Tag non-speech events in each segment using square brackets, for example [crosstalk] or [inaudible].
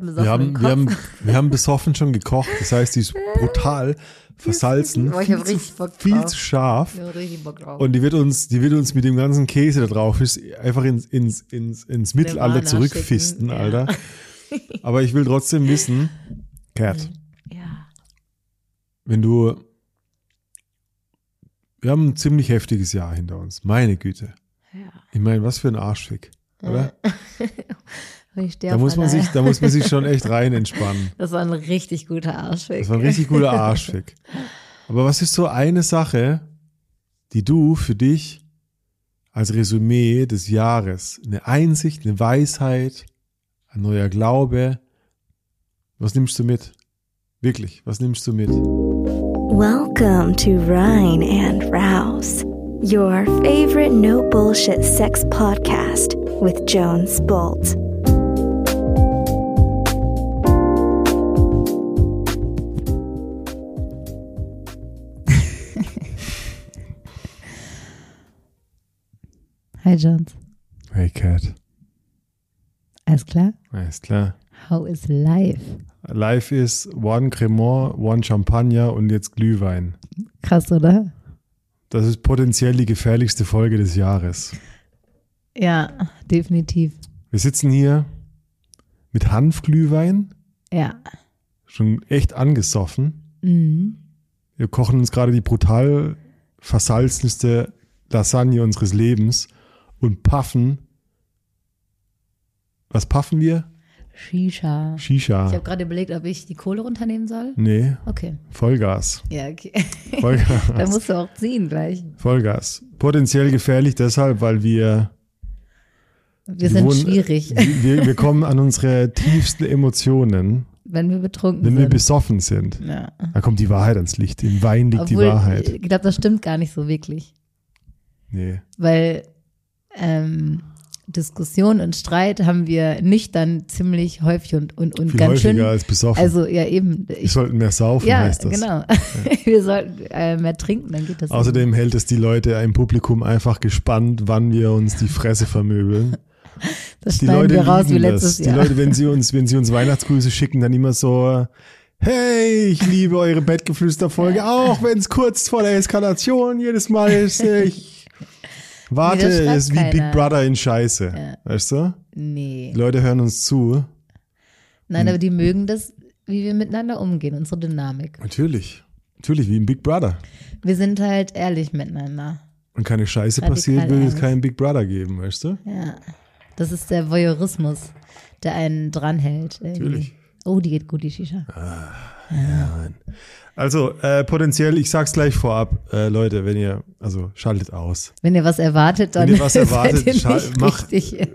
Wir haben, wir, haben, wir haben besoffen schon gekocht. Das heißt, die ist [laughs] brutal versalzen, Boah, ich viel, hab zu, richtig Bock viel drauf. zu scharf. Ich richtig Bock drauf. Und die wird uns, die wird uns mit dem ganzen Käse da drauf ist, einfach ins, ins, ins, ins Mittelalter zurückfisten, ja. Alter. [laughs] Aber ich will trotzdem wissen, Kat, ja. wenn du, wir haben ein ziemlich heftiges Jahr hinter uns. Meine Güte. ja. Ich meine, was für ein Arschfick, oder? [laughs] Ich steh Da muss man sich, da muss man sich schon echt rein entspannen. [laughs] Das war ein richtig guter Arschweg. Das war ein richtig guter Arschfick. Aber was ist so eine Sache, die du für dich als Resümee des Jahres, eine Einsicht, eine Weisheit, ein neuer Glaube, was nimmst du mit? Wirklich, was nimmst du mit? Welcome to Rhine and Rouse, your favorite no bullshit sex podcast with Jones Bolt. Hi Jones. Hey Cat, Alles klar? alles klar. How is life? Life ist one Cremant, one Champagner und jetzt Glühwein. Krass, oder? Das ist potenziell die gefährlichste Folge des Jahres. Ja, definitiv. Wir sitzen hier mit Hanfglühwein, Ja. schon echt angesoffen. Mhm. Wir kochen uns gerade die brutal versalzenste Lasagne unseres Lebens und puffen. Was puffen wir? Shisha. Shisha. Ich habe gerade überlegt, ob ich die Kohle runternehmen soll. Nee, Okay. Vollgas. Ja, okay. [laughs] da Vollgas. musst du auch ziehen gleich. Vollgas. Potenziell gefährlich deshalb, weil wir, Wir sind wohnen- schwierig, wir, wir kommen an unsere tiefsten Emotionen, wenn wir betrunken wenn wir sind. besoffen sind. ja. Da kommt die Wahrheit ans Licht. Im Wein liegt Obwohl, die Wahrheit. ich glaube, das stimmt gar nicht so wirklich. Nee. Weil ähm, Diskussion und Streit haben wir nüchtern ziemlich häufig und, und, und Viel ganz häufiger schön. als besoffen. Also ja, eben. wir Ich, sollten mehr saufen, ja, heißt das. genau. [laughs] wir sollten äh, mehr trinken, dann geht das. Außerdem hält es die Leute im Publikum einfach gespannt, wann wir uns die Fresse vermöbeln. das Die Leute wir raus wie letztes das. Die Jahr. Leute, wenn sie [laughs] uns, wenn sie uns Weihnachtsgrüße schicken, dann immer so, hey, ich liebe eure Bettgeflüster-Folge, auch wenn es kurz vor der Eskalation jedes Mal [laughs] ist. Ich warte, Nee, ist wie keiner. Big Brother in Scheiße. Ja. Weißt du? nee. Die Leute hören uns zu. Nein, aber die mögen das, wie wir miteinander umgehen, unsere Dynamik. Natürlich. Natürlich, wie im Big Brother. Wir sind halt ehrlich miteinander. Und keine Scheiße Radikal passiert, will es keinen Big Brother geben, weißt du? Ja. Das ist der Voyeurismus, der einen dranhält. irgendwie. Natürlich. Oh, die geht gut, die Shisha. Also, äh, potenziell, ich sag's gleich vorab, äh, Leute, wenn ihr, also schaltet aus. Wenn ihr was erwartet, dann Wenn ihr was [laughs] erwartet, ihr nicht macht, richtig. äh,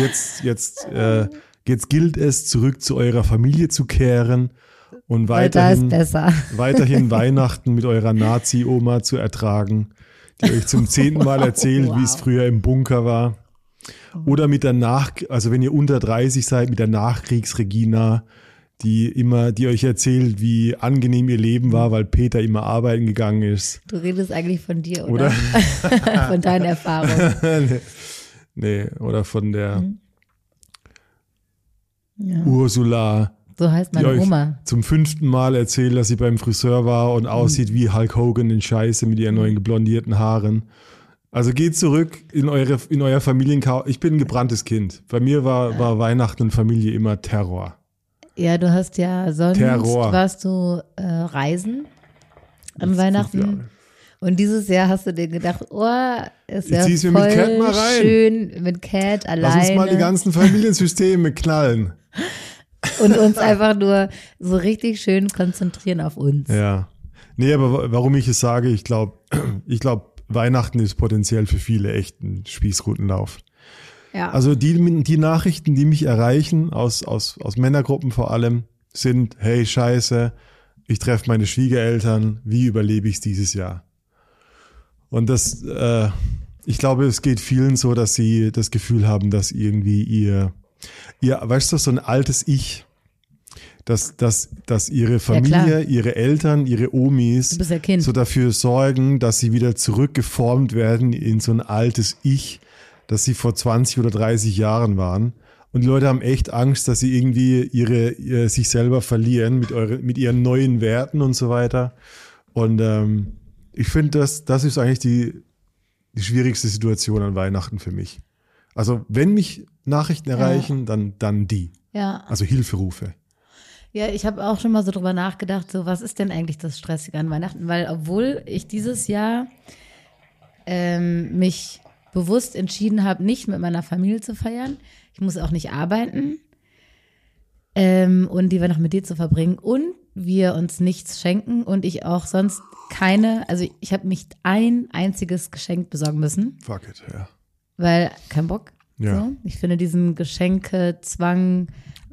jetzt, jetzt, äh, jetzt gilt es, zurück zu eurer Familie zu kehren und weiterhin, besser. [laughs] weiterhin Weihnachten mit eurer Nazi-Oma zu ertragen, die euch zum zehnten Mal erzählt, wie es Wow. früher im Bunker war. Oder mit der Nach, also wenn ihr unter 30 seid, mit der Nachkriegsregina, die immer, die euch erzählt, wie angenehm ihr Leben war, weil Peter immer arbeiten gegangen ist. Du redest eigentlich von dir, Oder? oder? [laughs] von deinen Erfahrungen. [laughs] nee, oder von der Mhm. Ja. Ursula, So heißt die meine euch Oma. zum fünften Mal erzählt, dass sie beim Friseur war und aussieht wie Hulk Hogan in Scheiße mit ihren neuen geblondierten Haaren. Also geht zurück in eure in euer Familienchaos. Ich bin ein gebranntes Kind. Bei mir war, war Weihnachten und Familie immer Terror. Ja, du hast ja sonst Terror. warst du äh, reisen an Fünf Weihnachten. Und dieses Jahr hast du dir gedacht, oh, ist ja voll mit Cat mal rein. schön mit Cat alleine. Lass uns mal die ganzen Familiensysteme knallen. und uns einfach nur so richtig schön konzentrieren auf uns. Ja. Nee, aber wa- warum ich es sage, ich glaube, [clears throat] ich glaube, Weihnachten ist potenziell für viele echt ein Spießrutenlauf. Ja. Also die, die Nachrichten, die mich erreichen, aus, aus, aus Männergruppen vor allem, sind, hey, scheiße, ich treffe meine Schwiegereltern, wie überlebe ich es dieses Jahr? Und das, äh, ich glaube, es geht vielen so, dass sie das Gefühl haben, dass irgendwie ihr, ihr, weißt du, so ein altes Ich, dass, dass, dass ihre Familie, klar. ihre Eltern, ihre Omis ja so dafür sorgen, dass sie wieder zurückgeformt werden in so ein altes Ich, das sie vor 20 oder 30 Jahren waren. Und die Leute haben echt Angst, dass sie irgendwie ihre, ihr, sich selber verlieren mit, eure, mit ihren neuen Werten und so weiter. Und ähm, ich finde, das, das ist eigentlich die, die schwierigste Situation an Weihnachten für mich. Also wenn mich Nachrichten erreichen, dann, dann die. Ja. Also Hilferufe. Ja, ich habe auch schon mal so drüber nachgedacht, so was ist denn eigentlich das Stressige an Weihnachten? Weil obwohl ich dieses Jahr ähm, mich bewusst entschieden habe, nicht mit meiner Familie zu feiern, ich muss auch nicht arbeiten ähm, und die Weihnachten mit dir zu verbringen und wir uns nichts schenken und ich auch sonst keine, also ich habe nicht ein einziges Geschenk besorgen müssen, Fuck it, ja. weil kein Bock. Ja. So. Ich finde diesen Geschenkezwang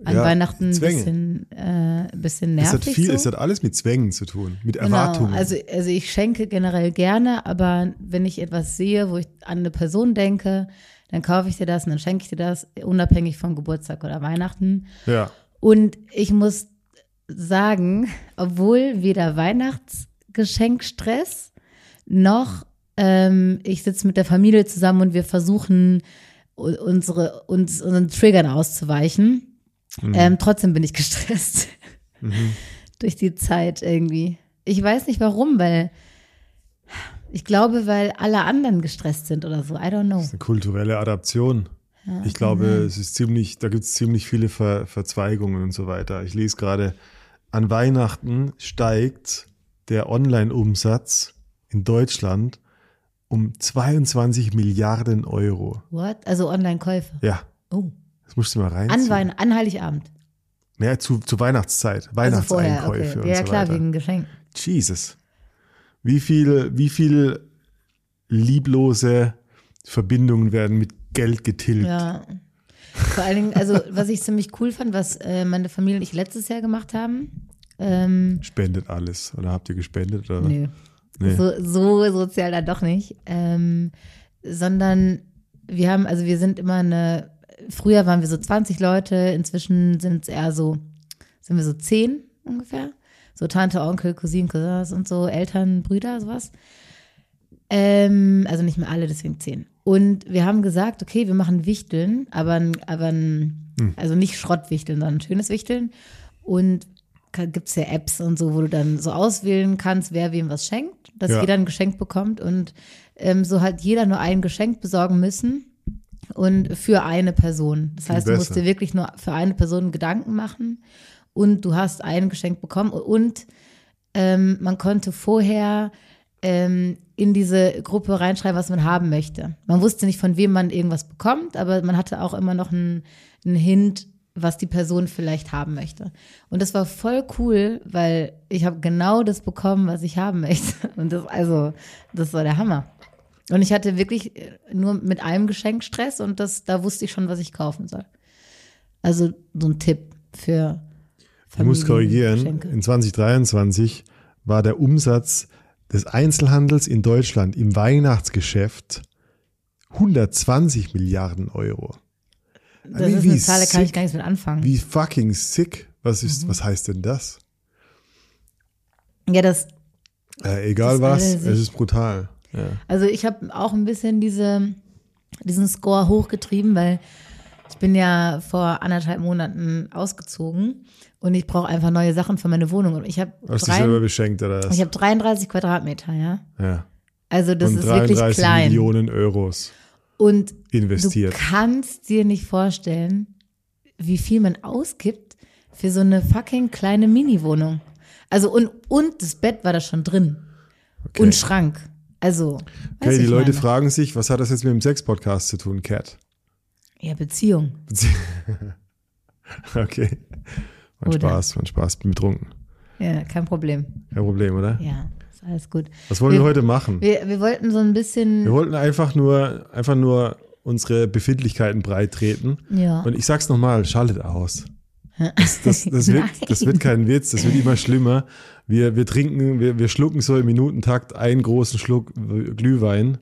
an Ja, Weihnachten ein bisschen, äh, bisschen Es nervig. hat viel, so. es hat alles mit Zwängen zu tun, mit Genau, Erwartungen. also, also ich schenke generell gerne, aber wenn ich etwas sehe, wo ich an eine Person denke, dann kaufe ich dir das und dann schenke ich dir das, unabhängig von Geburtstag oder Weihnachten. ja. Und ich muss sagen, obwohl weder Weihnachtsgeschenkstress noch ähm, ich sitze mit der Familie zusammen und wir versuchen unsere uns unseren Triggern auszuweichen. Ähm, trotzdem bin ich [laughs] gestresst durch die Zeit irgendwie. Ich weiß nicht warum, weil ich glaube, weil alle anderen gestresst sind oder so. I don't know. eine kulturelle Adaption. ich glaube, es ist ziemlich, da gibt es ziemlich viele Ver, Verzweigungen und so weiter. Ich lese gerade, an Weihnachten steigt der Online-Umsatz in Deutschland um 22 Milliarden Euro. What? Also Online-Käufe. Ja, Oh. Das musst du mal An, reinziehen. Wein an Heiligabend. Ja, zu, zu Weihnachtszeit, Also vorher, Weihnachtseinkäufe okay. und Ja, so klar, weiter. wegen Geschenk. Jesus. Wie viel, wie viel lieblose Verbindungen werden mit Geld getilgt? Ja. Vor allen Dingen, also was ich ziemlich cool fand, was äh, meine Familie und ich letztes Jahr gemacht haben. Ähm, Spendet alles. Oder habt ihr gespendet? Oder? nö. Nee. So, so sozial dann doch nicht. Ähm, sondern wir haben, also wir sind immer eine, früher waren wir so 20 Leute, inzwischen sind es eher so, sind wir so 10 ungefähr. So Tante, Onkel, Cousinen, Cousins und so, Eltern, Brüder, sowas. Ähm, also nicht mehr alle, deswegen 10. Und wir haben gesagt, okay, wir machen Wichteln, aber, aber ein, also nicht Schrottwichteln, sondern ein schönes Wichteln. Und gibt es ja Apps und so, wo du dann so auswählen kannst, wer wem was schenkt, dass Ja. jeder ein Geschenk bekommt und ähm, so hat jeder nur ein Geschenk besorgen müssen und für eine Person. Das Viel heißt, du musst dir wirklich nur für eine Person Gedanken machen und du hast ein Geschenk bekommen und ähm, man konnte vorher ähm, in diese Gruppe reinschreiben, was man haben möchte. Man wusste nicht, von wem man irgendwas bekommt, aber man hatte auch immer noch einen, einen Hint, was die Person vielleicht haben möchte. Und das war voll cool, weil ich habe genau das bekommen, was ich haben möchte. [laughs] Und das, also, das war der Hammer. Und ich hatte wirklich äh, nur mit einem Geschenk Stress und das, da wusste ich schon, was ich kaufen soll. Also so ein Tipp für Ich muss korrigieren. Familiengeschenke. In 2023 war der Umsatz des Einzelhandels in Deutschland im Weihnachtsgeschäft 120 Milliarden Euro. Das Wie- ist eine Zahl, da kann ich gar nichts mit anfangen. Wie fucking sick. Was Mhm. ist, was heißt denn das? Ja, das, Äh, egal Das was, es ist brutal. Ja. also ich habe auch ein bisschen diese, diesen Score hochgetrieben, weil ich bin ja vor anderthalb Monaten ausgezogen und ich brauche einfach neue Sachen für meine Wohnung. Und ich habe Hast du dich selber beschenkt oder was? ich habe 33 Quadratmeter, ja. ja. Also das Und ist wirklich 33 klein. Millionen Euros Und investiert. du kannst dir nicht vorstellen, wie viel man ausgibt für so eine fucking kleine Mini-Wohnung. Also und, und das Bett war da schon drin. Okay. Und Schrank. Also. Okay, die Leute meine? fragen sich, was hat das jetzt mit dem Sex-Podcast zu tun, Cat? Ja, Beziehung. [laughs] okay. Mein Oder? Spaß, mein Spaß, bin betrunken. Ja, kein Problem. Kein Problem, oder? Ja, ist alles gut. Was wollen wir, Wir- heute machen? Wir, Wir, wir wollten so ein bisschen. wollten einfach nur, einfach nur unsere Befindlichkeiten breit treten. Ja. Und ich sag's nochmal, schaltet aus. Das, das, das, [laughs] wird, das wird kein Witz, das wird immer schlimmer. Wir, wir trinken, wir, wir schlucken so im Minutentakt einen großen Schluck Glühwein.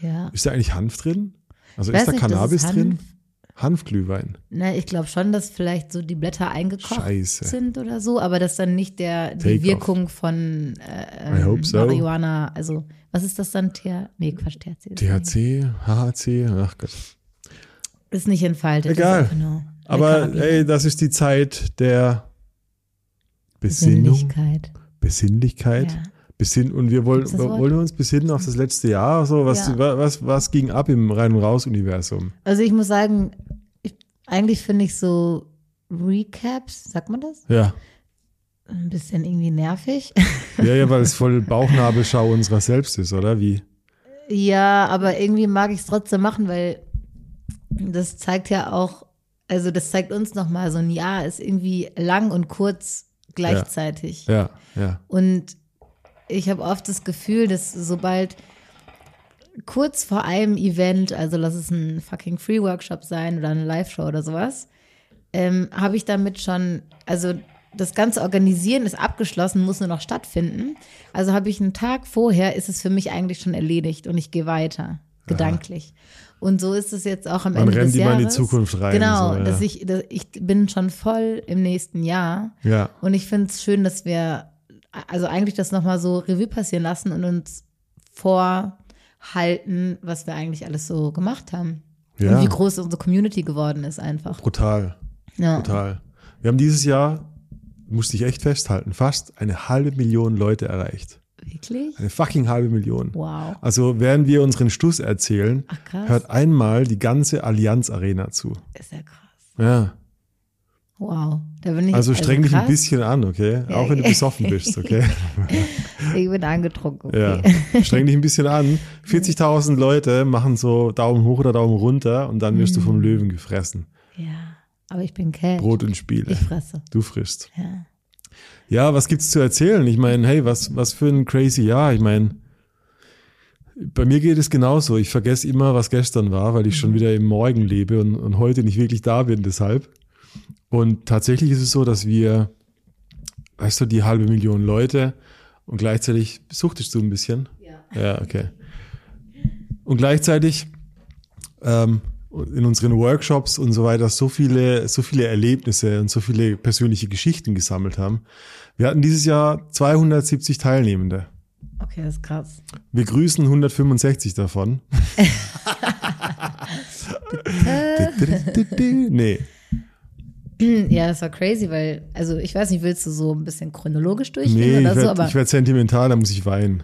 ja. Ist da eigentlich Hanf drin? Also ist da nicht, Cannabis ist drin? Hanf. Hanfglühwein. Na, ich glaube schon, dass vielleicht so die Blätter eingekocht Scheiße. sind oder so, aber dass dann nicht der die Take off. Wirkung von äh, hope so. Marihuana, also was ist das dann? TH nee, Quatsch, THC. THC, HHC, ach Gott. Ist nicht entfaltet. Egal. Aber ey, das ist die Zeit der Besinnung, Sinnlichkeit. Besinnlichkeit. Ja. Besinn und wir wollen, wollen wir uns besinnen auf das letzte Jahr. So, was, Ja. wa- was, was ging ab im Rein- und Raus-Universum? Also ich muss sagen, ich, eigentlich finde ich so Recaps, sagt man das? Ja. Ein bisschen irgendwie nervig. ja, ja, weil es voll Bauchnabelschau unserer selbst ist, oder? Wie? ja, aber irgendwie mag ich es trotzdem machen, weil das zeigt ja auch, also das zeigt uns nochmal, so ein Jahr ist irgendwie lang und kurz gleichzeitig. Ja, ja. Und ich habe oft das Gefühl, dass sobald kurz vor einem Event, also lass es ein fucking Free-Workshop sein oder eine Live-Show oder sowas, ähm, habe ich damit schon, also das ganze Organisieren ist abgeschlossen, muss nur noch stattfinden. Also habe ich einen Tag vorher, ist es für mich eigentlich schon erledigt und ich gehe weiter, gedanklich. Und so ist es jetzt auch am Man Ende rennt des immer in Jahres. die Zukunft rein, Genau, so, ja. dass ich, dass ich bin schon voll im nächsten Jahr. Ja. Und ich finde es schön, dass wir also eigentlich das nochmal so Revue passieren lassen und uns vorhalten, was wir eigentlich alles so gemacht haben. Ja. Und wie groß unsere Community geworden ist einfach. Brutal. Ja. Total. Wir haben dieses Jahr, musste ich echt festhalten, fast eine halbe Million Leute erreicht. Wirklich? Eine fucking halbe Million. Wow. Also während wir unseren Stuss erzählen, Ach hört einmal die ganze Allianz Arena zu. ist ja krass. Ja. Wow. Da bin ich Also streng dich ein bisschen an, okay? Ja, Auch wenn du ja. besoffen bist, [laughs] okay? Ich bin angetrunken. Ja. Okay. Streng dich ein bisschen an. 40.000 Leute machen so Daumen hoch oder Daumen runter und dann wirst du Mhm. vom Löwen gefressen. Ja. Aber ich bin Cat. Brot und Spiele. Ich fresse. Du frisst. Ja. Ja, was gibt's zu erzählen? Ich meine, hey, was, was für ein crazy Jahr. Ich meine, bei mir geht es genauso. Ich vergesse immer, was gestern war, weil ich schon wieder im Morgen lebe und, und heute nicht wirklich da bin deshalb. Und tatsächlich ist es so, dass wir, weißt du, die halbe Million Leute und gleichzeitig, suchtest du ein bisschen? Ja. Ja, okay. Und gleichzeitig ähm, in unseren Workshops und so weiter so viele, so viele Erlebnisse und so viele persönliche Geschichten gesammelt haben. Wir hatten dieses Jahr 270 Teilnehmende. Okay, das ist krass. Wir grüßen 165 davon. [laughs] nee. Ja, das war crazy, weil, also ich weiß nicht, willst du so ein bisschen chronologisch durchgehen Nee, oder ich so, werde aber ich werd sentimental, da muss ich weinen.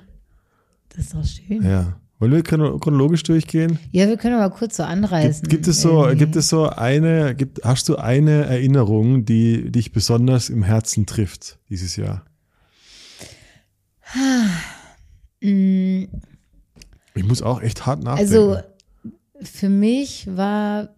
das ist doch schön. Ja. Wollen wir chrono- chronologisch durchgehen? Ja, wir können aber kurz so anreißen. Gibt, gibt es so, irgendwie. gibt es so eine, gibt, hast du eine Erinnerung, die dich besonders im Herzen trifft dieses Jahr? [sighs] Mm, Ich muss auch echt hart nachdenken. Also für mich war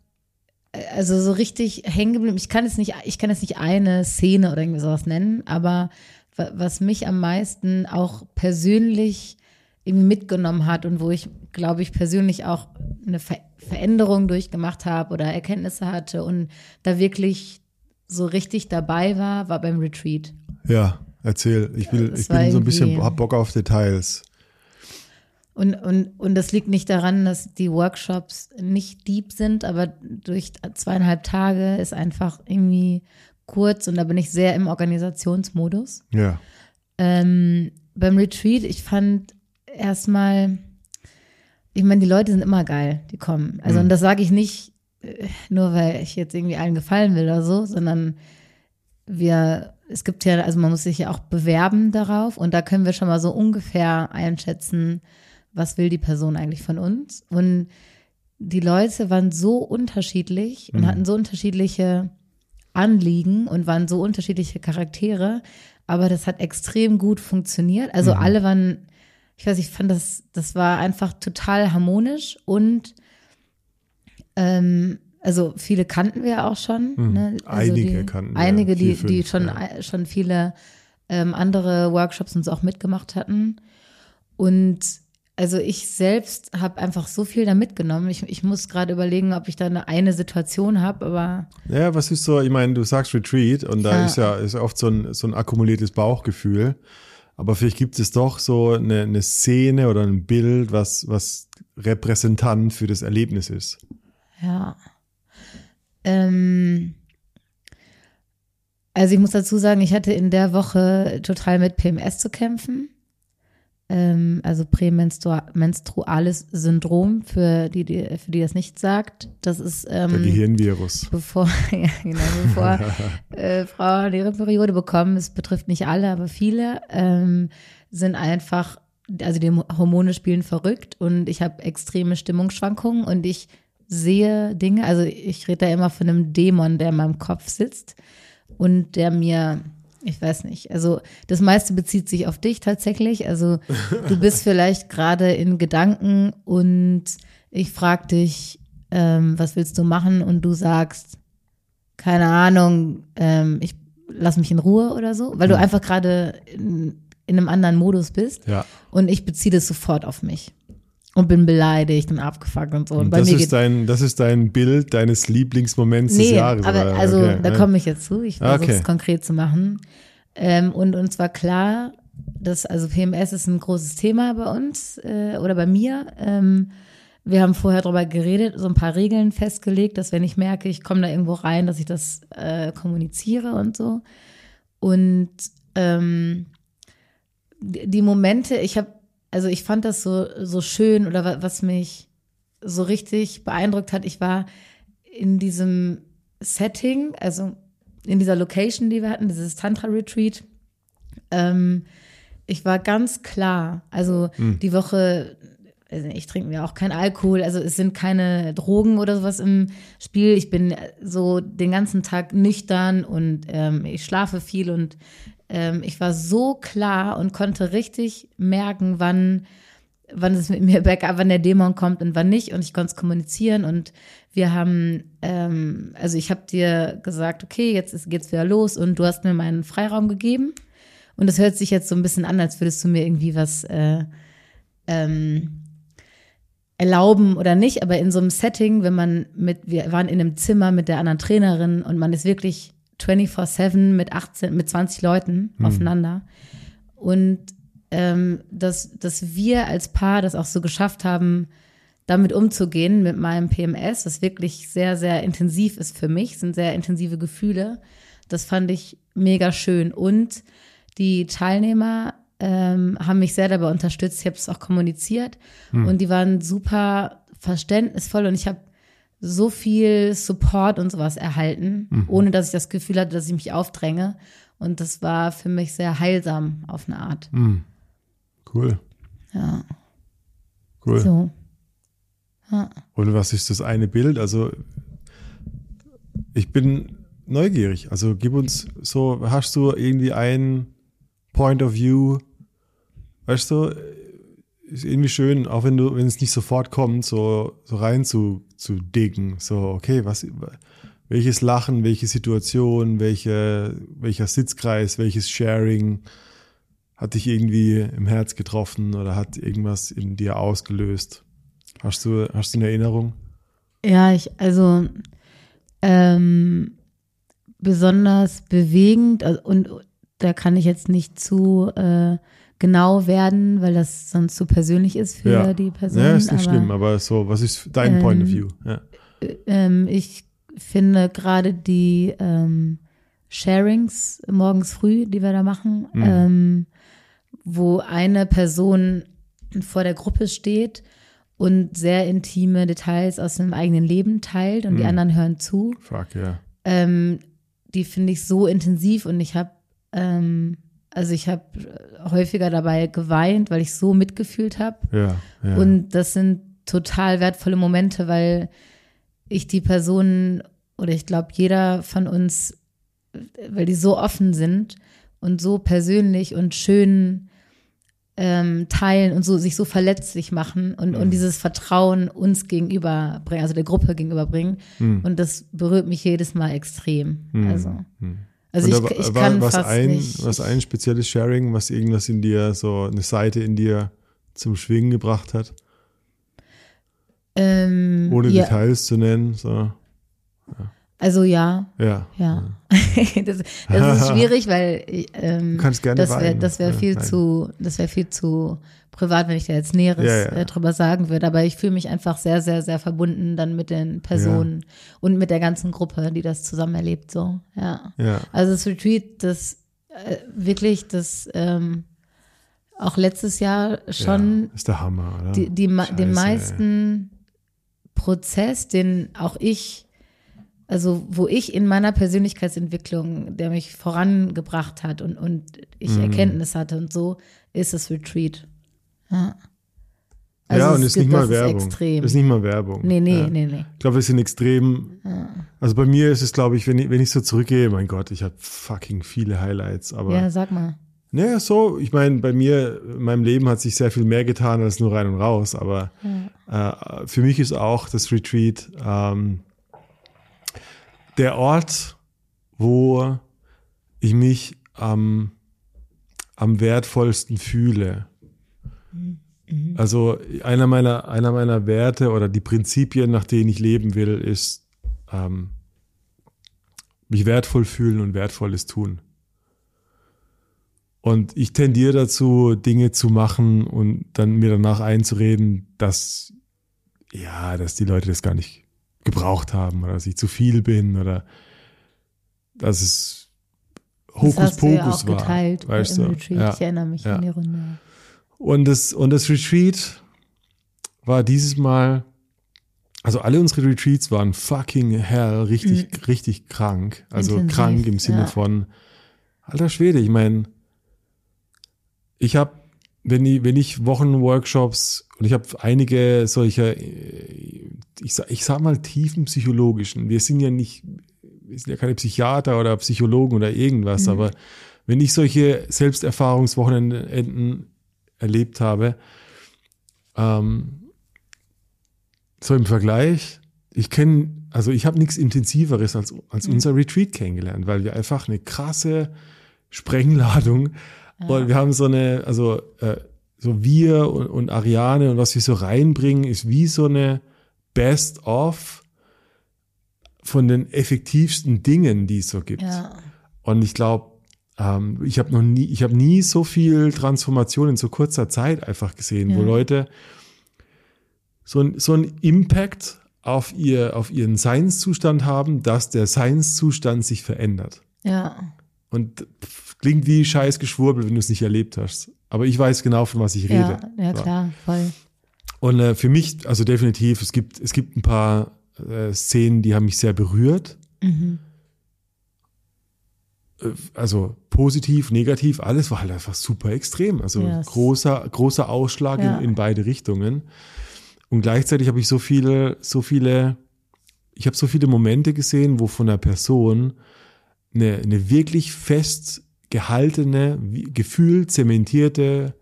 also so richtig hängen geblieben. Ich kann jetzt nicht, ich kann jetzt nicht eine Szene oder irgendwie sowas nennen, aber wa- was mich am meisten auch persönlich irgendwie mitgenommen hat und wo ich, glaube ich, persönlich auch eine Ver Veränderung durchgemacht habe oder Erkenntnisse hatte und da wirklich so richtig dabei war, war beim Retreat. ja, erzähl. Ich will, ich bin so ein bisschen, hab Bock auf Details. Und, und, und das liegt nicht daran, dass die Workshops nicht deep sind, aber durch zweieinhalb Tage ist einfach irgendwie kurz und da bin ich sehr im Organisationsmodus. Ja. Ähm, beim Retreat, ich fand erstmal, ich meine, die Leute sind immer geil, die kommen. Also, und das sage ich nicht äh, nur, weil ich jetzt irgendwie allen gefallen will oder so, sondern wir, es gibt ja, also man muss sich ja auch bewerben darauf und da können wir schon mal so ungefähr einschätzen, was will die Person eigentlich von uns. Und die Leute waren so unterschiedlich und hatten so unterschiedliche Anliegen und waren so unterschiedliche Charaktere, aber das hat extrem gut funktioniert. Also alle waren, ich weiß, ich fand das, das war einfach total harmonisch und ähm, also viele kannten wir ja auch schon. Ne? Also Einige die, kannten wir, Einige, die, vier, die fünf, schon, ja. schon viele ähm, andere Workshops und so auch mitgemacht hatten. Und also ich selbst habe einfach so viel da mitgenommen. Ich, ich muss gerade überlegen, ob ich da eine, eine Situation habe, aber Ja, was ist so, ich meine, du sagst Retreat und da Ja. ist ja ist ja oft so ein, so ein akkumuliertes Bauchgefühl. Aber vielleicht gibt es doch so eine, eine Szene oder ein Bild, was, was repräsentant für das Erlebnis ist. Ja. Ähm, also ich muss dazu sagen, ich hatte in der Woche total mit PMS zu kämpfen. Ähm, also prämenstruales Syndrom, für die, die, für die das nicht sagt. Das ist ähm, Der Gehirnvirus. bevor, [laughs] ja, genau, bevor [laughs] äh, Frauen ihre Periode bekommen, es betrifft nicht alle, aber viele, ähm, sind einfach, also die Hormone spielen verrückt und ich habe extreme Stimmungsschwankungen und ich sehe Dinge, also ich rede da immer von einem Dämon, der in meinem Kopf sitzt und der mir, ich weiß nicht, also das meiste bezieht sich auf dich tatsächlich. Also du bist [laughs] vielleicht gerade in Gedanken und ich frage dich, ähm, was willst du machen? Und du sagst, keine Ahnung, ähm, ich lass mich in Ruhe oder so, weil du einfach gerade in, in einem anderen Modus bist. Ja. Und ich beziehe das sofort auf mich. Und bin beleidigt und abgefuckt und so. Und, Und das ist, dein, das ist dein Bild deines Lieblingsmoments des Nee, Jahres. aber oder? also Okay, da ja. komme ich jetzt zu. Ich versuche Okay. es konkret zu machen. Ähm, und uns war klar, dass also PMS ist ein großes Thema bei uns äh, oder bei mir. Ähm, wir haben vorher darüber geredet, so ein paar Regeln festgelegt, dass wenn ich merke, ich komme da irgendwo rein, dass ich das äh, kommuniziere und so. Und ähm, die Momente, ich habe, also ich fand das so, so schön oder wa- was mich so richtig beeindruckt hat, ich war in diesem Setting, also in dieser Location, die wir hatten, dieses Tantra-Retreat, ähm, ich war ganz klar, also die Woche, also ich trinke mir auch kein Alkohol, also es sind keine Drogen oder sowas im Spiel. Ich bin so den ganzen Tag nüchtern und ähm, ich schlafe viel und ähm, ich war so klar und konnte richtig merken, wann wann es mit mir bergab, wann der Dämon kommt und wann nicht. Und ich konnte es kommunizieren. Und wir haben, ähm, also ich habe dir gesagt, okay, jetzt ist, geht's wieder los und du hast mir meinen Freiraum gegeben. Und das hört sich jetzt so ein bisschen an, als würdest du mir irgendwie was äh, ähm, erlauben oder nicht. Aber in so einem Setting, wenn man mit, wir waren in einem Zimmer mit der anderen Trainerin und man ist wirklich 24-7 mit 18, mit 20 Leuten aufeinander. Und ähm, dass, dass wir als Paar das auch so geschafft haben, damit umzugehen mit meinem PMS, was wirklich sehr, sehr intensiv ist für mich, sind sehr intensive Gefühle. Das fand ich mega schön. Und die Teilnehmer ähm, haben mich sehr dabei unterstützt. Ich habe es auch kommuniziert und die waren super verständnisvoll und ich habe so viel Support und sowas erhalten, ohne dass ich das Gefühl hatte, dass ich mich aufdränge. Und das war für mich sehr heilsam auf eine Art. Cool. Ja, Cool. so. Und was ist das eine Bild? Also ich bin neugierig. Also gib uns so, hast du irgendwie ein Point of View? Weißt du, ist irgendwie schön, auch wenn du, wenn es nicht sofort kommt, so, so rein zu, zu dicken. So, okay, was, welches Lachen, welche Situation, welche, welcher Sitzkreis, welches Sharing hat dich irgendwie im Herz getroffen oder hat irgendwas in dir ausgelöst? Hast du, hast du eine Erinnerung? Ja, ich, also ähm, besonders bewegend also, und da kann ich jetzt nicht zu äh, genau werden, weil das sonst zu persönlich ist für die Person. Ja, ist nicht aber, schlimm, aber so, was ist dein Point of Ähm, View? Ja. Ähm, ich finde gerade die ähm, Sharings morgens früh, die wir da machen, Mhm. ähm, wo eine Person vor der Gruppe steht und sehr intime Details aus dem eigenen Leben teilt und die Mhm. anderen hören zu. Fuck, ja. Ähm, die finde ich so intensiv und ich habe, ähm, also ich habe häufiger dabei geweint, weil ich so mitgefühlt habe. Ja, ja. Und das sind total wertvolle Momente, weil ich die Personen oder ich glaube jeder von uns, weil die so offen sind und so persönlich und schön ähm, teilen und so sich so verletzlich machen und, Mhm. und dieses Vertrauen uns gegenüber bringen, also der Gruppe gegenüber bringen. Mhm. Und das berührt mich jedes Mal extrem. Also, also ich, ich war kann was fast ein, nicht. was ein spezielles Sharing, was irgendwas in dir, so eine Seite in dir zum Schwingen gebracht hat, ähm, ohne ja, Details zu nennen. So. Also ja, Ja. Ja, [laughs] das, das ist [laughs] schwierig, weil ähm, Du kannst gerne das wäre wäre Ja, zu das wäre viel zu privat, wenn ich da jetzt Näheres Ja, ja. Äh, drüber sagen würde. Aber ich fühle mich einfach sehr, sehr, sehr verbunden dann mit den Personen und mit der ganzen Gruppe, die das zusammen erlebt. So, ja. Ja. Also das Retreat, das äh, wirklich, das ähm, auch letztes Jahr schon ja, ist der Hammer, oder? die, die, Scheiße, den ey. meisten Prozess, den auch ich, also wo ich in meiner Persönlichkeitsentwicklung, der mich vorangebracht hat und, und ich Mhm. Erkenntnis hatte und so, ist das Retreat. Ja, ja, Also und es ist nicht mal Werbung. extrem. Ist nicht mal Werbung. nee, nee, ja. nee, nee. Ich glaube, wir sind extrem. Also bei mir ist es, glaube ich, wenn ich, wenn ich so zurückgehe, mein Gott, ich habe fucking viele Highlights. Aber Ja, sag mal. naja, so, ich meine, bei mir, in meinem Leben hat sich sehr viel mehr getan als nur rein und raus. Aber äh, für mich ist auch das Retreat ähm, der Ort, wo ich mich am, am wertvollsten fühle. Also einer meiner, einer meiner Werte oder die Prinzipien, nach denen ich leben will, ist ähm, mich wertvoll fühlen und Wertvolles tun. Und ich tendiere dazu, Dinge zu machen und dann mir danach einzureden, dass ja, dass die Leute das gar nicht gebraucht haben oder dass ich zu viel bin oder dass es Das Hokus hast du ja war. geteilt weißt du? Retreat. Ja. Ich erinnere mich Ja. an die Runde. Und das, und das Retreat war dieses Mal, also alle unsere Retreats waren fucking hell, richtig, richtig krank. Also Mhm. Intensiv, krank im Sinne ja. von, alter Schwede, ich meine, ich habe, wenn ich, wenn ich Wochenworkshops und ich habe einige solcher, äh, ich sag, ich sag mal tiefenpsychologischen, wir sind ja nicht, wir sind ja keine Psychiater oder Psychologen oder irgendwas, Mhm. aber wenn ich solche Selbsterfahrungswochenenden erlebt habe, ähm, so im Vergleich, ich kenne, also ich habe nichts Intensiveres als, als unser Retreat kennengelernt, weil wir einfach eine krasse Sprengladung und wir haben so eine, also äh, so wir und, und Ariane und was wir so reinbringen, ist wie so eine Best-of von den effektivsten Dingen, die es so gibt. Ja. Und ich glaube, ähm, ich habe noch nie, ich habe nie so viel Transformation in so kurzer Zeit einfach gesehen, wo Ja. Leute so ein, so ein Impact auf ihr, auf ihren Seinszustand haben, dass der Seinszustand sich verändert. Ja. Und pff, klingt wie scheiß Geschwurbel, wenn du es nicht erlebt hast. Aber ich weiß genau, von was ich rede. Ja, ja klar, voll. Und äh, für mich, also definitiv, es gibt, es gibt ein paar äh, Szenen, die haben mich sehr berührt. Mhm. Äh, Also positiv, negativ, alles war halt einfach super extrem. Also Yes. großer, großer Ausschlag Ja. in, in beide Richtungen. Und gleichzeitig habe ich so viele, so viele, ich habe so viele Momente gesehen, wo von einer Person eine, eine wirklich fest gehaltene, gefühlt zementierte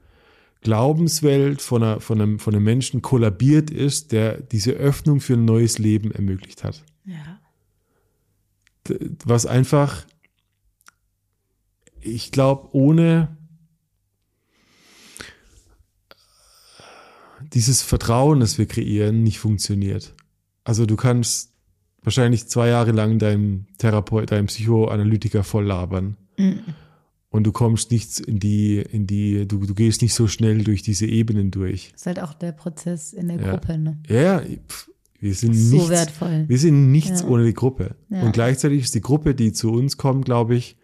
Glaubenswelt von, einer, von, einem, von einem Menschen kollabiert ist, der diese Öffnung für ein neues Leben ermöglicht hat. Ja. Was einfach, ich glaube, ohne dieses Vertrauen, das wir kreieren, nicht funktioniert. Also du kannst wahrscheinlich zwei Jahre lang deinem Therapeut, deinem Psychoanalytiker voll labern. Mhm. Und du kommst nicht in die, in die, du, du gehst nicht so schnell durch diese Ebenen durch. Ist halt auch der Prozess in der Ja. Gruppe, ne? Ja, pf, wir sind So nichts, wertvoll. wir sind nichts Ja. ohne die Gruppe. Ja. Und gleichzeitig ist die Gruppe, die zu uns kommt, glaube ich,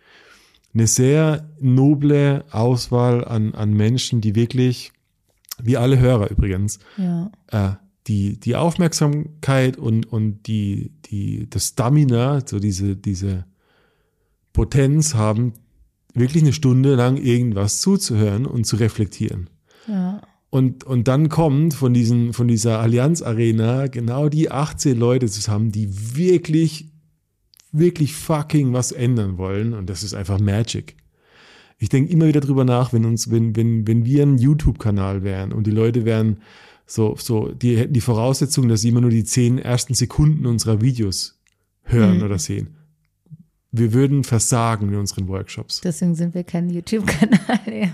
eine sehr noble Auswahl an, an Menschen, die wirklich, wie alle Hörer übrigens, Ja. äh, die, die Aufmerksamkeit und, und die, die, das Stamina, so diese, diese Potenz haben, wirklich eine Stunde lang irgendwas zuzuhören und zu reflektieren. Ja. Und, und dann kommt von, diesen, von dieser Allianz Arena genau die 18 Leute zusammen, die wirklich, wirklich fucking was ändern wollen. Und das ist einfach Magic. Ich denke immer wieder drüber nach, wenn uns, wenn, wenn, wenn wir ein YouTube-Kanal wären und die Leute wären so, so, die hätten die Voraussetzung, dass sie immer nur die zehn ersten Sekunden unserer Videos hören Mhm. oder sehen. Wir würden versagen in unseren Workshops. Deswegen sind wir kein YouTube-Kanal. [laughs] Ja.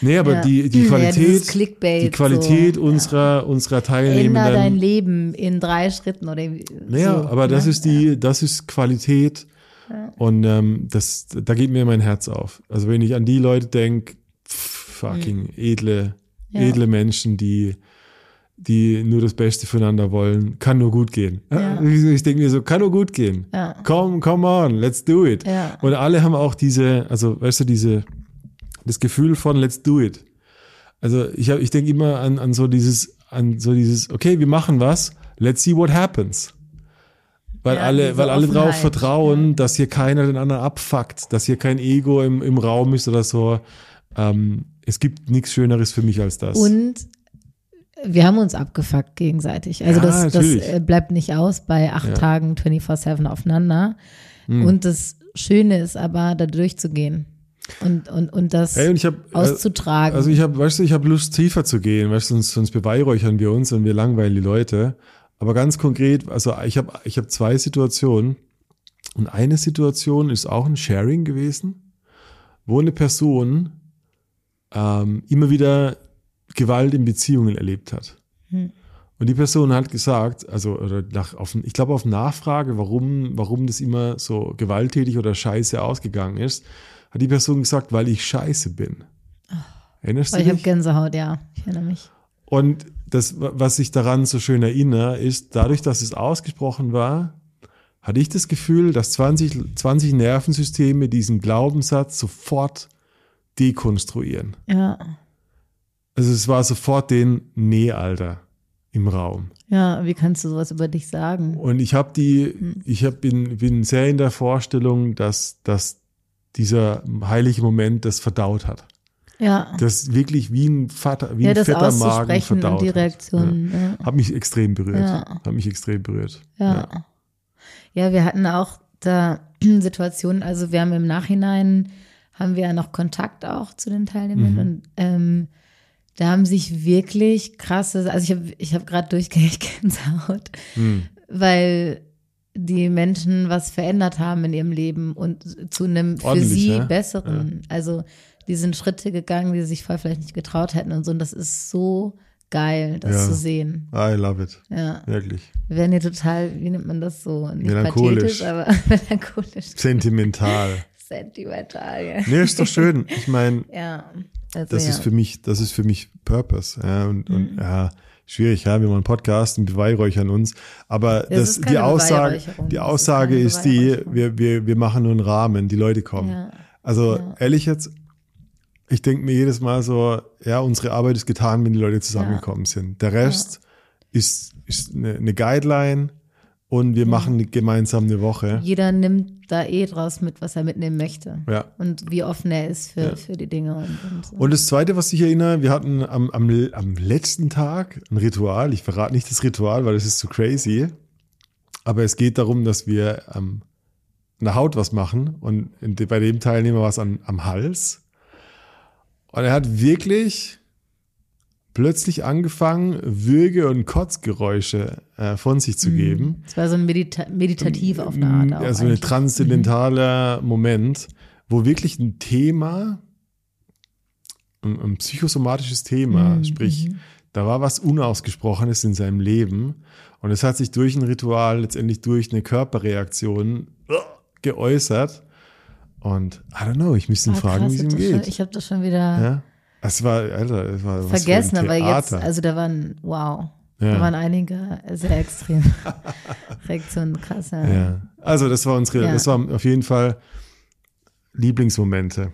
Nee, aber Ja. die, die Ja, Qualität, Clickbait, die Qualität so, unserer, unserer Änder Teilnehmenden. dein Leben in drei Schritten oder Naja, so, aber das ne? ist die, das ist Qualität. Und ähm, das, da geht mir mein Herz auf. Also wenn ich an die Leute denke, fucking edle, Ja. edle Menschen, die, die nur das Beste füreinander wollen, kann nur gut gehen. Ja. Ich, denke mir so, kann nur gut gehen. Ja. Come, come on, let's do it. Ja. Und alle haben auch diese, also weißt du, diese, das Gefühl von let's do it. Also ich, hab- ich denke immer an, an so dieses, an so dieses, okay, wir machen was, let's see what happens. Weil Ja, alle, weil alle drauf vertrauen, dass hier keiner den anderen abfuckt, dass hier kein Ego im, im Raum ist oder so. Ähm, es gibt nichts Schöneres für mich als das. Und wir haben uns abgefuckt gegenseitig. Also Ja, das, das äh, bleibt nicht aus bei acht Ja. Tagen 24-7 aufeinander. Hm. Und das Schöne ist aber, da durchzugehen und, und, und das Ey, und hab, äh, auszutragen. Also ich habe, weißt du, ich habe Lust tiefer zu gehen, weißt du, sonst, sonst beweihräuchern wir uns und wir langweilen die Leute. Aber ganz konkret, also ich habe ich hab zwei Situationen und eine Situation ist auch ein Sharing gewesen, wo eine Person ähm, immer wieder Gewalt in Beziehungen erlebt hat. Hm. Und die Person hat gesagt, also oder nach, auf, ich glaube auf Nachfrage, warum, warum das immer so gewalttätig oder scheiße ausgegangen ist, hat die Person gesagt, weil ich scheiße bin. Erinnerst Weil du ich habe dich? Gänsehaut, ja. Ich erinnere mich. Und das, was ich daran so schön erinnere, ist, dadurch, dass es ausgesprochen war, hatte ich das Gefühl, dass 20, 20 Nervensysteme diesen Glaubenssatz sofort dekonstruieren. Ja. Also es war sofort den Nee, Alter, im Raum. Ja, wie kannst du sowas über dich sagen? Und ich habe die, ich hab, bin, bin sehr in der Vorstellung, dass, dass dieser heilige Moment das verdaut hat. Ja. Das wirklich wie ein Vater, wie ja, ein fetter Magen verdaut und die hat. Reaktion. Ja. Hat mich extrem berührt. Ja. Hat mich extrem berührt. Ja. ja. wir hatten auch da [clears throat] Situationen, also wir haben im Nachhinein, haben wir ja noch Kontakt auch zu den Teilnehmern Mhm. und ähm, da haben sich wirklich krasse, also ich habe ich hab gerade durchgängig [laughs] Gänsehaut, Hm. weil die Menschen was verändert haben in ihrem Leben und zu einem für Ordentlich, sie ja? besseren. Also die sind Schritte gegangen, die sie sich vorher vielleicht nicht getraut hätten und so. Und das ist so geil, das Ja. zu sehen. I love it. Ja. Wirklich. Wir werden hier total, wie nennt man das so? Nicht Melancholisch. pathetisch, aber [laughs] melancholisch. Sentimental. Sentimental. Nee, ist doch schön. Ich meine, [laughs] ja. Also, das ja. ist für mich, das ist für mich Purpose. Ja, und, Mhm. und ja, schwierig, ja, wir machen einen Podcast und beweihräuchern uns. Aber Das das, ist die Aussage, die ist Aussage keine ist die, wir, wir, wir machen nur einen Rahmen, die Leute kommen. Ja. Also Ja. ehrlich jetzt, ich denke mir jedes Mal so, ja, unsere Arbeit ist getan, wenn die Leute zusammengekommen sind. Der Rest ist, ist eine, eine Guideline und wir machen gemeinsam eine Woche. Jeder nimmt da eh draus mit, was er mitnehmen möchte. Ja. Und wie offen er ist für, Ja. für die Dinge. Und, und so. Und das Zweite, was ich erinnere, wir hatten am, am, am letzten Tag ein Ritual. Ich verrate nicht das Ritual, weil das ist zu crazy. Aber es geht darum, dass wir ähm, an der Haut was machen. Und in, bei dem Teilnehmer war es an, am Hals. Und er hat wirklich plötzlich angefangen, Würge- und Kotzgeräusche äh, von sich zu geben. Es war so ein Medita meditativ auf eine Art. Auch Also ein transzendentaler Moment, wo wirklich ein Thema, ein, ein psychosomatisches Thema, Mhm, sprich, da war was Unausgesprochenes in seinem Leben und es hat sich durch ein Ritual, letztendlich durch eine Körperreaktion geäußert. Und I don't know, ich müsste ihn Ah, fragen, wie es ihm das schon- geht. Ich habe das schon wieder Ja? Es war, Alter, es war was vergessen, aber jetzt, also da waren, wow, Ja. da waren einige sehr extrem [laughs] Reaktionen, krass. Ja. ja. Also das war unsere, Ja. das war auf jeden Fall Lieblingsmomente.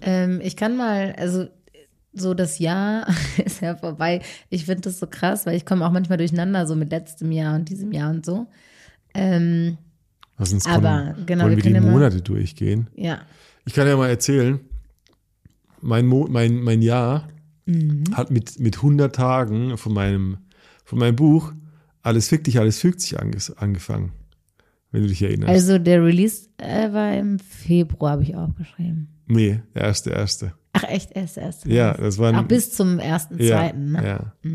Ähm, ich kann mal, also so das Jahr [laughs] ist ja vorbei. Ich finde das so krass, weil ich komme auch manchmal durcheinander, so mit letztem Jahr und diesem Jahr und so. Ähm, Was uns Aber, kommen, genau, wollen wir wir die können ja mal- Monate durchgehen. ja. Ich kann ja mal erzählen, mein, Mo mein, mein Jahr Mhm. hat mit, mit 100 Tagen von meinem, von meinem Buch Alles fick dich, alles fügt sich anges angefangen, wenn du dich erinnerst. Also der Release äh, war im Februar, habe ich aufgeschrieben. nee, der erste, erste. Ach echt, erst, erst. Ja, das war ein, Ach, bis zum ersten, ja, zweiten. Ne? ja.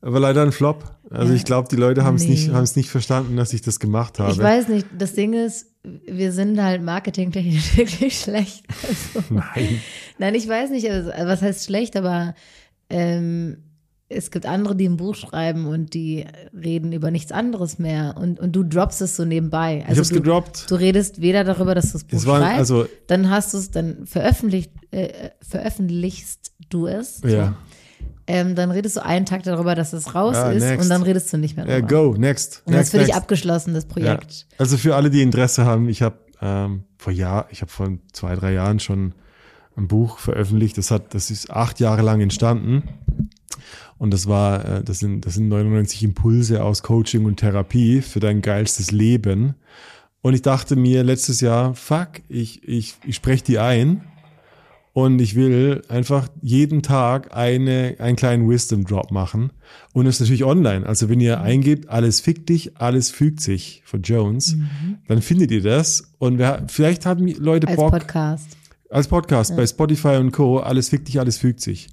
Aber leider ein Flop. Also Ja. ich glaube, die Leute haben es nicht, Nee. haben es nicht verstanden, dass ich das gemacht habe. Ich weiß nicht, das Ding ist, wir sind halt marketingtechnisch [laughs] wirklich schlecht. Also, Nein. Nein, ich weiß nicht, also, was heißt schlecht, aber ähm, es gibt andere, die ein Buch schreiben und die reden über nichts anderes mehr und, und du droppst es so nebenbei. ich Also hab's du, gedroppt. du redest weder darüber, dass du das Buch Es waren schreibst, also dann hast du es, dann veröffentlicht, äh, veröffentlichst du es. So. Ja. Ähm, dann redest du einen Tag darüber, dass es raus Ja, ist next. und dann redest du nicht mehr Ja, darüber. go, next. Und das next, ist für dich abgeschlossen, das Projekt. Ja. Also für alle, die Interesse haben, ich habe ähm, vor Jahr, ich habe vor zwei, drei Jahren schon ein Buch veröffentlicht. Das hat, das ist acht Jahre lang entstanden. Und das war, äh, das sind, das sind 99 Impulse aus Coaching und Therapie für dein geilstes Leben. Und ich dachte mir letztes Jahr, fuck, ich, ich, ich spreche die ein und ich will einfach jeden Tag eine, einen kleinen Wisdom Drop machen. Und es ist natürlich online. Also wenn ihr eingebt, alles fickt dich, alles fügt sich von Jones, Mhm. dann findet ihr das. Und wer, vielleicht haben Leute Als Bock. Podcast. Als Podcast bei Spotify und Co. Alles fickt dich, alles fügt sich.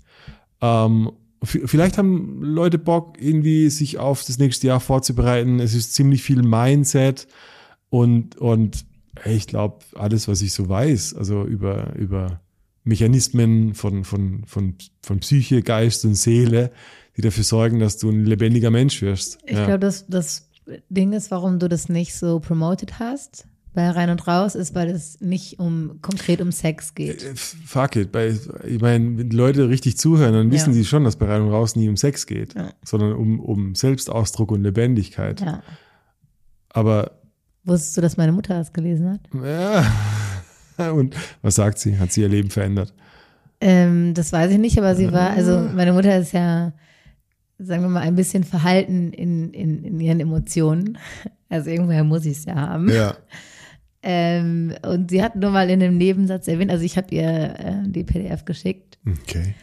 Ähm, vielleicht haben Leute Bock, irgendwie sich auf das nächste Jahr vorzubereiten. Es ist ziemlich viel Mindset und, und ich glaube, alles, was ich so weiß, also über, über Mechanismen von, von, von, von Psyche, Geist und Seele, die dafür sorgen, dass du ein lebendiger Mensch wirst. Ich Ja. glaube, das, das Ding ist, warum du das nicht so promoted hast bei Rein und Raus, ist, weil es nicht um konkret um Sex geht. Äh, Fuck it. Bei, ich meine, wenn Leute richtig zuhören, dann wissen Ja. sie schon, dass bei Rein und Raus nie um Sex geht, Ja. sondern um, um Selbstausdruck und Lebendigkeit. Ja. Aber Wusstest du, dass meine Mutter das gelesen hat? ja. [laughs] Und was sagt sie? Hat sie ihr Leben verändert? Ähm, das weiß ich nicht, aber sie war, also meine Mutter ist ja, sagen wir mal, ein bisschen verhalten in, in, in ihren Emotionen. Also irgendwoher muss ich es ja haben. Ja. Ähm, und sie hat nur mal in einem Nebensatz erwähnt, also ich habe ihr äh, die PDF geschickt Okay.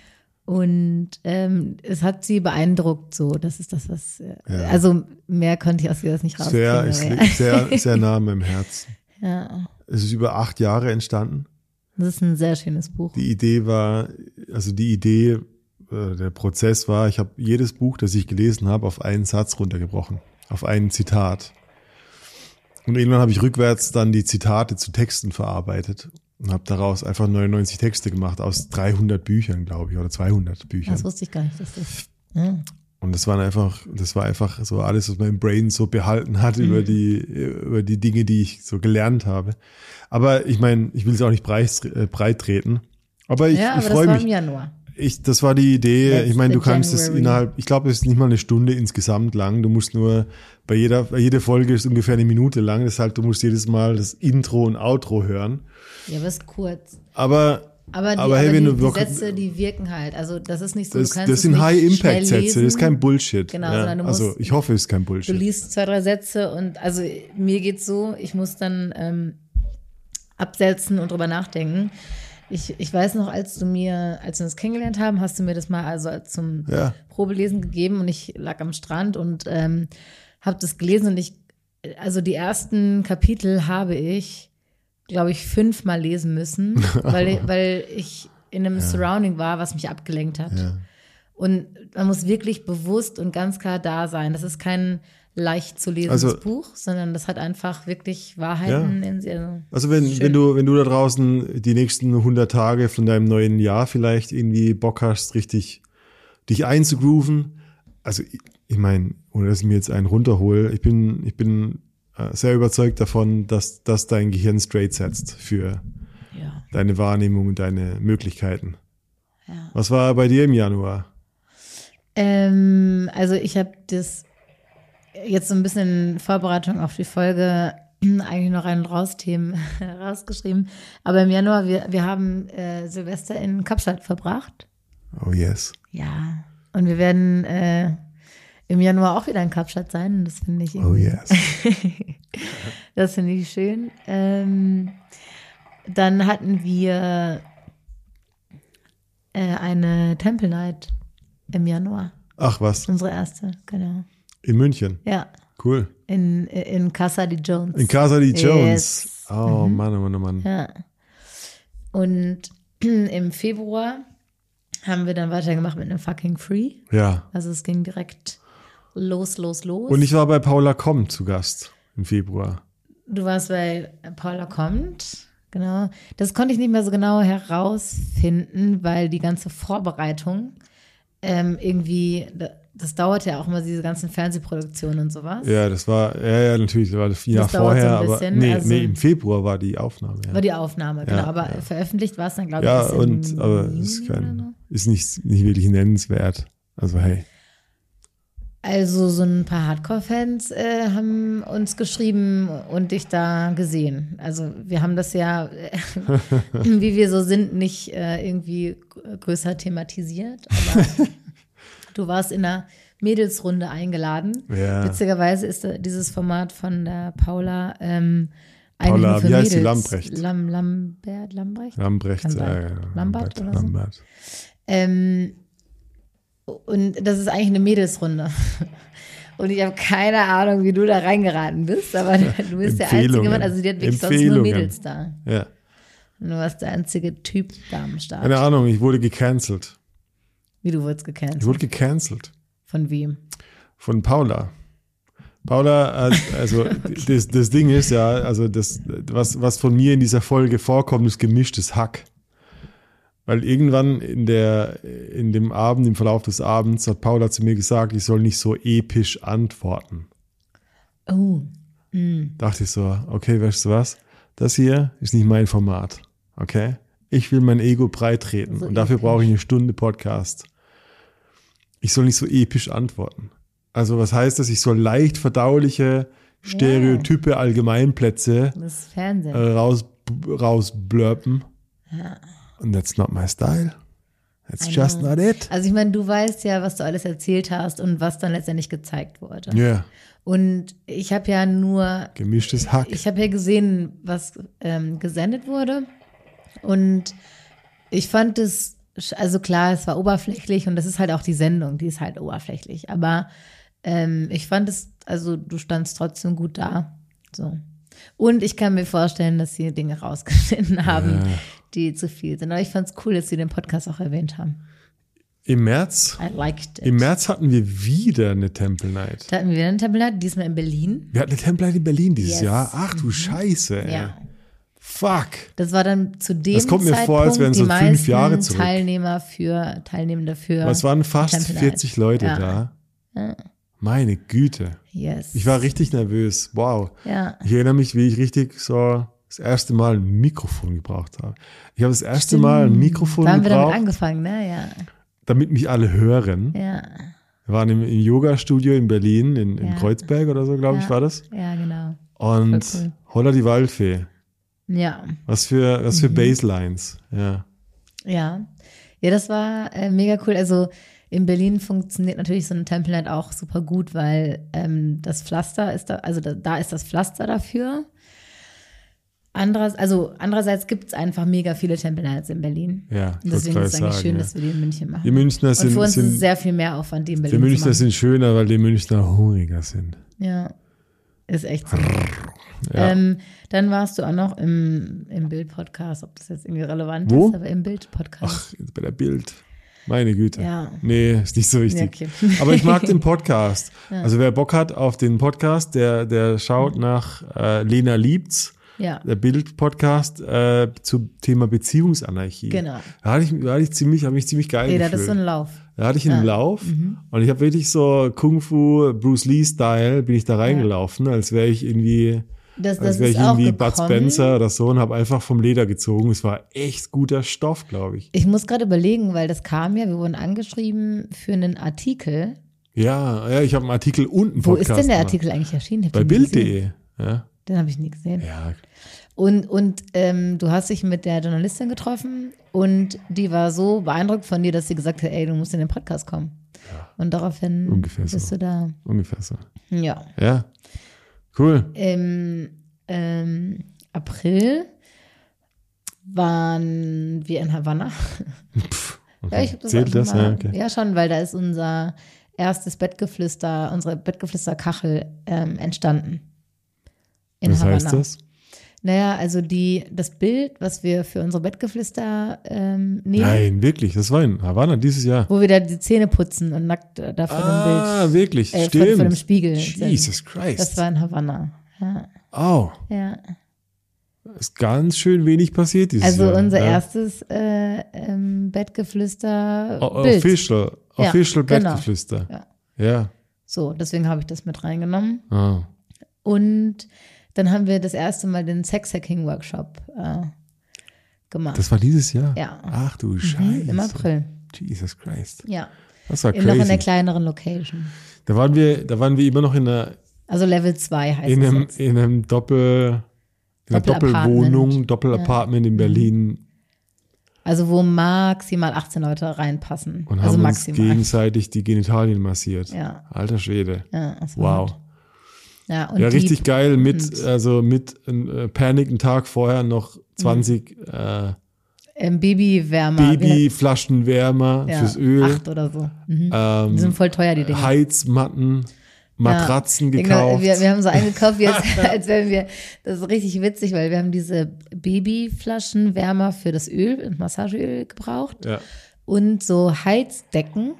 und ähm, es hat sie beeindruckt so. Das ist das, was, äh, Ja. also mehr konnte ich aus ihr das nicht rauskriegen. Sehr, liegt sehr, sehr [laughs] nah meinem Herzen. Ja. Es ist über acht Jahre entstanden. Das ist ein sehr schönes Buch. Die Idee war, also die Idee, äh, der Prozess war, ich habe jedes Buch, das ich gelesen habe, auf einen Satz runtergebrochen, auf ein Zitat. Und irgendwann habe ich rückwärts dann die Zitate zu Texten verarbeitet und habe daraus einfach 99 Texte gemacht aus 300 Büchern, glaube ich, oder 200 Büchern. Das wusste ich gar nicht, dass das. Ja. Und das waren einfach, das war einfach so alles, was mein Brain so behalten hat Mhm. über die, über die Dinge, die ich so gelernt habe. Aber ich meine, ich will es auch nicht breit, äh, breit treten. Aber ich, ja, ich freue war mich. im Januar. Ich, das war die Idee. That's ich meine, du kannst es innerhalb, ich glaube, es ist nicht mal eine Stunde insgesamt lang. Du musst nur, bei jeder, bei jeder Folge ist ungefähr eine Minute lang. Heißt, du musst jedes Mal das Intro und Outro hören. Ja, ist kurz. Aber, Aber die, Aber hey, wenn die, du die Sätze, die wirken halt. Also das ist nicht so, das, du das sind High-Impact-Sätze. Das ist kein Bullshit. Genau, ja, du also, musst- ich hoffe, es ist kein Du Bullshit. liest zwei, drei Sätze und also mir geht's so, ich muss dann ähm, absetzen und drüber nachdenken. Ich, ich weiß noch, als du mir, als wir uns kennengelernt haben, hast du mir das mal also als zum Ja. Probelesen gegeben und ich lag am Strand und ähm, habe das gelesen und ich, also die ersten Kapitel habe ich, glaube ich, fünfmal lesen müssen, [laughs] weil, weil ich in einem Surrounding war, was mich abgelenkt hat. Ja. Und man muss wirklich bewusst und ganz klar da sein. Das ist kein leicht zu lesendes Also- Buch, sondern das hat einfach wirklich Wahrheiten in sich. Also, Also wenn, Schön. wenn du, wenn du da draußen die nächsten 100 Tage von deinem neuen Jahr vielleicht irgendwie Bock hast, richtig dich einzugrooven, also ich, ich meine, ohne dass ich mir jetzt einen runterhole, ich bin, ich bin sehr überzeugt davon, dass das dein Gehirn straight setzt für ja, deine Wahrnehmung und deine Möglichkeiten. ja. Was war bei dir im Januar? Ähm, also ich habe das jetzt so ein bisschen in Vorbereitung auf die Folge [clears throat] eigentlich noch einen Raus-Themen [laughs] rausgeschrieben. Aber im Januar, wir, wir haben äh, Silvester in Kapstadt verbracht. Oh yes. Ja. Und wir werden äh, im Januar auch wieder in Kapstadt sein. Das finde ich Oh yes. [laughs] Das finde ich schön. Ähm, dann hatten wir äh, eine Temple Night im Januar. Ach was, Unsere erste, genau. in München. Ja, Cool. in, in Casa di Jones. In Casa di Jones. Yes. Oh Mann, oh Mann, oh Mann. Ja. Und [clears throat] im Februar haben wir dann weitergemacht mit einem Fucking Free. Ja. Also es ging direkt los, los, los. Und ich war bei Paula Komm zu Gast im Februar. Du warst bei Paula kommt, genau. Das konnte ich nicht mehr so genau herausfinden, weil die ganze Vorbereitung ähm, irgendwie, da- das dauert ja auch immer diese ganzen Fernsehproduktionen und sowas. Ja, das war, ja, ja, natürlich, das war das Jahr dauert so vorher, ein aber bisschen, nee, also- nee, im Februar war die Aufnahme. Ja, War die Aufnahme, genau. Ja, aber ja. veröffentlicht war es dann, glaube ich, ja und, aber ist kein, ist nicht, nicht wirklich nennenswert. Also hey, Also so ein paar Hardcore-Fans äh, haben uns geschrieben und dich da gesehen. Also wir haben das ja, äh, [laughs] wie wir so sind, nicht äh, irgendwie größer thematisiert. Aber [laughs] du warst in einer Mädelsrunde eingeladen. Ja. Witzigerweise ist äh, dieses Format von der Paula ähm, Paula, wie heißt sie? Mädels. Lambrecht. Lam, Lambert, Lambrecht? Lambrecht. Sein. äh, ja, Lambert oder so? Lambert. Ähm, und das ist eigentlich eine Mädelsrunde. [laughs] Und ich habe keine Ahnung, wie du da reingeraten bist, aber du bist der einzige. Mann, also die hat wirklich sonst nur. Mädels da. Ja. Und du warst der einzige Typ da am Start. Keine Ahnung, ich wurde gecancelt. Wie du wurdest Ich gecancelt. wurde gecancelt. Von wem? Von Paula. Paula, äh, also [laughs] das, das Ding ist ja, also das, was, was von mir in dieser Folge vorkommt, ist gemischtes Hack. Weil irgendwann in der, in dem Abend, im Verlauf des Abends, hat Paula zu mir gesagt, ich soll nicht so episch antworten. Oh, Dachte ich so, okay, weißt du was? Das hier ist nicht mein Format. Okay? Ich will mein Ego breit treten So und dafür episch. brauche ich eine Stunde Podcast. Ich soll nicht so episch antworten. Also was heißt das? Ich soll leicht verdauliche Stereotype, Allgemeinplätze ist Fernsehen. äh, raus, rausblurpen. Und that's not my style. That's I just know. not it. Also ich meine, du weißt ja, was du alles erzählt hast und was dann letztendlich gezeigt wurde. Ja, Und ich habe ja nur gemischtes Hack. Ich habe ja gesehen, was ähm, gesendet wurde. Und ich fand es, also klar, es war oberflächlich und das ist halt auch die Sendung, die ist halt oberflächlich. Aber ähm, ich fand es, also du standst trotzdem gut da. So. Und ich kann mir vorstellen, dass sie Dinge rausgeschnitten haben, die zu viel sind. Aber ich fand es cool, dass sie den Podcast auch erwähnt haben. Im März, I liked it. im März hatten wir wieder eine Temple Night. da hatten wir wieder einen Tabellat, diesmal in Berlin. Wir hatten eine Temple Night in Berlin dieses Yes. Mhm. Jahr. Ach du Scheiße, ey. Ja. Fuck. Das war dann zu dem Das kommt mir Zeitpunkt vor, als wären so fünf Jahre zurück. Teilnehmer für Teilnehmende für. Es waren fast Temple Night. 40 Leute Ja. da. Meine Güte. Yes. Ich war richtig nervös. Wow. Ja. Ich erinnere mich, wie ich richtig so das erste Mal ein Mikrofon gebraucht habe. Ich habe das erste Mal ein Mikrofon Da haben wir damit gebraucht, angefangen, ne? Ja. damit mich alle hören. Ja. Wir waren im, im Yoga-Studio in Berlin, in, in Ja. Kreuzberg oder so, glaube ich, Ja. war das. Ja, genau. Und cool. Holla die Waldfee. Ja. Was für, was für Mhm. Baselines. Ja. Ja. Ja, das war äh, mega cool. Also in Berlin funktioniert natürlich so ein Night auch super gut, weil ähm, das Pflaster ist da, also da, da ist das Pflaster dafür. Andererseits, also andererseits gibt es einfach mega viele Temple Nights in Berlin. Ja, Und deswegen ist es eigentlich sagen, schön, ja. dass wir die in München machen. Die Münchner Und sind, für uns ist sind es sehr viel mehr Aufwand, die in Berlin die Münchner machen. sind schöner, weil die Münchner hungriger sind. Ja, ist echt so. Ja. Ähm, dann warst du auch noch im, im Bild-Podcast, ob das jetzt irgendwie relevant Wo? ist, aber im Bild-Podcast. Ach, bei der Bild. Meine Güte. Ja. Nee, ist nicht so wichtig. Ja, okay. [laughs] Aber ich mag den [laughs] Podcast. Also wer Bock hat auf den Podcast, der, der schaut nach äh, Lena Liebt's, Ja, der Bild-Podcast äh, zum Thema Beziehungsanarchie. Genau. Da hatte ich, da hatte ich ziemlich, habe ich ziemlich geil nee, das gefühlt. ist so ein Lauf. Da hatte ich einen Lauf und ich habe wirklich so Kung Fu Bruce Lee Style bin ich da reingelaufen, als wäre ich irgendwie Das, als das wäre ich irgendwie Bud. Spencer oder so und habe einfach vom Leder gezogen. Es war echt guter Stoff, glaube ich. Ich muss gerade überlegen, weil das kam ja, wir wurden angeschrieben für einen Artikel. Ja, ja, ich habe einen Artikel und einen Wo Podcast ist denn der gemacht. Artikel eigentlich erschienen? Bei. Bild.de. Ja. Den habe ich nie gesehen. ja, Und, und ähm, du hast dich mit der Journalistin getroffen und die war so beeindruckt von dir, dass sie gesagt hat, ey, du musst in den Podcast kommen. Und daraufhin Ungefähr bist so. du da. ungefähr so. Ja. Ja, cool. Im ähm, April waren wir in Havanna. Okay. Ja, ich das Zählt das? schon mal, Ja, okay. ja, schon, weil da ist unser erstes Bettgeflüster, unsere Bettgeflüsterkachel ähm, entstanden. In Was Havanna. heißt das? Naja, also die, das Bild, was wir für unsere Bettgeflüster ähm, nehmen, Nein, wirklich. Das war in Havanna dieses Jahr. wo wir da die Zähne putzen und nackt äh, da vor dem Ah, Bild, wirklich. äh, vor, Stimmt. vor dem Spiegel sind. Jesus Christ. Das war in Havanna. Ja, oh, ja. ist ganz schön wenig passiert dieses Also Jahr. unser ja. erstes äh, ähm, Bettgeflüster O- Bild. Official, Ja, official genau. Bettgeflüster. Ja. Ja. So, deswegen habe ich das mit reingenommen. Ah. Und dann haben wir das erste Mal den Sex-Hacking-Workshop äh, gemacht. Das war dieses Jahr? Ja. Ach du Mhm, Scheiße. Im April. Jesus Christ. Ja. Das war in, noch in der crazy. kleineren Location. Da waren wir, da waren wir immer noch in einer, Also Level 2 heißt in es einem, jetzt. in einem Doppel, in einer. Doppelwohnung, Doppelapartment in Berlin Also wo maximal 18 Leute reinpassen. und also haben uns maximal. gegenseitig die Genitalien massiert. Ja. Alter Schwede. ja, Wow. hart. Ja, Ja, richtig geil mit, also mit äh, Panik einen Tag vorher noch 20 Mhm. äh, ähm, Babywärmer. Babyflaschenwärmer ja, fürs Öl, Acht oder so. Mhm. ähm, Die sind voll teuer, die Dinger. Heizmatten, Matratzen Genau, gekauft. wir, wir haben so eingekauft, wie als, [laughs] als wenn wir, das ist richtig witzig, weil wir haben diese Babyflaschenwärmer für das Öl, Massageöl gebraucht ja. und so Heizdecken,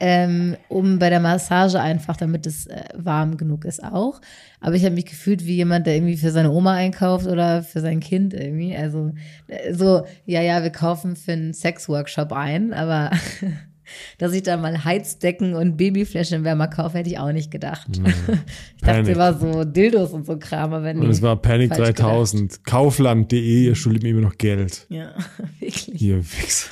ähm, um bei der Massage einfach, damit es äh, warm genug ist auch. Aber ich habe mich gefühlt wie jemand, der irgendwie für seine Oma einkauft oder für sein Kind irgendwie. Also äh, so, ja, ja, wir kaufen für einen Sexworkshop ein, aber [laughs] dass ich da mal Heizdecken und Babyflaschenwärmer kaufe, hätte ich auch nicht gedacht. [laughs] ich dachte Panic. immer so Dildos und so Kram, aber. Und es war Panic falsch 3000. Kaufland.de, ihr schuldet mir immer noch Geld. Ja, [laughs] wirklich. Ihr Wichser.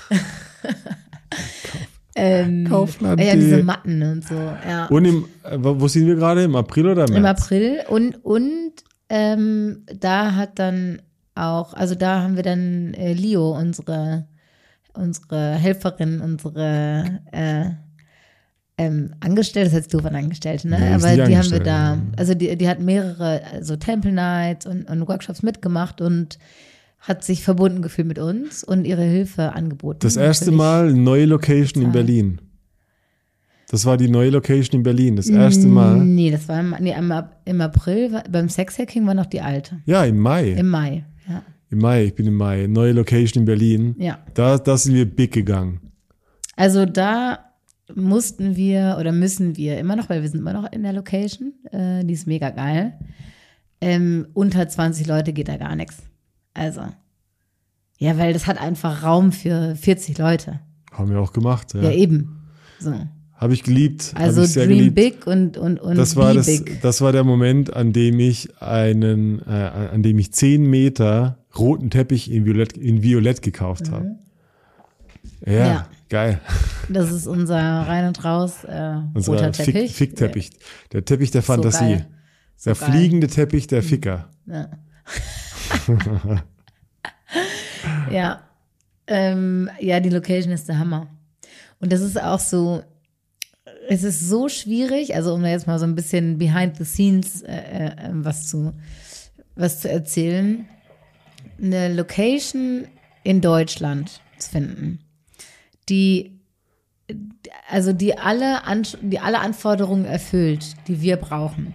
Ähm, Kaufland.de. Ja, diese Matten und so. Ja. Und im, äh, wo sind wir gerade? Im April oder März? Im April und und ähm, da hat dann auch, also da haben wir dann äh, Leo, unsere unsere Helferin, unsere äh, ähm, Angestellte, das heißt doof an Angestellte, ne? Nee, Aber nicht die haben wir da, also die, die hat mehrere also Temple Nights und, und Workshops mitgemacht und hat sich verbunden gefühlt mit uns und ihre Hilfe angeboten. Das erste. Mal neue Location in. Berlin. Das war die neue Location in Berlin. Das erste Mal. Nee, das war im, nee, im, Ap- im April, beim Sex Hacking war noch die alte. Ja, im Mai. Im Mai, ja. Im Mai, ich bin im Mai. Neue Location in Berlin. Ja. Da, da sind wir big gegangen. Also da mussten wir oder müssen wir immer noch, weil wir sind immer noch in der Location, äh, die ist mega geil. Ähm, unter 20 Leute geht da gar nichts. Also, ja, weil das hat einfach Raum für 40 Leute. Haben wir auch gemacht. Ja. Ja, eben. So. Habe ich geliebt. Also ich sehr Dream geliebt. Big und, und, und Das war, das, Big. das war der Moment, an dem ich einen, äh, an dem ich zehn Meter roten Teppich in Violett, in Violett gekauft habe. Ja, Mhm. Ja. geil. Das ist unser rein und raus äh, Unser roter Fick, Teppich. Fickteppich. Der Teppich der Fantasie. geil. der geil. fliegende Teppich der Ficker. Ja. [laughs] [laughs] ja. Ähm, ja, die Location ist der Hammer. Und das ist auch so, es ist so schwierig, also um da jetzt mal so ein bisschen behind the scenes äh, äh, was zu was zu erzählen, eine Location in Deutschland zu finden, die also die alle, An die alle Anforderungen erfüllt, die wir brauchen,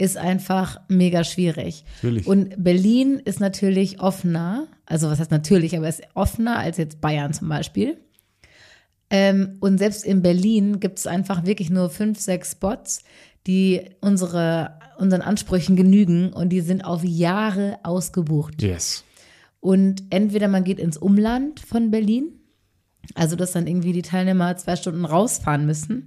ist einfach mega schwierig. Natürlich. Und Berlin ist natürlich offener, also was heißt natürlich, aber es ist offener als jetzt Bayern zum Beispiel. Ähm, und selbst in Berlin gibt es einfach wirklich nur fünf, sechs Spots, die unsere, unseren Ansprüchen genügen und die sind auf Jahre ausgebucht. Yes. Und entweder man geht ins Umland von Berlin, also dass dann irgendwie die Teilnehmer zwei Stunden rausfahren müssen,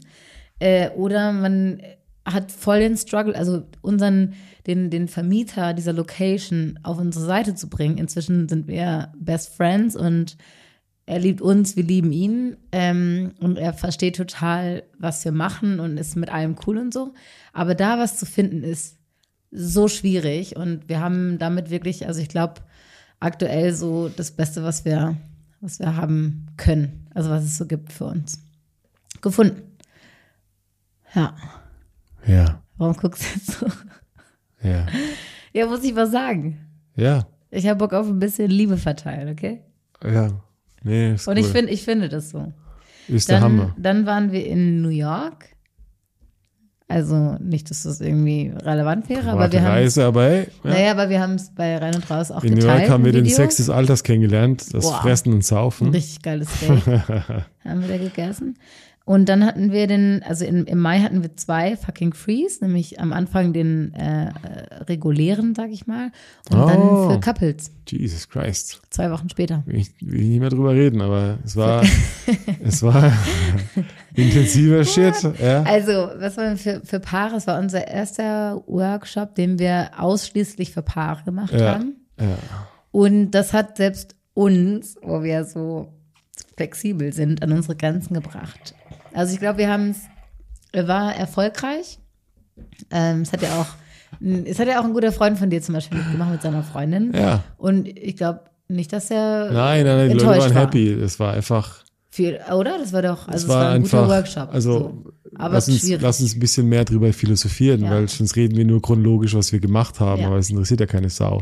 äh, oder man hat voll den Struggle, also unseren, den, den Vermieter dieser Location auf unsere Seite zu bringen. Inzwischen sind wir Best Friends und er liebt uns, wir lieben ihn ähm, und er versteht total, was wir machen und ist mit allem cool und so. Aber da was zu finden ist so schwierig und wir haben damit wirklich, also ich glaube, aktuell so das Beste, was wir, was wir haben können, also was es so gibt für uns, gefunden. Ja, Ja. warum guckst du jetzt so? Ja. Ja, muss ich was sagen. Ja. Ich habe Bock auf ein bisschen Liebe verteilen, okay? Ja. Nee, ist Und cool. ich finde, ich finde das so. ist der Dann, Hammer. dann waren wir in New York. Also nicht, dass das irgendwie relevant wäre, aber Private wir haben Reise, aber hey, ja. Naja, aber wir haben es bei Rein und Raus auch in New geteilt. York haben wir den. Sex des Alters kennengelernt, das Boah. Fressen und Saufen. Richtig geiles Steak [laughs] haben wir da gegessen. Und dann hatten wir den, also in, im Mai hatten wir zwei fucking Frees, nämlich am Anfang den äh, äh, regulären, sag ich mal, und Oh. dann für Couples, Jesus Christ. zwei Wochen später. Will ich, will ich nicht mehr drüber reden, aber es war, [laughs] es war [laughs] intensiver Shit. Ja. Also, was war denn für, für Paare? Es war unser erster Workshop, den wir ausschließlich für Paare gemacht Ja. haben. ja. Und das hat selbst uns, wo wir so flexibel sind, an unsere Grenzen gebracht. Also ich glaube, wir haben es, war erfolgreich. Ähm, es hat ja auch, es hat ja auch ein guter Freund von dir zum Beispiel mitgemacht mit seiner Freundin. Ja. Und ich glaube nicht, dass er Nein, nein, nein, die Leute waren war. happy. Es war einfach, Viel, oder? Das war doch, also es war, war ein einfach, guter Workshop. also so. Aber lass, uns, schwierig. lass uns ein bisschen mehr drüber philosophieren, Ja. weil sonst reden wir nur chronologisch, was wir gemacht haben, Ja. aber es interessiert ja keine Sau.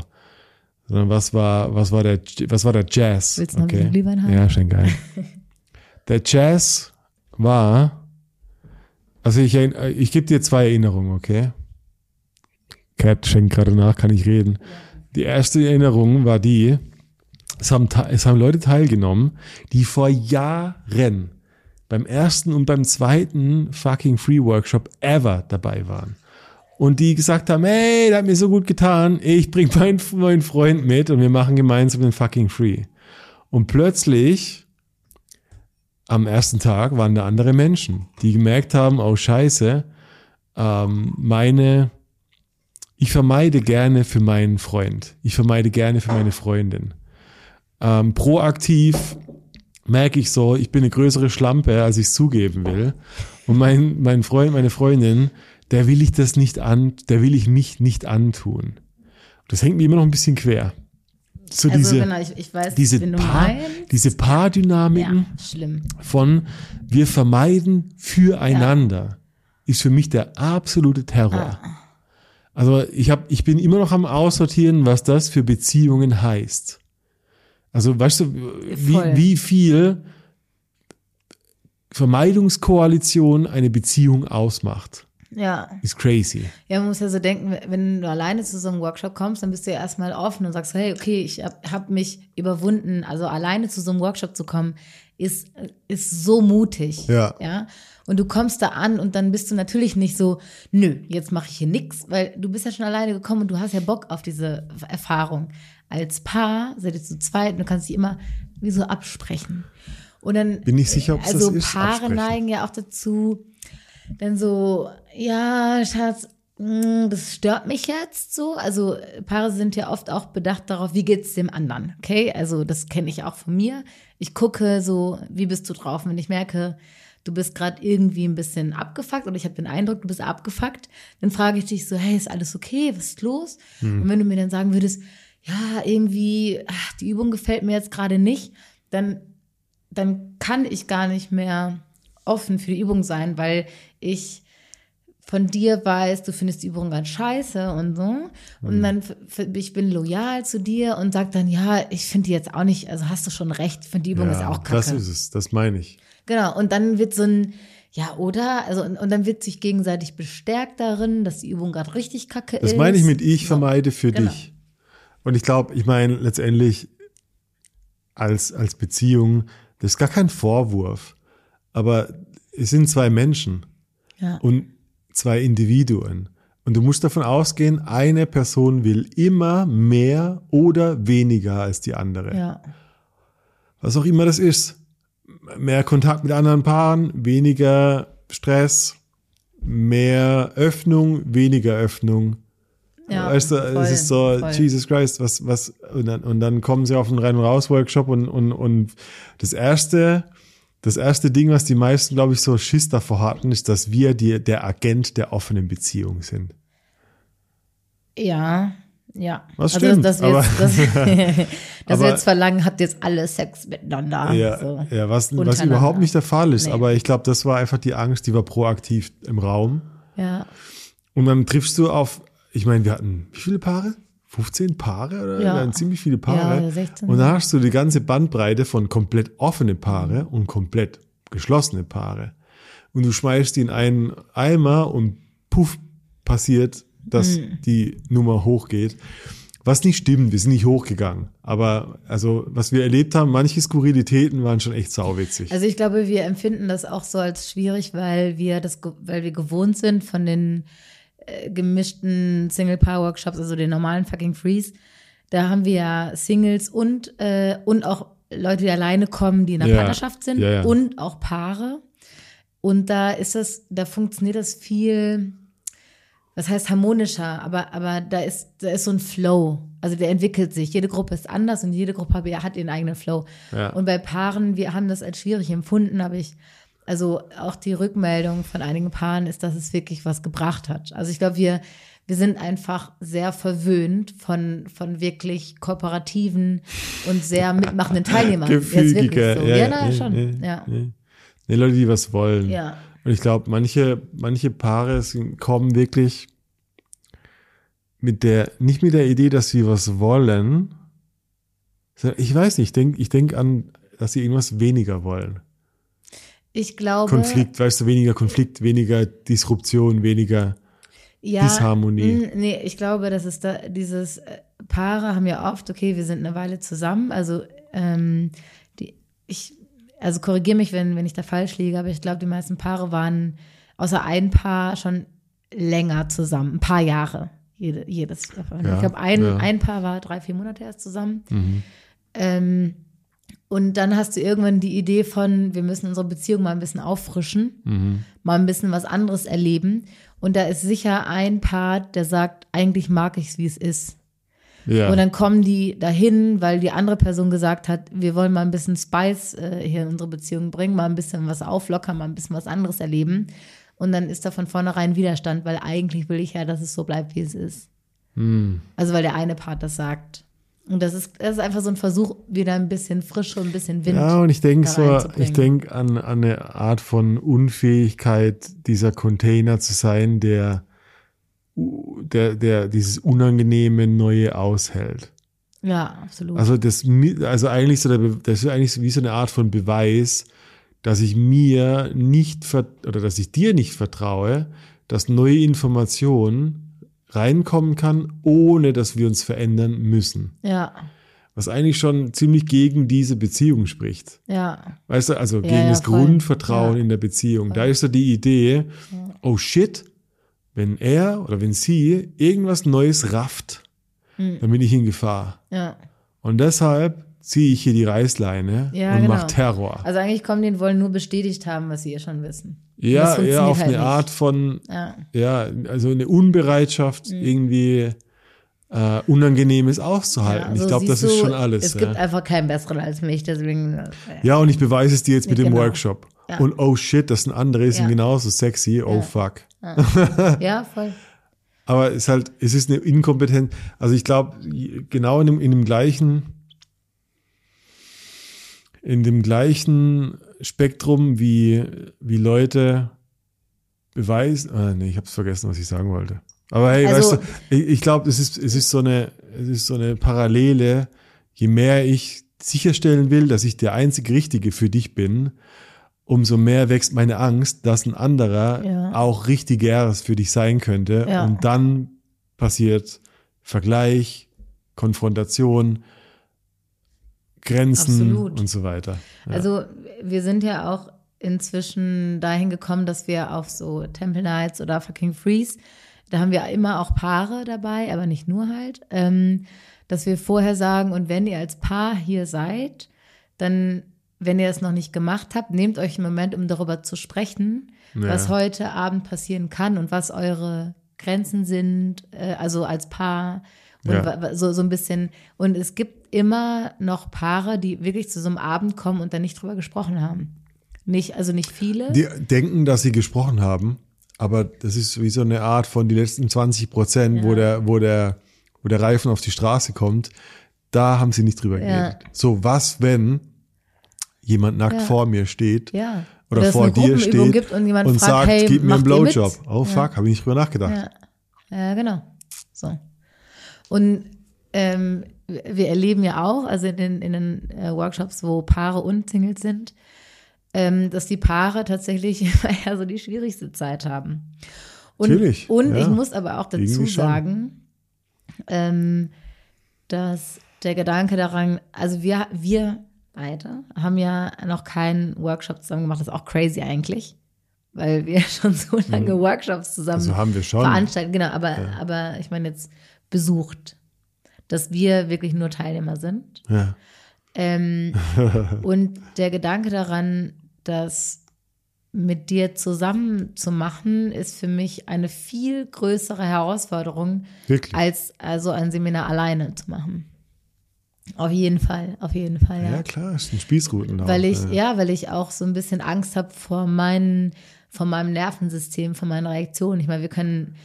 Sondern was war, was war der, was war der Jazz? Willst du noch ein bisschen Glühwein haben? Ja, schon geil. [laughs] der Jazz war, also ich, erinn- ich gebe dir zwei Erinnerungen, okay? Cat schenkt gerade nach, kann ich reden. Die erste Erinnerung war die, es haben, es haben Leute teilgenommen, die vor Jahren beim ersten und beim zweiten fucking Free Workshop ever dabei waren. Und die gesagt haben, hey, das hat mir so gut getan, ich bring meinen neuen Freund mit und wir machen gemeinsam den fucking Free. Und plötzlich, am ersten Tag, waren da andere Menschen, die gemerkt haben, oh scheiße, ähm, meine, ich vermeide gerne für meinen Freund. Ich vermeide gerne für meine Freundin. Ähm, proaktiv merke ich so, ich bin eine größere Schlampe, als ich es zugeben will. Und mein, mein Freund, meine Freundin, der will ich das nicht an, der will ich mich nicht antun. Das hängt mir immer noch ein bisschen quer. So also diese, genau, ich, ich weiß, diese, Paar, diese Paardynamiken Ja, von wir vermeiden füreinander ist für mich der absolute Terror. Ah. Also ich habe, ich bin immer noch am aussortieren, was das für Beziehungen heißt. Also weißt du, wie, Voll. wie viel Vermeidungskoalition eine Beziehung ausmacht, Ja. ist crazy. Ja, man muss ja so denken, wenn du alleine zu so einem Workshop kommst, dann bist du ja erstmal offen und sagst, hey, okay, ich habe hab mich überwunden. Also alleine zu so einem Workshop zu kommen, ist, ist so mutig. Ja. ja. Und du kommst da an und dann bist du natürlich nicht so, nö, jetzt mache ich hier nix, weil du bist ja schon alleine gekommen und du hast ja Bock auf diese Erfahrung. Als Paar seid ihr zu zweit und du kannst dich immer wie so absprechen. Und dann, Bin nicht sicher, ob es also das ist, Paare absprechen. neigen ja auch dazu, dann so, ja, Schatz, mh, das stört mich jetzt so. Also Paare sind ja oft auch bedacht darauf, wie geht's dem anderen, okay? Also das kenne ich auch von mir. Ich gucke so, wie bist du drauf? Wenn ich merke, du bist gerade irgendwie ein bisschen abgefuckt oder ich habe den Eindruck, du bist abgefuckt, dann frage ich dich so, hey, ist alles okay? Was ist los? Und wenn du mir dann sagen würdest, ja, irgendwie, ach, die Übung gefällt mir jetzt gerade nicht, dann dann kann ich gar nicht mehr offen für die Übung sein, weil ich von dir weiß, du findest die Übung ganz scheiße und so. Und dann, f- f- ich bin loyal zu dir und sag dann, ja, ich finde die jetzt auch nicht, also hast du schon recht, ich finde die Übung ist auch kacke. das ist es, das meine ich. Genau, und dann wird so ein, ja, oder? Also, und, und dann wird sich gegenseitig bestärkt darin, dass die Übung gerade richtig kacke ist. Das meine ich mit ich vermeide für Genau. dich. Und ich glaube, ich meine letztendlich als, als Beziehung, das ist gar kein Vorwurf, aber es sind zwei Menschen Ja. und zwei Individuen. Und du musst davon ausgehen, eine Person will immer mehr oder weniger als die andere. Ja. Was auch immer das ist. Mehr Kontakt mit anderen Paaren, weniger Stress, mehr Öffnung, weniger Öffnung. Ja, weißt du, voll, es ist so, voll. Jesus Christ, was, was, und dann, und dann kommen sie auf einen Rein- und Raus-Workshop und, und, und das erste, das erste Ding, was die meisten, glaube ich, so Schiss davor hatten, ist, dass wir die, der Agent der offenen Beziehung sind. Ja, ja. Was also, stimmt, dass wir aber- jetzt, dass, [laughs] [laughs] dass Aber- wir jetzt verlangen, habt jetzt alle Sex miteinander. Ja, so. ja was, was überhaupt nicht der Fall ist. Nee. Aber ich glaube, das war einfach die Angst, die war proaktiv im Raum. ja. Und dann triffst du auf, ich meine, wir hatten wie viele Paare? 15 Paare oder? Ja. Hatten ziemlich viele Paare. Ja, 16. Und da hast du die ganze Bandbreite von komplett offene Paare und komplett geschlossene Paare. Und du schmeißt die in einen Eimer und puff, passiert, dass Mhm. die Nummer hochgeht. Was nicht stimmt, wir sind nicht hochgegangen. Aber also, was wir erlebt haben, manche Skurrilitäten waren schon echt sauwitzig. Also ich glaube, wir empfinden das auch so als schwierig, weil wir das, weil wir gewohnt sind von den äh, gemischten Single-Paar-Workshops, also den normalen fucking Freeze. Da haben wir ja Singles und, äh, und auch Leute, die alleine kommen, die in einer Ja. Partnerschaft sind Ja, ja. und auch Paare. Und da ist das, da funktioniert das viel, was heißt harmonischer, aber, aber da ist, da ist so ein Flow. Also der entwickelt sich. Jede Gruppe ist anders und jede Gruppe hat ihren eigenen Flow. Und bei Paaren, wir haben das als schwierig empfunden, habe ich also auch die Rückmeldung von einigen Paaren ist, dass es wirklich was gebracht hat. Also ich glaube, wir, wir sind einfach sehr verwöhnt von, von wirklich kooperativen und sehr mitmachenden Teilnehmern. Gefügiger. so. Ja, Ja, ja, na, nee, schon. nee, ja. nee. Leute, die was wollen. ja. Und ich glaube, manche, manche Paare kommen wirklich mit der, nicht mit der Idee, dass sie was wollen. sondern Ich weiß nicht, ich denke ich denk an, dass sie irgendwas weniger wollen. Ich glaube. Konflikt, weißt du, weniger Konflikt, weniger Disruption, weniger. ja, Disharmonie. mh, Nee, ich glaube, das ist da, dieses äh, Paare haben ja oft, okay, wir sind eine Weile zusammen. Also, ähm, die, ich, also korrigiere mich, wenn, wenn ich da falsch liege, aber ich glaube, die meisten Paare waren außer ein Paar schon länger zusammen, ein paar Jahre. Jede, jedes. Ja, ich glaube, ein, ja. ein Paar war drei, vier Monate erst zusammen. Ähm, und dann hast du irgendwann die Idee von, wir müssen unsere Beziehung mal ein bisschen auffrischen, mal ein bisschen was anderes erleben. Und da ist sicher ein Part, der sagt, eigentlich mag ich es, wie es ist. Ja. Und dann kommen die dahin, weil die andere Person gesagt hat, wir wollen mal ein bisschen Spice äh, hier in unsere Beziehung bringen, mal ein bisschen was auflockern, mal ein bisschen was anderes erleben. Und dann ist da von vornherein Widerstand, weil eigentlich will ich ja, dass es so bleibt, wie es ist. Hm. Also weil der eine Part das sagt. Und das ist, das ist einfach so ein Versuch, wieder ein bisschen Frische und ein bisschen Wind. Ja, und ich denke so, ich denke an, an eine Art von Unfähigkeit, dieser Container zu sein, der, der, der dieses unangenehme Neue aushält. Ja, absolut. Also das, also eigentlich so, der, das ist eigentlich wie so eine Art von Beweis, dass ich mir nicht oder dass ich dir nicht vertraue, dass neue Informationen reinkommen kann, ohne dass wir uns verändern müssen. ja, Was eigentlich schon ziemlich gegen diese Beziehung spricht. ja, Weißt du, also gegen ja, das voll. Grundvertrauen Ja. in der Beziehung. Da ist so die Idee, oh shit, wenn er oder wenn sie irgendwas Neues rafft, Hm. dann bin ich in Gefahr. ja. Und deshalb ziehe ich hier die Reißleine Ja, und genau. mache Terror. Also eigentlich kommen die und wollen nur bestätigt haben, was sie eh schon wissen. Ja, ja, auf halt eine nicht. Art von, Ja, ja, also eine Unbereitschaft, Hm. irgendwie äh, Unangenehmes auszuhalten. ja, so ich glaube, das ist schon alles. Es ja. gibt einfach keinen besseren als mich, deswegen. äh, Ja, und ich beweise es dir jetzt mit dem Genau. Workshop. Ja. Und oh shit, das sind andere, Ja. genauso sexy. Oh Ja. fuck. [laughs] Ja, voll. Aber es ist halt, es ist eine Inkompetenz. Also ich glaube, genau in dem, in dem gleichen, in dem gleichen Spektrum wie, wie Leute beweisen. Ah, nee, ich habe vergessen, was ich sagen wollte. Aber hey, Also- weißt du, ich, ich glaube, es ist, es ist so eine, es ist so eine Parallele. Je mehr ich sicherstellen will, dass ich der einzig Richtige für dich bin, umso mehr wächst meine Angst, dass ein anderer Ja. auch richtigeres für dich sein könnte. Ja. Und dann passiert Vergleich, Konfrontation, Grenzen Absolut. und so weiter. Ja. Also wir sind ja auch inzwischen dahin gekommen, dass wir auf so Temple Nights oder Fucking Freeze, da haben wir immer auch Paare dabei, aber nicht nur halt, ähm, dass wir vorher sagen, und wenn ihr als Paar hier seid, dann, wenn ihr es noch nicht gemacht habt, nehmt euch einen Moment, um darüber zu sprechen, Ja. was heute Abend passieren kann und was eure Grenzen sind, äh, also als Paar und Ja. so, so ein bisschen. Und es gibt immer noch Paare, die wirklich zu so einem Abend kommen und dann nicht drüber gesprochen haben. Nicht, also nicht viele. Die denken, dass sie gesprochen haben, aber das ist wie so eine Art von die letzten 20 Prozent, wo der, wo der, wo der Reifen auf die Straße kommt, da haben sie nicht drüber Ja. geredet. So, was, wenn jemand nackt Ja. vor mir steht ja. oder vor dir steht und und fragt, sagt, hey, gib mir einen? Blowjob. Oh fuck, habe ich nicht drüber nachgedacht. Ja, ja genau. So. Und ähm, wir erleben ja auch, also in den, in den äh, Workshops, wo Paare und Singles sind, ähm, dass die Paare tatsächlich [laughs] immer eher so die schwierigste Zeit haben. Und, Natürlich, Und ja. ich muss aber auch dazu sagen, ähm, dass der Gedanke daran, also wir, wir beide haben ja noch keinen Workshop zusammen gemacht, das ist auch crazy eigentlich, weil wir [laughs] schon so lange Workshops zusammen Also haben wir schon. veranstalten, genau, aber, aber ich meine jetzt besucht, dass wir wirklich nur Teilnehmer sind. Ja. Ähm, [laughs] und der Gedanke daran, das mit dir zusammen zu machen, ist für mich eine viel größere Herausforderung, Wirklich. als also ein Seminar alleine zu machen. Auf jeden Fall, auf jeden Fall, ja. Ja, klar, ist ein Spießrutenlauf. weil ich, ja. ja, weil ich auch so ein bisschen Angst habe vor meinen, vor meinem Nervensystem, vor meinen Reaktionen. Ich meine, wir können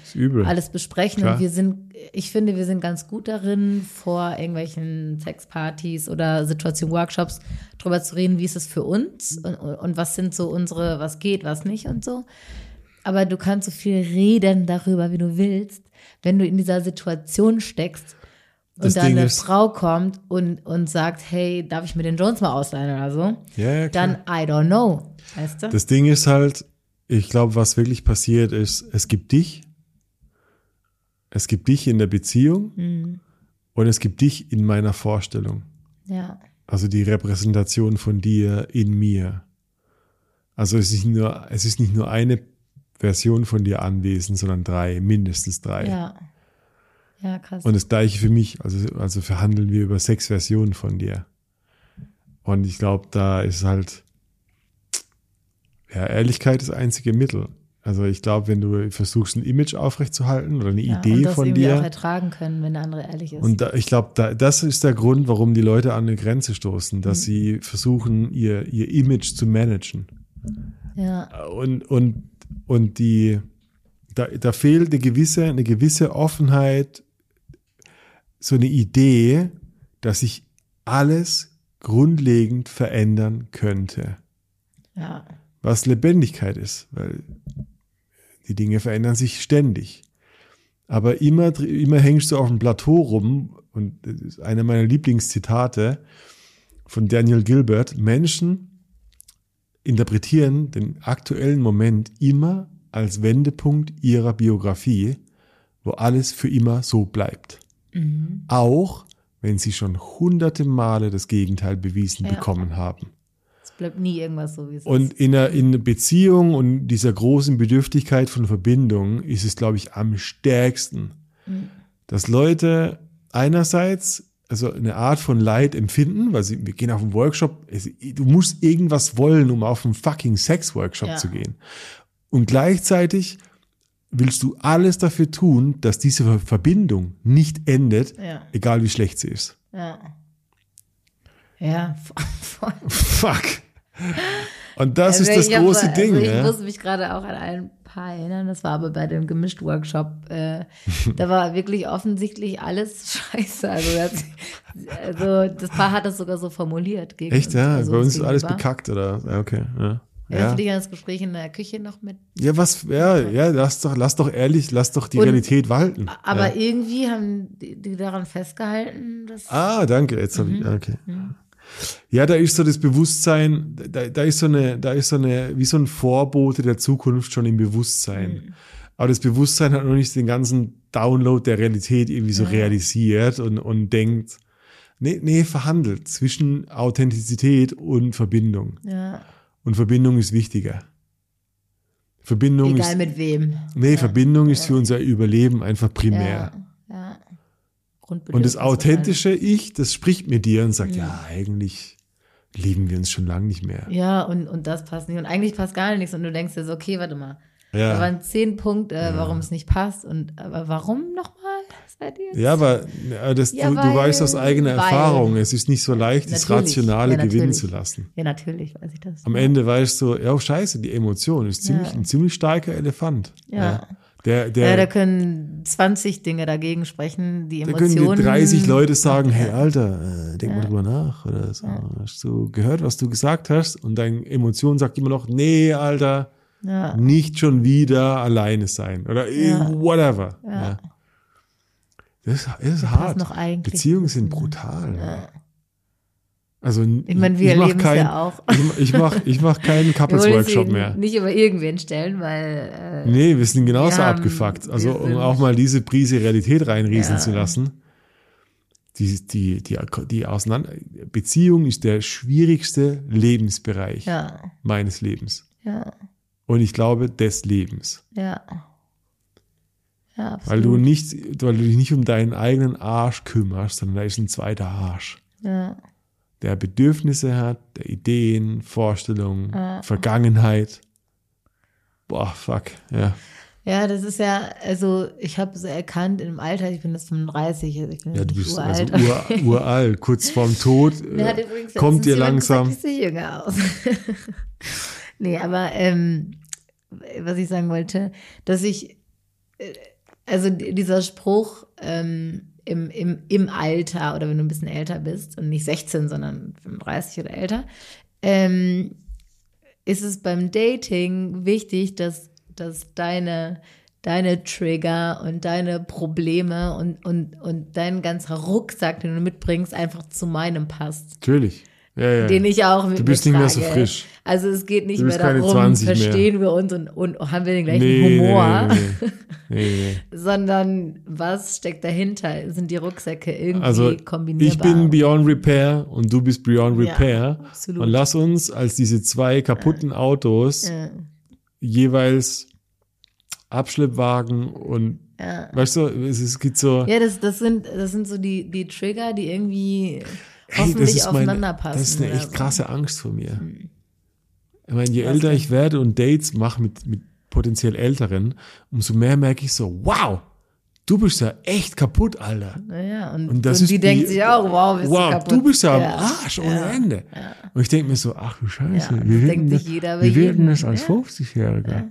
alles besprechen Klar. und wir sind, ich finde, wir sind ganz gut darin, vor irgendwelchen Sexpartys oder Situation-Workshops drüber zu reden, wie ist es für uns und, und was sind so unsere, was geht, was nicht und so. Aber du kannst so viel reden darüber, wie du willst, wenn du in dieser Situation steckst und dann eine ist- Frau kommt und, und sagt, hey, darf ich mir den Jones mal ausleihen oder so? Ja, ja. Dann I don't know. Weißt du? Das Ding ist halt, ich glaube, was wirklich passiert ist, es gibt dich, es gibt dich in der Beziehung Mhm. und es gibt dich in meiner Vorstellung. ja. Also die Repräsentation von dir in mir. Also es ist nicht nur, es ist nicht nur eine Version von dir anwesend, sondern drei, mindestens drei. Ja. Ja, krass. Und das gleiche für mich. Also, also verhandeln wir über sechs Versionen von dir. Und ich glaube, da ist halt, ja, Ehrlichkeit das einzige Mittel. Also ich glaube, wenn du versuchst, ein Image aufrechtzuerhalten oder eine ja, Idee und das von irgendwie auch dir. ertragen können, wenn der andere ehrlich ist. Und da, ich glaube, da, das ist der Grund, warum die Leute an eine Grenze stoßen, dass Mhm. sie versuchen, ihr, ihr Image zu managen. ja, Und, und, und die, da, da fehlt eine gewisse, eine gewisse Offenheit, so eine Idee, dass sich alles grundlegend verändern könnte. ja, Was Lebendigkeit ist, weil die Dinge verändern sich ständig. Aber immer, immer hängst du auf dem Plateau rum, und das ist einer meiner Lieblingszitate von Daniel Gilbert, Menschen interpretieren den aktuellen Moment immer als Wendepunkt ihrer Biografie, wo alles für immer so bleibt. Auch wenn sie schon hunderte Male das Gegenteil bewiesen Ja. bekommen haben. Bleibt nie irgendwas so, wie es Und ist. in einer, in einer Beziehung und dieser großen Bedürftigkeit von Verbindung ist es, glaube ich, am stärksten, dass Leute einerseits also eine Art von Leid empfinden, weil sie, wir gehen auf einen Workshop, es, du musst irgendwas wollen, um auf einen fucking Sex-Workshop Ja. zu gehen. Und gleichzeitig willst du alles dafür tun, dass diese Verbindung nicht endet, Ja. egal wie schlecht sie ist. Ja. Ja. [laughs] Fuck. [laughs] Und das Also ist das ich hab- große Ding. Also ich ja? muss mich gerade auch an ein paar erinnern. Das war aber bei dem Gemischt-Workshop. Äh, da war wirklich offensichtlich alles [laughs] scheiße. Also das, also das Paar hat das sogar so formuliert. Gegen Echt, ja? also Bei uns ist alles bekackt, oder? Ja, okay, ja. Ja. du dich das Gespräch in der Küche noch mit? ja, was, ja, ja, lass doch, lass doch ehrlich, lass doch die Und- Realität walten. Aber ja. irgendwie haben die, die daran festgehalten, dass Ah, danke, jetzt habe Mhm. ich, okay. Ja, da ist so das Bewusstsein, da, da ist so eine, da ist so eine, wie so ein Vorbote der Zukunft schon im Bewusstsein. Mhm. Aber das Bewusstsein hat noch nicht den ganzen Download der Realität irgendwie so Ja. realisiert und, und denkt, nee, nee, verhandelt zwischen Authentizität und Verbindung. ja, Und Verbindung ist wichtiger. Verbindung egal ist, mit wem. nee, Verbindung ist für unser Überleben einfach primär. Ja, ja. Und das Grundbedürfnis authentische Ich, das spricht mit dir und sagt, ja, eigentlich lieben wir uns schon lange nicht mehr. Ja, und, und das passt nicht. Und eigentlich passt gar nichts. Und du denkst dir so, okay, warte mal. Da Ja, waren zehn Punkte, warum es nicht passt. Und aber warum nochmal? Ja aber ja, das, Ja, du, du weil- weißt aus eigener weil- Erfahrung, es ist nicht so leicht, das Rationale ja, gewinnen zu lassen. Ja, natürlich weiß ich das. Am Ende weißt du, ja, oh, scheiße, die Emotion ist ziemlich, Ja. ein ziemlich starker Elefant. Ja. Der, der, ja, da können 20 Dinge dagegen sprechen. Die Da Emotionen. können dir 30 Leute [laughs] sagen, hey Alter, äh, denk mal drüber nach oder so. Hast du gehört, was du gesagt hast? Und deine Emotion sagt immer noch, nee, Alter, Ja, nicht schon wieder alleine sein oder Ja. whatever. Ja. Ja. Das, ist was hart. Beziehungen sind brutal. Also Ich meine, wir erleben es ja auch. Ich, ich mach, ich mach keinen [laughs] Couples-Workshop mehr. nicht über irgendwen stellen, weil äh, Nee, wir sind genauso Wir abgefuckt. Also um auch mal diese Prise Realität reinrieseln Ja. zu lassen. Die, die, die, die Auseinander Beziehung ist der schwierigste Lebensbereich ja, meines Lebens. ja, Und ich glaube, des Lebens. ja. Ja, absolut. Weil du nicht, weil du dich nicht um deinen eigenen Arsch kümmerst, sondern da ist ein zweiter Arsch, ja, der Bedürfnisse hat, der Ideen, Vorstellungen, Ja. Vergangenheit. Boah, fuck, ja. Ja, das ist ja, also ich habe so erkannt im Alter, ich bin jetzt 35, also ich bin Ja, du bist uralt. also [laughs] ur, uralt, kurz vorm Tod. [laughs] Hat äh, übrigens kommt ihr langsam. Gesagt, ich jünger aus. [laughs] nee, aber ähm, was ich sagen wollte, dass ich, äh, also dieser Spruch ähm, im, im, im Alter oder wenn du ein bisschen älter bist und nicht 16, sondern 35 oder älter, ähm, ist es beim Dating wichtig, dass, dass deine, deine Trigger und deine Probleme und, und, und dein ganzer Rucksack, den du mitbringst, einfach zu meinem passt. Natürlich. Ja, ja. Den ich auch mit Du bist nicht mehr so frisch. Also es geht nicht mehr darum, 20 mehr. verstehen wir uns und, und haben wir den gleichen nee, Humor, [laughs] Nee, nee, sondern was steckt dahinter? Sind die Rucksäcke irgendwie Also kombinierbar? ich bin Beyond Repair und du bist Beyond Ja, Repair. absolut. und lass uns als diese zwei kaputten Autos ja, jeweils Abschleppwagen und ja. weißt du, es, es gibt so, ja das, das, sind, das sind so die, die Trigger, die irgendwie hey, hoffentlich das ist passen. das ist eine echt so. krasse Angst von mir. Ich meine, je Was älter ich werde und Dates mache mit, mit potenziell Älteren, umso mehr merke ich so, wow, du bist ja echt kaputt, Alter. Naja, und, Und das und ist die denkt sich auch, wow, bist wow, du kaputt. du bist ja am Ja. Arsch ohne Ende. Und ich denke mir so, ach du Scheiße, Ja, das wie wird denkt jeder das, wird denn jedem, das als ja. 50-Jähriger?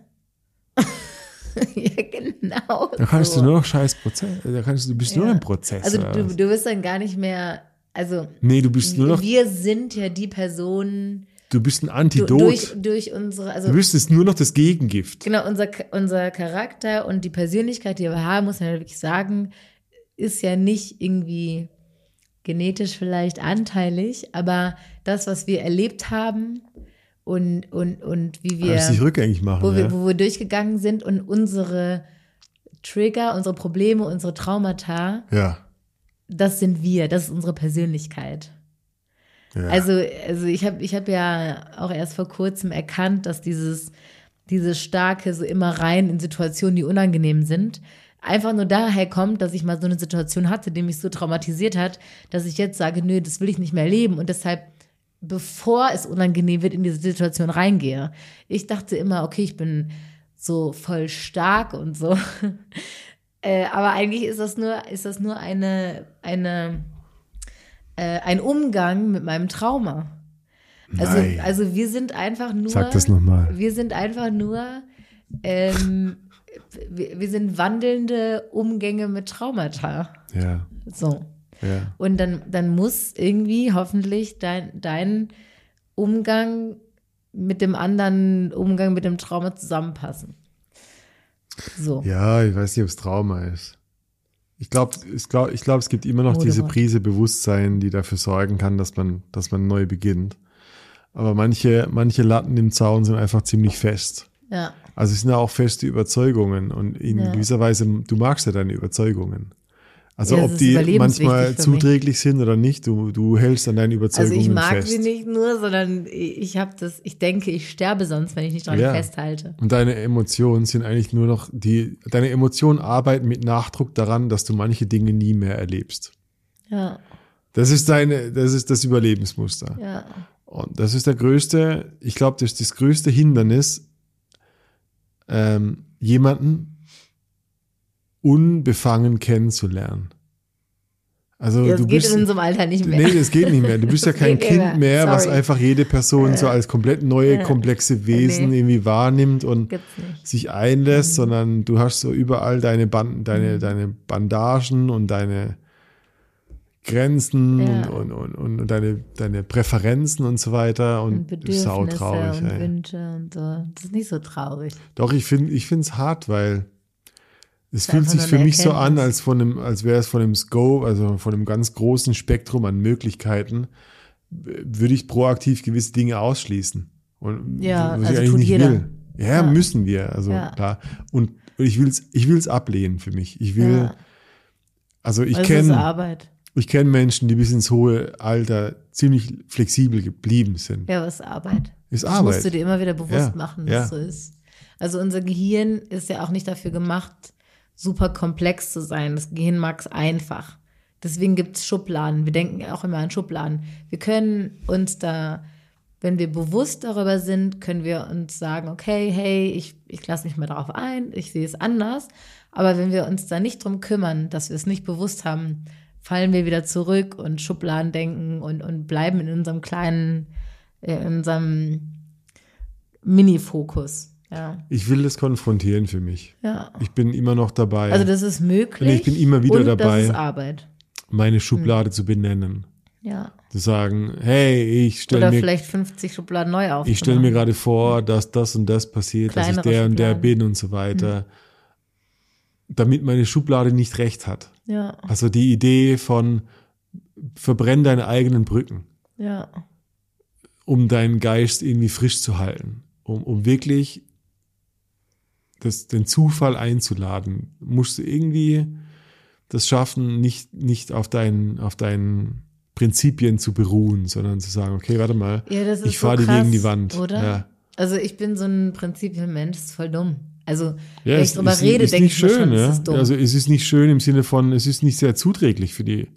[laughs] ja, genau. Da kannst so. du nur noch scheiß Prozess, da kannst du, du bist nur Ja. im Prozess. Also du, du bist dann gar nicht mehr, also nee, du bist nur noch, wir sind ja die Personen du bist ein Antidot. durch, durch unsere, also du bist nur noch das Gegengift. genau, unser, unser Charakter und die Persönlichkeit, die wir haben, muss man ja wirklich sagen, ist ja nicht irgendwie genetisch vielleicht anteilig, aber das, was wir erlebt haben und, und, und wie wir, dich rückgängig machen. wo, ja. wir, wo wir durchgegangen sind und unsere Trigger, unsere Probleme, unsere Traumata, ja. Das sind wir, das ist unsere Persönlichkeit. ja. Also, also ich habe ich hab ja auch erst vor kurzem erkannt, dass dieses, dieses starke so immer rein in Situationen, die unangenehm sind, einfach nur daher kommt, dass ich mal so eine Situation hatte, die mich so traumatisiert hat, dass ich jetzt sage, nö, das will ich nicht mehr erleben und deshalb, bevor es unangenehm wird, in diese Situation reingehe. Ich dachte immer, okay, ich bin so voll stark und so. Äh, aber eigentlich ist das nur, ist das nur eine, eine, äh, ein Umgang mit meinem Trauma. Also, Nein. also wir sind einfach nur. Sag das nochmal. Wir sind einfach nur. Ähm, wir, wir sind wandelnde Umgänge mit Traumata. Ja, So. ja. Und dann, dann muss irgendwie hoffentlich dein, dein Umgang mit dem anderen Umgang mit dem Trauma zusammenpassen. So. Ja, ich weiß nicht, ob es Trauma ist. Ich glaube, ich glaub, ich glaub, es gibt immer noch diese Modewort. Prise Bewusstsein, die dafür sorgen kann, dass man, dass man neu beginnt. Aber manche, manche Latten im Zaun sind einfach ziemlich fest. Ja. Also es sind ja auch feste Überzeugungen und in Ja. gewisser Weise, du magst ja deine Überzeugungen. Also Ja, ob die manchmal zuträglich sind oder nicht, du, du hältst an deinen Also Überzeugungen ich mag fest. sie nicht nur, sondern ich habe das, ich denke, ich sterbe sonst, wenn ich nicht dran Ja. festhalte. Und deine Emotionen sind eigentlich nur noch die, deine Emotionen arbeiten mit Nachdruck daran, dass du manche Dinge nie mehr erlebst. Ja, Das ist deine, das ist das Überlebensmuster. ja. Und das ist der größte, ich glaube, das ist das größte Hindernis, ähm, jemanden unbefangen kennenzulernen. Also Das du geht bist, in unserem Alter nicht mehr. nee, das geht nicht mehr. Du bist ja [laughs] kein Kind mehr. mehr, was Sorry. einfach jede Person so als komplett neue, komplexe Wesen Nee. irgendwie wahrnimmt und sich einlässt, Mhm. sondern du hast so überall deine, Band, deine, deine Bandagen und deine Grenzen Ja. und, und, und, und deine, deine Präferenzen und so weiter und, Und sau Bedürfnisse traurig. und ey. Wünsche und so. Das ist nicht so traurig. Doch, ich finde ich finde es hart, weil es fühlt sich für mich so an, Erkenntnis. als von einem, als wäre es von einem Scope, also von einem ganz großen Spektrum an Möglichkeiten, würde ich proaktiv gewisse Dinge ausschließen. Und Ja, was also ich tut eigentlich nicht jeder. will. Ja, Ja. müssen wir, also Ja. klar. Und ich will es ich will's ablehnen für mich. Ich will, Ja. also ich Das ist kenne ich kenne Menschen, die bis ins hohe Alter ziemlich flexibel geblieben sind. Ja, was ist Arbeit? Ist Das Arbeit. musst du dir immer wieder bewusst Ja, machen, ja. dass so ist. Also unser Gehirn ist ja auch nicht dafür gemacht, super komplex zu sein. Das Gehirn mag es einfach. Deswegen gibt es Schubladen. Wir denken auch immer an Schubladen. Wir können uns da, wenn wir bewusst darüber sind, können wir uns sagen, okay, hey, ich, ich lasse mich mal darauf ein, ich sehe es anders. Aber wenn wir uns da nicht drum kümmern, dass wir es nicht bewusst haben, fallen wir wieder zurück und Schubladen denken und, und bleiben in unserem kleinen, äh, in unserem Mini-Fokus. Ja. Ich will das konfrontieren für mich. ja. Ich bin immer noch dabei, Also das ist möglich. Und ich bin immer wieder dabei. Das ist Arbeit. meine Schublade zu benennen. Ja. Zu sagen, hey, ich stelle Oder mir, vielleicht 50 Schubladen neu auf. ich stelle mir gerade vor, dass das und das passiert, dass ich Kleinere der und der Schubladen. bin und so weiter. Damit meine Schublade nicht recht hat. Ja, Also die Idee von verbrenn deine eigenen Brücken, ja, um deinen Geist irgendwie frisch zu halten, um, um wirklich das, den Zufall einzuladen, musst du irgendwie das schaffen, nicht, nicht auf deinen, auf deinen Prinzipien zu beruhen, sondern zu sagen, okay, warte mal, ja ich fahre so die krass, gegen die Wand. Oder? Ja. Also ich bin so ein Prinzipienmensch, das ist voll dumm. Also Ja, wenn ich drüber rede, denke ich schön, schon, ja. ist dumm. Also es ist nicht schön im Sinne von, es ist nicht sehr zuträglich für die.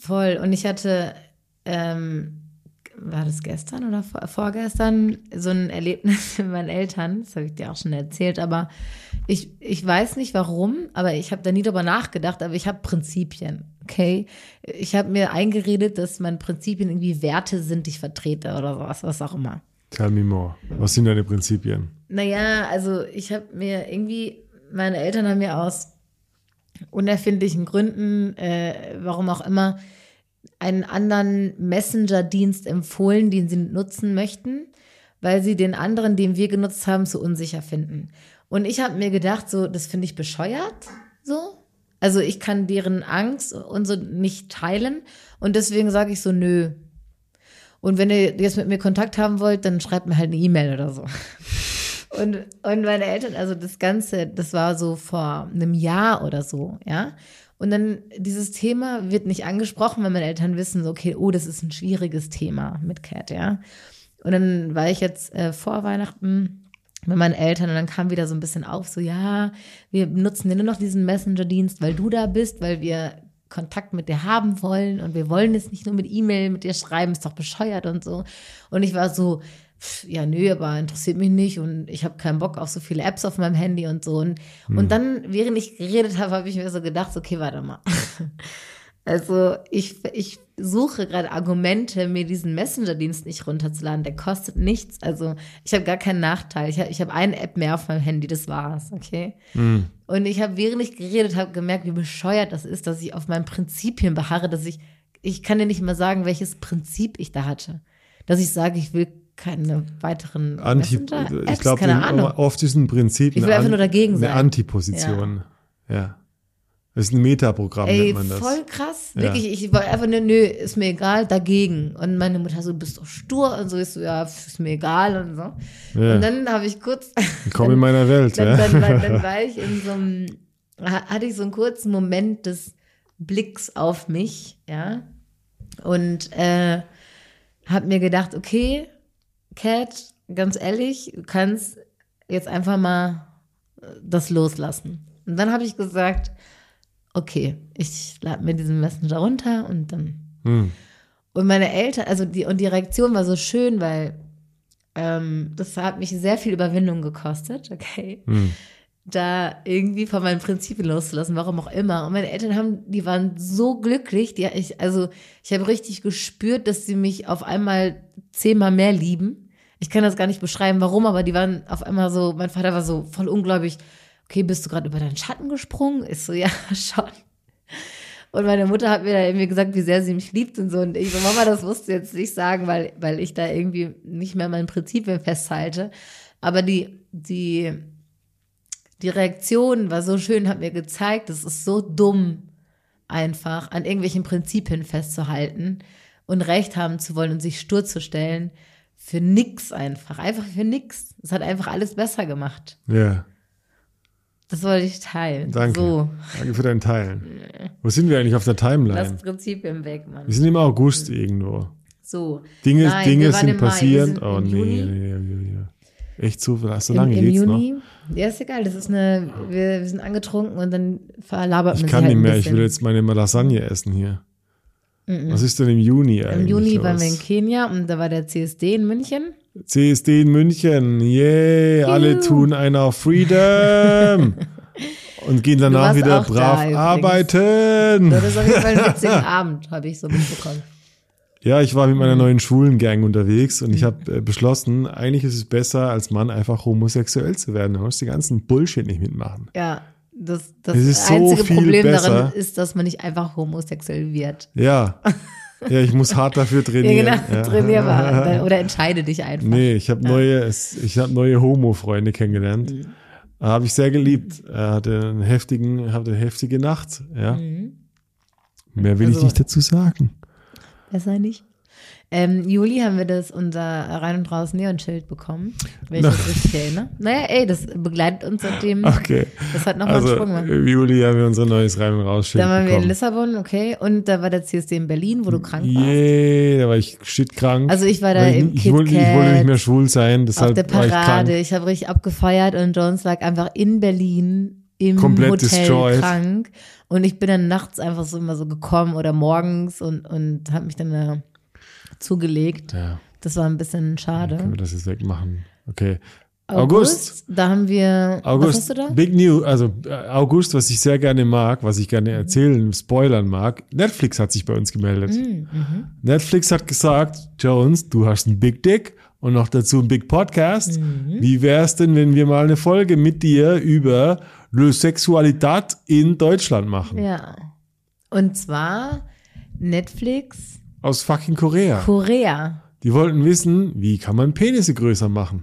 Voll. Und ich hatte, ähm, war das gestern oder vor, vorgestern, so ein Erlebnis [laughs] mit meinen Eltern. Das habe ich dir auch schon erzählt. Aber ich, ich weiß nicht warum, aber ich habe da nie drüber nachgedacht. Aber ich habe Prinzipien. Okay. Ich habe mir eingeredet, dass meine Prinzipien irgendwie Werte sind, die ich vertrete oder sowas, was auch immer. Tell me more. Was sind deine Prinzipien? Naja, also ich habe mir irgendwie, meine Eltern haben mir aus unerfindlichen Gründen, äh, warum auch immer, einen anderen Messenger-Dienst empfohlen, den sie nutzen möchten, weil sie den anderen, den wir genutzt haben, zu unsicher finden. Und ich habe mir gedacht, so, das finde ich bescheuert, so. Also ich kann deren Angst und so nicht teilen und deswegen sage ich so, nö. Und wenn ihr jetzt mit mir Kontakt haben wollt, dann schreibt mir halt eine E-Mail oder so. [laughs] Und, und meine Eltern, also das Ganze, das war so vor einem Jahr oder so, ja. Und dann dieses Thema wird nicht angesprochen, weil meine Eltern wissen so, okay, oh, das ist ein schwieriges Thema mit Cat, ja. Und dann war ich jetzt äh, vor Weihnachten mit meinen Eltern und dann kam wieder so ein bisschen auf, so, ja, wir nutzen ja nur noch diesen Messenger-Dienst, weil du da bist, weil wir Kontakt mit dir haben wollen und wir wollen jetzt nicht nur mit E-Mail mit dir schreiben, ist doch bescheuert und so. Und ich war so, pff, ja, nö, aber interessiert mich nicht und ich habe keinen Bock auf so viele Apps auf meinem Handy und so. Und, und dann, während ich geredet habe, habe ich mir so gedacht, okay, warte mal. [laughs] Also ich, ich suche gerade Argumente, mir diesen Messenger-Dienst nicht runterzuladen. Der kostet nichts. Also ich habe gar keinen Nachteil. Ich habe ich hab eine App mehr auf meinem Handy, das war's, okay? Und ich habe, während ich geredet habe, gemerkt, wie bescheuert das ist, dass ich auf meinen Prinzipien beharre, dass ich, ich kann dir nicht mal sagen, welches Prinzip ich da hatte. Dass ich sage, ich will keine weiteren Anti, ich glaube, keine Ahnung. oft ist ein Prinzip Ich will eine, einfach nur dagegen eine sein. Antiposition. Ja. Das ist ein Metaprogramm, Ey, nennt man das. voll krass. Ja. Wirklich, ich war einfach nur, nö, ist mir egal, dagegen. Und meine Mutter so, du bist doch stur und so, ist so, ja, ist mir egal und so. Ja. Und dann habe ich kurz, Komm in meiner Welt. [laughs] dann, ja. dann, war, [laughs] dann war ich in so einem, ha- hatte ich so einen kurzen Moment des Blicks auf mich, ja. Und äh, habe mir gedacht, okay, Cat, ganz ehrlich, du kannst jetzt einfach mal äh, das loslassen. Und dann habe ich gesagt, okay, ich lade mir diesen Messenger runter und dann Hm. und meine Eltern, also die, und die Reaktion war so schön, weil ähm, das hat mich sehr viel Überwindung gekostet, okay, Hm. da irgendwie von meinen Prinzipien loszulassen, warum auch immer. Und meine Eltern haben, die waren so glücklich, die, ich, also ich habe richtig gespürt, dass sie mich auf einmal zehnmal mehr lieben. Ich kann das gar nicht beschreiben, warum, aber die waren auf einmal so, mein Vater war so voll ungläubig, okay, bist du gerade über deinen Schatten gesprungen? Ist so, [laughs] ja, schon. Und meine Mutter hat mir da irgendwie gesagt, wie sehr sie mich liebt und so. Und ich so, Mama, das musst du jetzt nicht sagen, weil, weil ich da irgendwie nicht mehr meinen Prinzipien festhalte. Aber die, die, die Reaktion war so schön, hat mir gezeigt, es ist so dumm, einfach an irgendwelchen Prinzipien festzuhalten und Recht haben zu wollen und sich stur zu stellen. Für nix einfach. Einfach für nix. Es hat einfach alles besser gemacht. Ja, Das wollte ich teilen. danke. So, Danke für dein Teilen. Wo sind wir eigentlich auf der Timeline? Prinzipien weg, Mann. Wir sind im August irgendwo. So. Dinge, Nein, Dinge sind im passiert. Oh im nee, Juni. nee, nee, nee. Echt so, so Im, lange im geht's noch? Juni. Ja, ist egal. Das ist eine, wir, wir sind angetrunken und dann verlabert Ich man kann sich halt nicht mehr, ich will jetzt meine Lasagne essen hier. Was ist denn im Juni eigentlich? Im Juni waren wir in? Kenia und da war der CSD in München. CSD in München, yay, alle Juhu. tun einer Freedom [laughs] und gehen danach wieder da brav übrigens. arbeiten. Das ist auf jeden Fall ein witziger [laughs] Abend, habe ich so mitbekommen. Ja, ich war mit Mhm. meiner neuen Schwulengang unterwegs und ich habe äh, beschlossen, eigentlich ist es besser, als Mann einfach homosexuell zu werden. Du musst den ganzen Bullshit nicht mitmachen. Ja, das, das so einzige Problem besser. darin ist, dass man nicht einfach homosexuell wird. Ja, [laughs] ja, ich muss hart dafür Ja, trainieren. genau, Ja. trainier mal. [laughs] Oder entscheide dich einfach. Nee, ich habe neue, ich habe neue Homo-Freunde kennengelernt. Mhm. Habe ich sehr geliebt. Er hatte einen heftigen, hatte eine heftige Nacht. Ja. Mehr will ich Also- nicht dazu sagen. Besser nicht. Ähm, Juli haben wir das unser Rein und Raus Neon-Schild bekommen, wenn ich das richtig erinnere. Naja, ey, das begleitet uns seitdem. Okay. Das hat nochmal Also einen Sprung gemacht. im Juli haben wir unser neues Rein- und Rausschild Da waren wir in. Lissabon, okay. Und da war der CSD in Berlin, wo du krank warst. Yeah, da war ich shit-krank. Also ich war da im ich, ich, wollte, ich wollte nicht mehr schwul sein, Auf deshalb der war ich Parade. krank. Ich habe richtig abgefeiert und Jones lag einfach in Berlin im Komplett Hotel destroyed. krank. Und ich bin dann nachts einfach so immer so gekommen oder morgens und, und habe mich dann da zugelegt. Ja, Das war ein bisschen schade. können wir das jetzt wegmachen. Okay. August, August. da haben wir, was August, hast du da? Big New, also äh, August, was ich sehr gerne mag, was ich gerne erzählen, spoilern mag. Netflix hat sich bei uns gemeldet. Mhm, Netflix hat gesagt, Jones, du hast einen Big Dick und noch dazu einen Big Podcast. Mhm. Wie wär's denn, wenn wir mal eine Folge mit dir über Le Sexualität in Deutschland machen? Ja. Und zwar Netflix Aus fucking Korea. Korea. Die wollten wissen, wie kann man Penisse größer machen?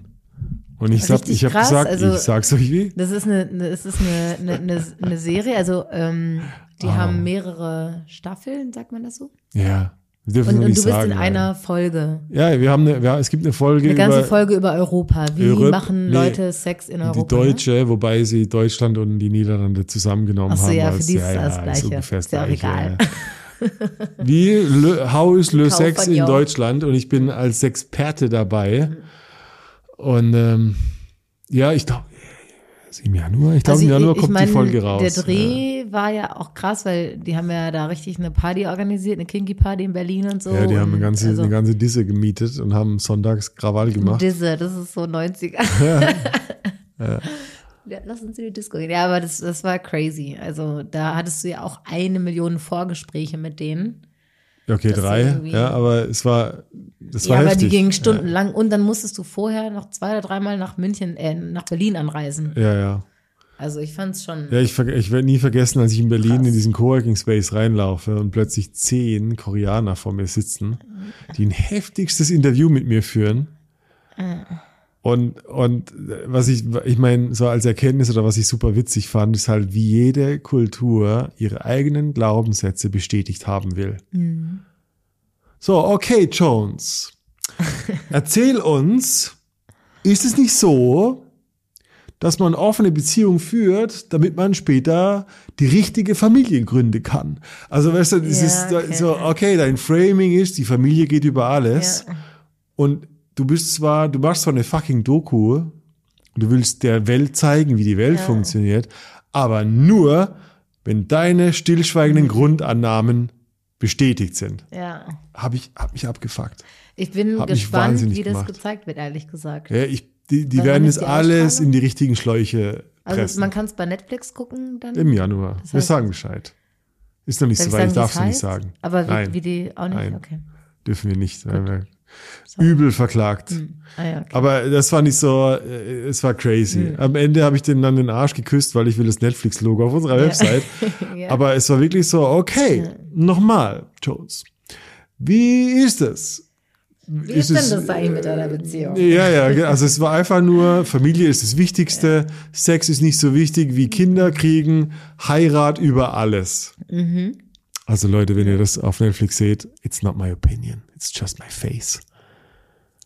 Und ich Richtig ich habe gesagt, also- ich sag's euch wie. Das ist eine, eine es ist eine, eine, eine, eine Serie, also ähm, die Ah. haben mehrere Staffeln, sagt man das so? Ja, Und, und nicht du bist sagen. in einer Folge. Ja, wir haben eine, wir, es gibt eine Folge Eine ganze über Folge über Europa. Wie Europ- machen nee, Leute Sex in Europa? die Deutsche, wobei sie Deutschland und die Niederlande zusammengenommen Ach so, haben. ja, für die ist das ist Gleiche. das Ist ja auch egal. ja. [laughs] [laughs] Wie, le, how is Le Sex in. Deutschland? Und ich bin als Experte dabei. Und ähm, ja, ich glaube, im Januar, ich glaube im Januar kommt die Folge raus. Also Der Dreh war ja auch krass, weil die haben ja da richtig eine Party organisiert, eine Kinky Party in Berlin und so. Ja, die haben eine ganze, also, eine ganze Disse gemietet und haben sonntags Krawall gemacht. Disse, das ist so 90er. Ja, [laughs] lass uns in die Disco gehen. Ja, aber das, das war crazy. Also da hattest du ja auch eine Million Vorgespräche mit denen. Okay, Das drei, ja, aber es war, war ja, aber heftig. die gingen stundenlang und dann musstest du vorher noch zwei oder dreimal nach München, äh, nach Berlin anreisen. Ja, ja. Also ich fand's schon. Ja, ich, ich werde nie vergessen, als ich in Berlin Krass. in diesen Coworking Space reinlaufe und plötzlich zehn Koreaner vor mir sitzen, die ein heftigstes Interview mit mir führen. Und, und was ich, ich meine, so als Erkenntnis oder was ich super witzig fand, ist halt, wie jede Kultur ihre eigenen Glaubenssätze bestätigt haben will. So, okay, Jones. [laughs] Erzähl uns, ist es nicht so, dass man offene Beziehung führt, damit man später die richtige Familie gründen kann. Also weißt du, es Ja, ist okay. so, okay, dein Framing ist, die Familie geht über alles. Ja. Und du bist zwar, du machst zwar eine fucking Doku und du willst der Welt zeigen, wie die Welt Ja. funktioniert, aber nur, wenn deine stillschweigenden Grundannahmen bestätigt sind. ja. Habe ich, hab mich abgefuckt. Ich bin mich gespannt, wie das gemacht. gezeigt wird, ehrlich gesagt. Ja, ich, die die werden die alles in die richtigen Schläuche Also pressen. man kann es bei Netflix gucken dann. Im Januar. Das Wir heißt- sagen Bescheid. Ist noch nicht so weit, ich darf es nicht sagen. Aber wie, Nein, wie die auch nicht? Nein. Okay. dürfen wir nicht. weil wir übel verklagt. Ah, ja, okay. Aber das war nicht so, äh, es war crazy. Hm. Am Ende habe ich den dann den Arsch geküsst, weil ich will das Netflix-Logo auf unserer Website. [laughs] Ja. Aber es war wirklich so, okay, nochmal, Jones. Wie ist es? Wie ist denn das eigentlich mit deiner Beziehung? Ja, ja, also es war einfach nur, Familie ist das Wichtigste, Sex ist nicht so wichtig wie Kinder kriegen, Heirat über alles. Mhm. Also Leute, wenn ihr das auf Netflix seht, it's not my opinion, it's just my face.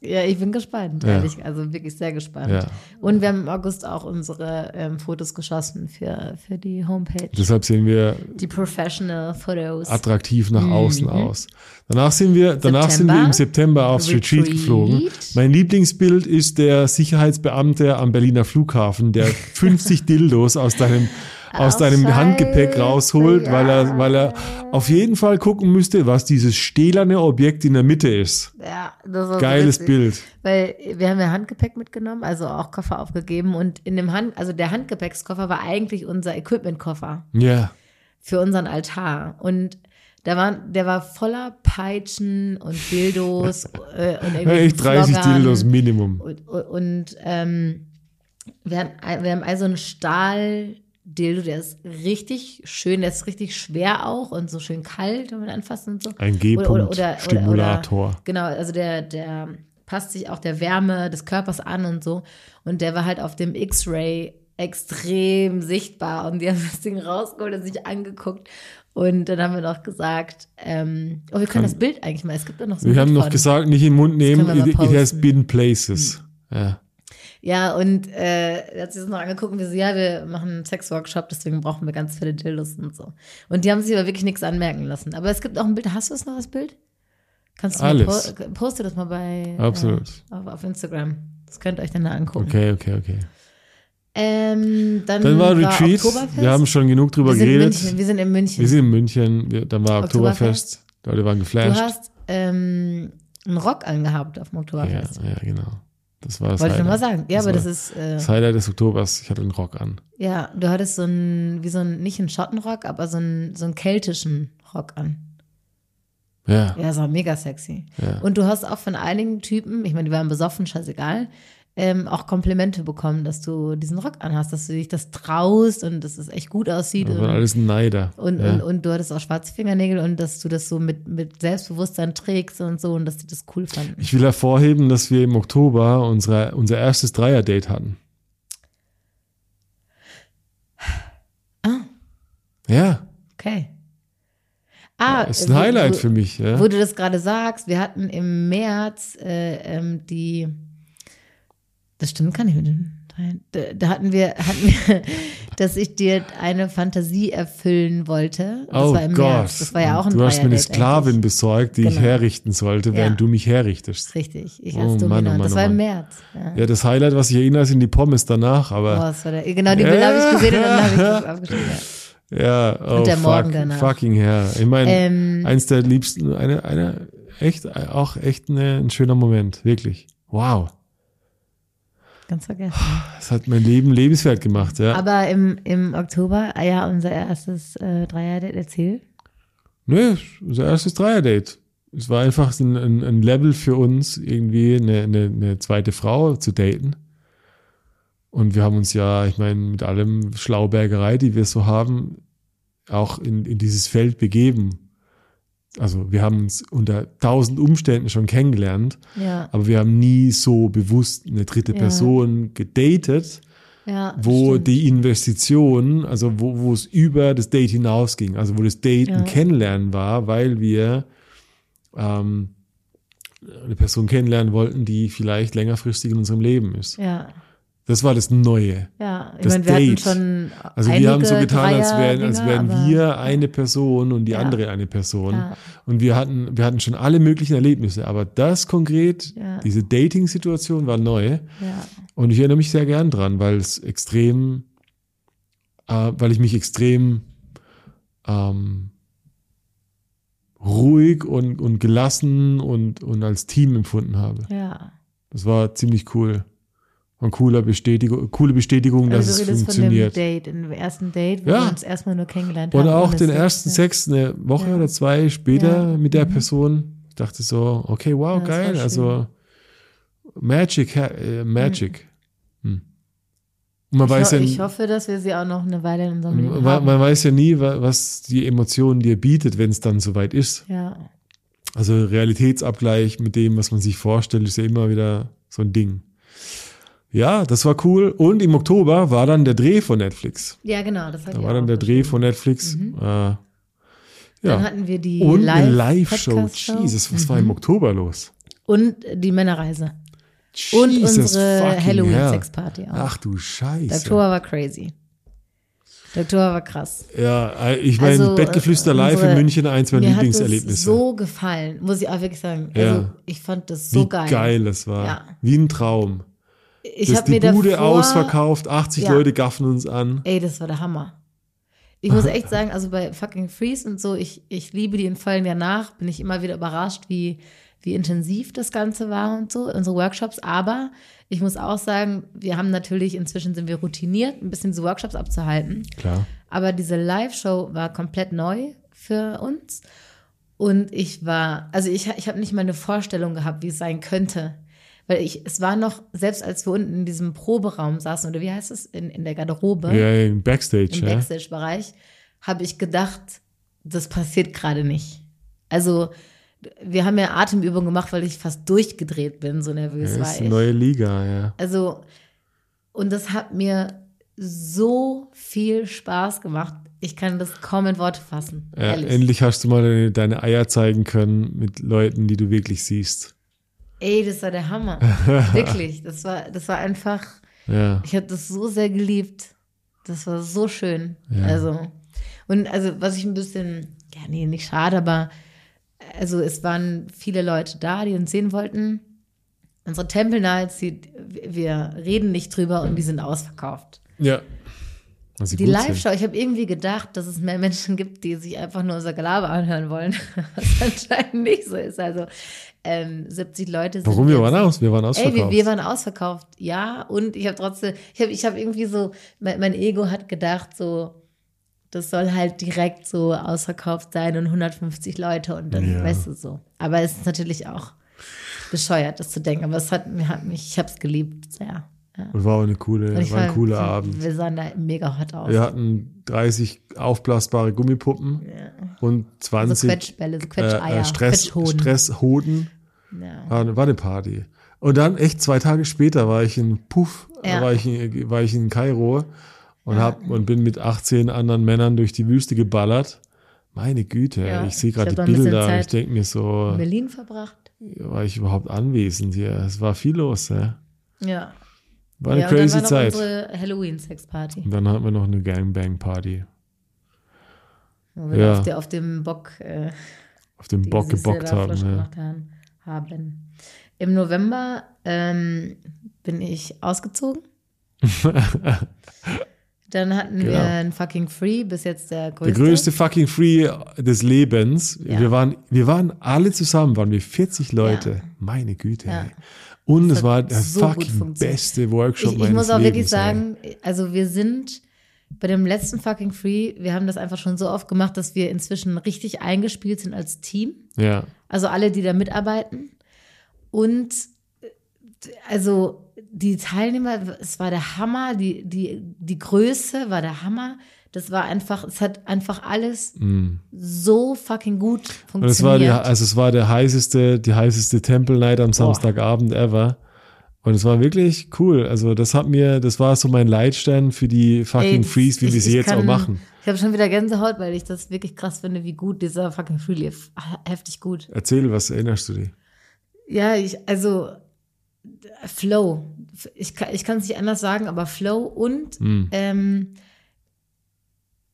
Ja, ich bin gespannt, Ja. ehrlich. Also wirklich sehr gespannt. Ja. Und wir haben im August auch unsere ähm, Fotos geschossen für, für die Homepage. Deshalb sehen wir Die Professional Fotos. attraktiv nach außen aus. Danach sind wir, danach sind wir Mhm. Im September aufs Retreat, Retreat. geflogen. Mein Lieblingsbild ist der Sicherheitsbeamte am Berliner Flughafen, der [laughs] 50 Dildos aus deinem aus deinem Handgepäck rausholt, weil er, ja. weil er auf jeden Fall gucken müsste, was dieses stählerne Objekt in der Mitte ist. Ja, das war so Geiles witzig. Bild. Weil wir haben ja Handgepäck mitgenommen, also auch Koffer aufgegeben und in dem Hand, also der Handgepäckskoffer war eigentlich unser Equipmentkoffer Ja. für unseren Altar und da waren, der war voller Peitschen und Dildos [laughs] äh, und Ja, irgendwie echt 30 Dildos Minimum. Und, und, und ähm, wir, haben, wir haben also einen Stahl-Dildo, der ist richtig schön, der ist richtig schwer auch und so schön kalt, wenn man anfasst und so. Ein G-Punkt-Stimulator. Genau, also der, der passt sich auch der Wärme des Körpers an und so. Und der war halt auf dem X-Ray extrem sichtbar. Und die haben [laughs] das Ding rausgeholt und sich angeguckt. Und dann haben wir noch gesagt, ähm, oh, wir können das Bild eigentlich mal, es gibt da noch so ein Wir haben noch gesagt, nicht in den Mund nehmen, it, it has been places. Ja. Ja, und äh, er hat sich das noch angeguckt und wir so, ja, wir machen einen Sexworkshop, deswegen brauchen wir ganz viele Dildos und so. Und die haben sich aber wirklich nichts anmerken lassen. Aber es gibt auch ein Bild, hast du es noch, das Bild? Kannst du mal Alles. po poste das mal bei Absolut. Äh, auf, auf Instagram. Das könnt ihr euch dann da angucken. Okay, okay, okay. Ähm, dann, Dann war Retreat. Oktoberfest. Wir haben schon genug drüber wir geredet. Wir sind in München. Wir sind in München. Wir, dann war Oktoberfest. Oktoberfest. Die Leute waren du geflasht. hast ähm, einen Rock angehabt auf dem Ja, Oktoberfest. ja, genau. Das war das Wollte ich nochmal sagen. Ja, das aber das ist, äh, das Highlight des Oktobers. Ich hatte einen Rock an. ja, du hattest so einen, wie so ein, nicht einen Schottenrock, aber so einen, so einen keltischen Rock an. Ja. Ja, das war mega sexy. Ja. Und du hast auch von einigen Typen, ich meine, die waren besoffen, scheißegal, ähm, auch Komplimente bekommen, dass du diesen Rock anhast, dass du dich das traust und dass es echt gut aussieht. Waren und, alles Neider. und, ja. und, und du hattest auch schwarze Fingernägel und dass du das so mit, mit Selbstbewusstsein trägst und so und dass die das cool fanden. ich will hervorheben, dass wir im Oktober unsere, unser erstes Dreier-Date hatten. Ah. Ja, Okay. Ah, ist ein Highlight wo, für mich. Ja. Wo du das gerade sagst, wir hatten im März äh, ähm, die, das stimmt gar nicht mit den. Da, da hatten wir, hatten wir, [laughs] dass ich dir eine Fantasie erfüllen wollte. Das oh war im Gott. März. Das war ja auch ein du hast mir eine Sklavin eigentlich. besorgt, die ich Genau. herrichten sollte, während Ja. du mich herrichtest. Richtig, ich Oh als Mann, oh Dominant. Mann, das oh war im. März. Ja. Ja, das Highlight, was ich erinnere, sind die Pommes danach, Oh, aber das war der, genau, die Bilder habe ich gesehen und dann habe ich das [laughs] aufgeschrieben. Ja. ja, oh, Und der fuck, Morgen danach. fucking hell. Ich meine, Ähm, eins der liebsten, eine, eine, echt, auch echt eine, ein schöner Moment, wirklich. Wow. Ganz vergessen. Das hat mein Leben lebenswert gemacht, ja. Aber im, im Oktober, ah ja, unser erstes äh, Dreier-Date, erzähl. Nö, unser erstes Dreier-Date. Es war einfach ein, ein, ein Level für uns, irgendwie eine, eine, eine zweite Frau zu daten. Und wir haben uns ja, ich meine, mit allem Schlaubergerei, die wir so haben, auch in, in dieses Feld begeben. Also wir haben uns unter tausend Umständen schon kennengelernt, Ja, aber wir haben nie so bewusst eine dritte Ja. Person gedatet, ja. wo stimmt. die Investition, also wo, wo es über das Date hinausging, also wo das Date ein. Kennenlernen war, weil wir ähm, eine Person kennenlernen wollten, die vielleicht längerfristig in unserem Leben ist. Ja, Das war das Neue. ja. Ich Das meine, wir hatten Date. schon Also wir haben so getan, als wären, als wären wir eine Person und die Ja. andere eine Person. Ja. Und wir hatten, wir hatten schon alle möglichen Erlebnisse, aber das konkret, Ja. diese Dating-Situation war neu. Und ich erinnere mich sehr gern dran, weil es extrem, äh, weil ich mich extrem ähm, ruhig und, und gelassen und, und als Team empfunden habe. ja. Das war ziemlich cool. Eine cooler Bestätigung, coole Bestätigung, dass Also du es funktioniert. von dem Date, im ersten Date, wo Ja. wir uns erstmal nur kennengelernt Und haben. auch ohne den ersten ne? Sex eine Woche Ja. oder zwei später Ja. mit der Mhm. Person. Ich dachte so, okay, wow, geil. Also Magic, äh, Magic. Hm. Und man Ich, weiß ho ja, ich hoffe, dass wir sie auch noch eine Weile in unserem Leben man, haben. man weiß ja nie, wa- was die Emotion dir bietet, wenn es dann soweit ist. ja, Also Realitätsabgleich mit dem, was man sich vorstellt, ist ja immer wieder so ein Ding. Ja, das war cool. Und im Oktober war dann der Dreh von Netflix. ja, genau. Das hat Da war dann der Dreh von Netflix. Mhm. Äh, Dann ja. hatten wir die Und Live eine Live-Show. Jesus, was war Mhm. im Oktober los? Und die Männerreise. Und Jesus unsere fucking hell. Halloween-Sexparty auch. Ach du Scheiße. Der Oktober war crazy. Der Oktober war krass. Ja, äh, ich meine, Also, Bettgeflüster äh, live unsere- in München, eins meiner Mir hat das Lieblingserlebnisse. so gefallen, muss ich auch wirklich sagen. Ja. Also ich fand das so Wie geil. geil. das war. Ja. Wie ein Traum. Ich habe die mir Bude davor, ausverkauft, 80 Ja. Leute gaffen uns an. Ey, das war der Hammer. Ich muss echt [laughs] sagen, also bei fucking Freeze und so, ich, ich liebe die in vollen Jahr nach, bin ich immer wieder überrascht, wie, wie intensiv das Ganze war und so, unsere Workshops. Aber ich muss auch sagen, wir haben natürlich, inzwischen sind wir routiniert, ein bisschen diese Workshops abzuhalten. Klar. Aber diese Live-Show war komplett neu für uns. Und ich war, also ich, ich habe nicht mal eine Vorstellung gehabt, wie es sein könnte. Weil ich, es war noch, selbst als wir unten in diesem Proberaum saßen, oder wie heißt es, in, in der Garderobe, Ja, im Backstage, im ja. Backstage-Bereich, habe ich gedacht, das passiert gerade nicht. Also, wir haben ja Atemübungen gemacht, weil ich fast durchgedreht bin, so nervös Ja, war ist ich. eine neue Liga, ja. Also, und das hat mir so viel Spaß gemacht. Ich kann das kaum in Worte fassen. ja endlich hast du mal deine, deine Eier zeigen können mit Leuten, die du wirklich siehst. Ey, das war der Hammer. [laughs] Wirklich. Das war, das war einfach, Ja. ich habe das so sehr geliebt. Das war so schön. Ja. Also, und also, was ich ein bisschen, ja, nee, nicht schade, aber also es waren viele Leute da, die uns sehen wollten. Unsere Temple Nights, die, wir reden nicht drüber und die sind ausverkauft. Ja. Sie Die. Live-Show, ich habe irgendwie gedacht, dass es mehr Menschen gibt, die sich einfach nur unser Gelaber anhören wollen, [laughs] was anscheinend nicht so ist. Also ähm, 70 Leute sind Warum? Wir waren aus. Wir waren Ey, ausverkauft. wir, wir waren ausverkauft, ja. Und ich habe trotzdem, ich habe ich hab irgendwie so, mein, mein Ego hat gedacht, so, das soll halt direkt so ausverkauft sein und 150 Leute und dann, Ja. weißt du so. Aber es ist natürlich auch bescheuert, das zu denken. Aber es hat, hat mich, ich habe es geliebt, sehr. Ja. Und war auch eine coole, Und war ein cooler Abend. Wir sahen da mega hot aus. Wir hatten 30 aufblasbare Gummipuppen und so 20 Quetschbälle, so äh, Quetscheier, äh, Stress, Quetschhoden. Stresshoden. Ja. War, eine- war eine Party. Und dann echt zwei Tage später war ich in Puff, Ja. war, ich in, war ich in Kairo und, hab, und bin mit 18 anderen Männern durch die Wüste geballert. Meine Güte, Ja. ich sehe gerade die Bilder. Ich denke mir so, In Berlin verbracht. war ich überhaupt anwesend hier? Es war viel los. Ja. Ja. War eine ja, und dann crazy war Zeit. unsere Halloween-Sex-Party, Und dann hatten wir noch eine Gangbang-Party. wo wir Ja. auf, der, auf dem Bock äh, Auf dem Bock gebockt haben. Ja. haben, haben. Im November ähm, bin ich ausgezogen. [laughs] Dann hatten Genau. wir ein fucking Free, bis jetzt der Der größte. größte fucking Free des Lebens. Ja. Wir, waren, wir waren alle zusammen, waren wir 40 Leute. Ja. Meine Güte. Ja. Ey. Und es war der so fucking beste Workshop Ich, ich meines muss auch Lebens. wirklich ey. sagen, also wir sind bei dem letzten fucking Free, wir haben das einfach schon so oft gemacht, dass wir inzwischen richtig eingespielt sind als Team. Ja. Also alle, die da mitarbeiten. Und also die Teilnehmer, es war der Hammer, die, die, die Größe war der Hammer. Das war einfach, es hat einfach alles so fucking gut Mm. Und es war, die, funktioniert. also es war der heißeste, die heißeste Temple Night am Samstagabend ever. Und es war wirklich cool. Also das hat mir, das war so mein Leitstern für die fucking Ey, Freeze, wie ich- wir sie jetzt kann- auch machen. Ich habe schon wieder Gänsehaut, weil ich das wirklich krass finde, wie gut dieser fucking Free lief. Ah, Heftig gut. Erzähl, was erinnerst du dich? Ja, ich, also Flow. Ich kann ich kann es nicht anders sagen, aber Flow und Hm. ähm,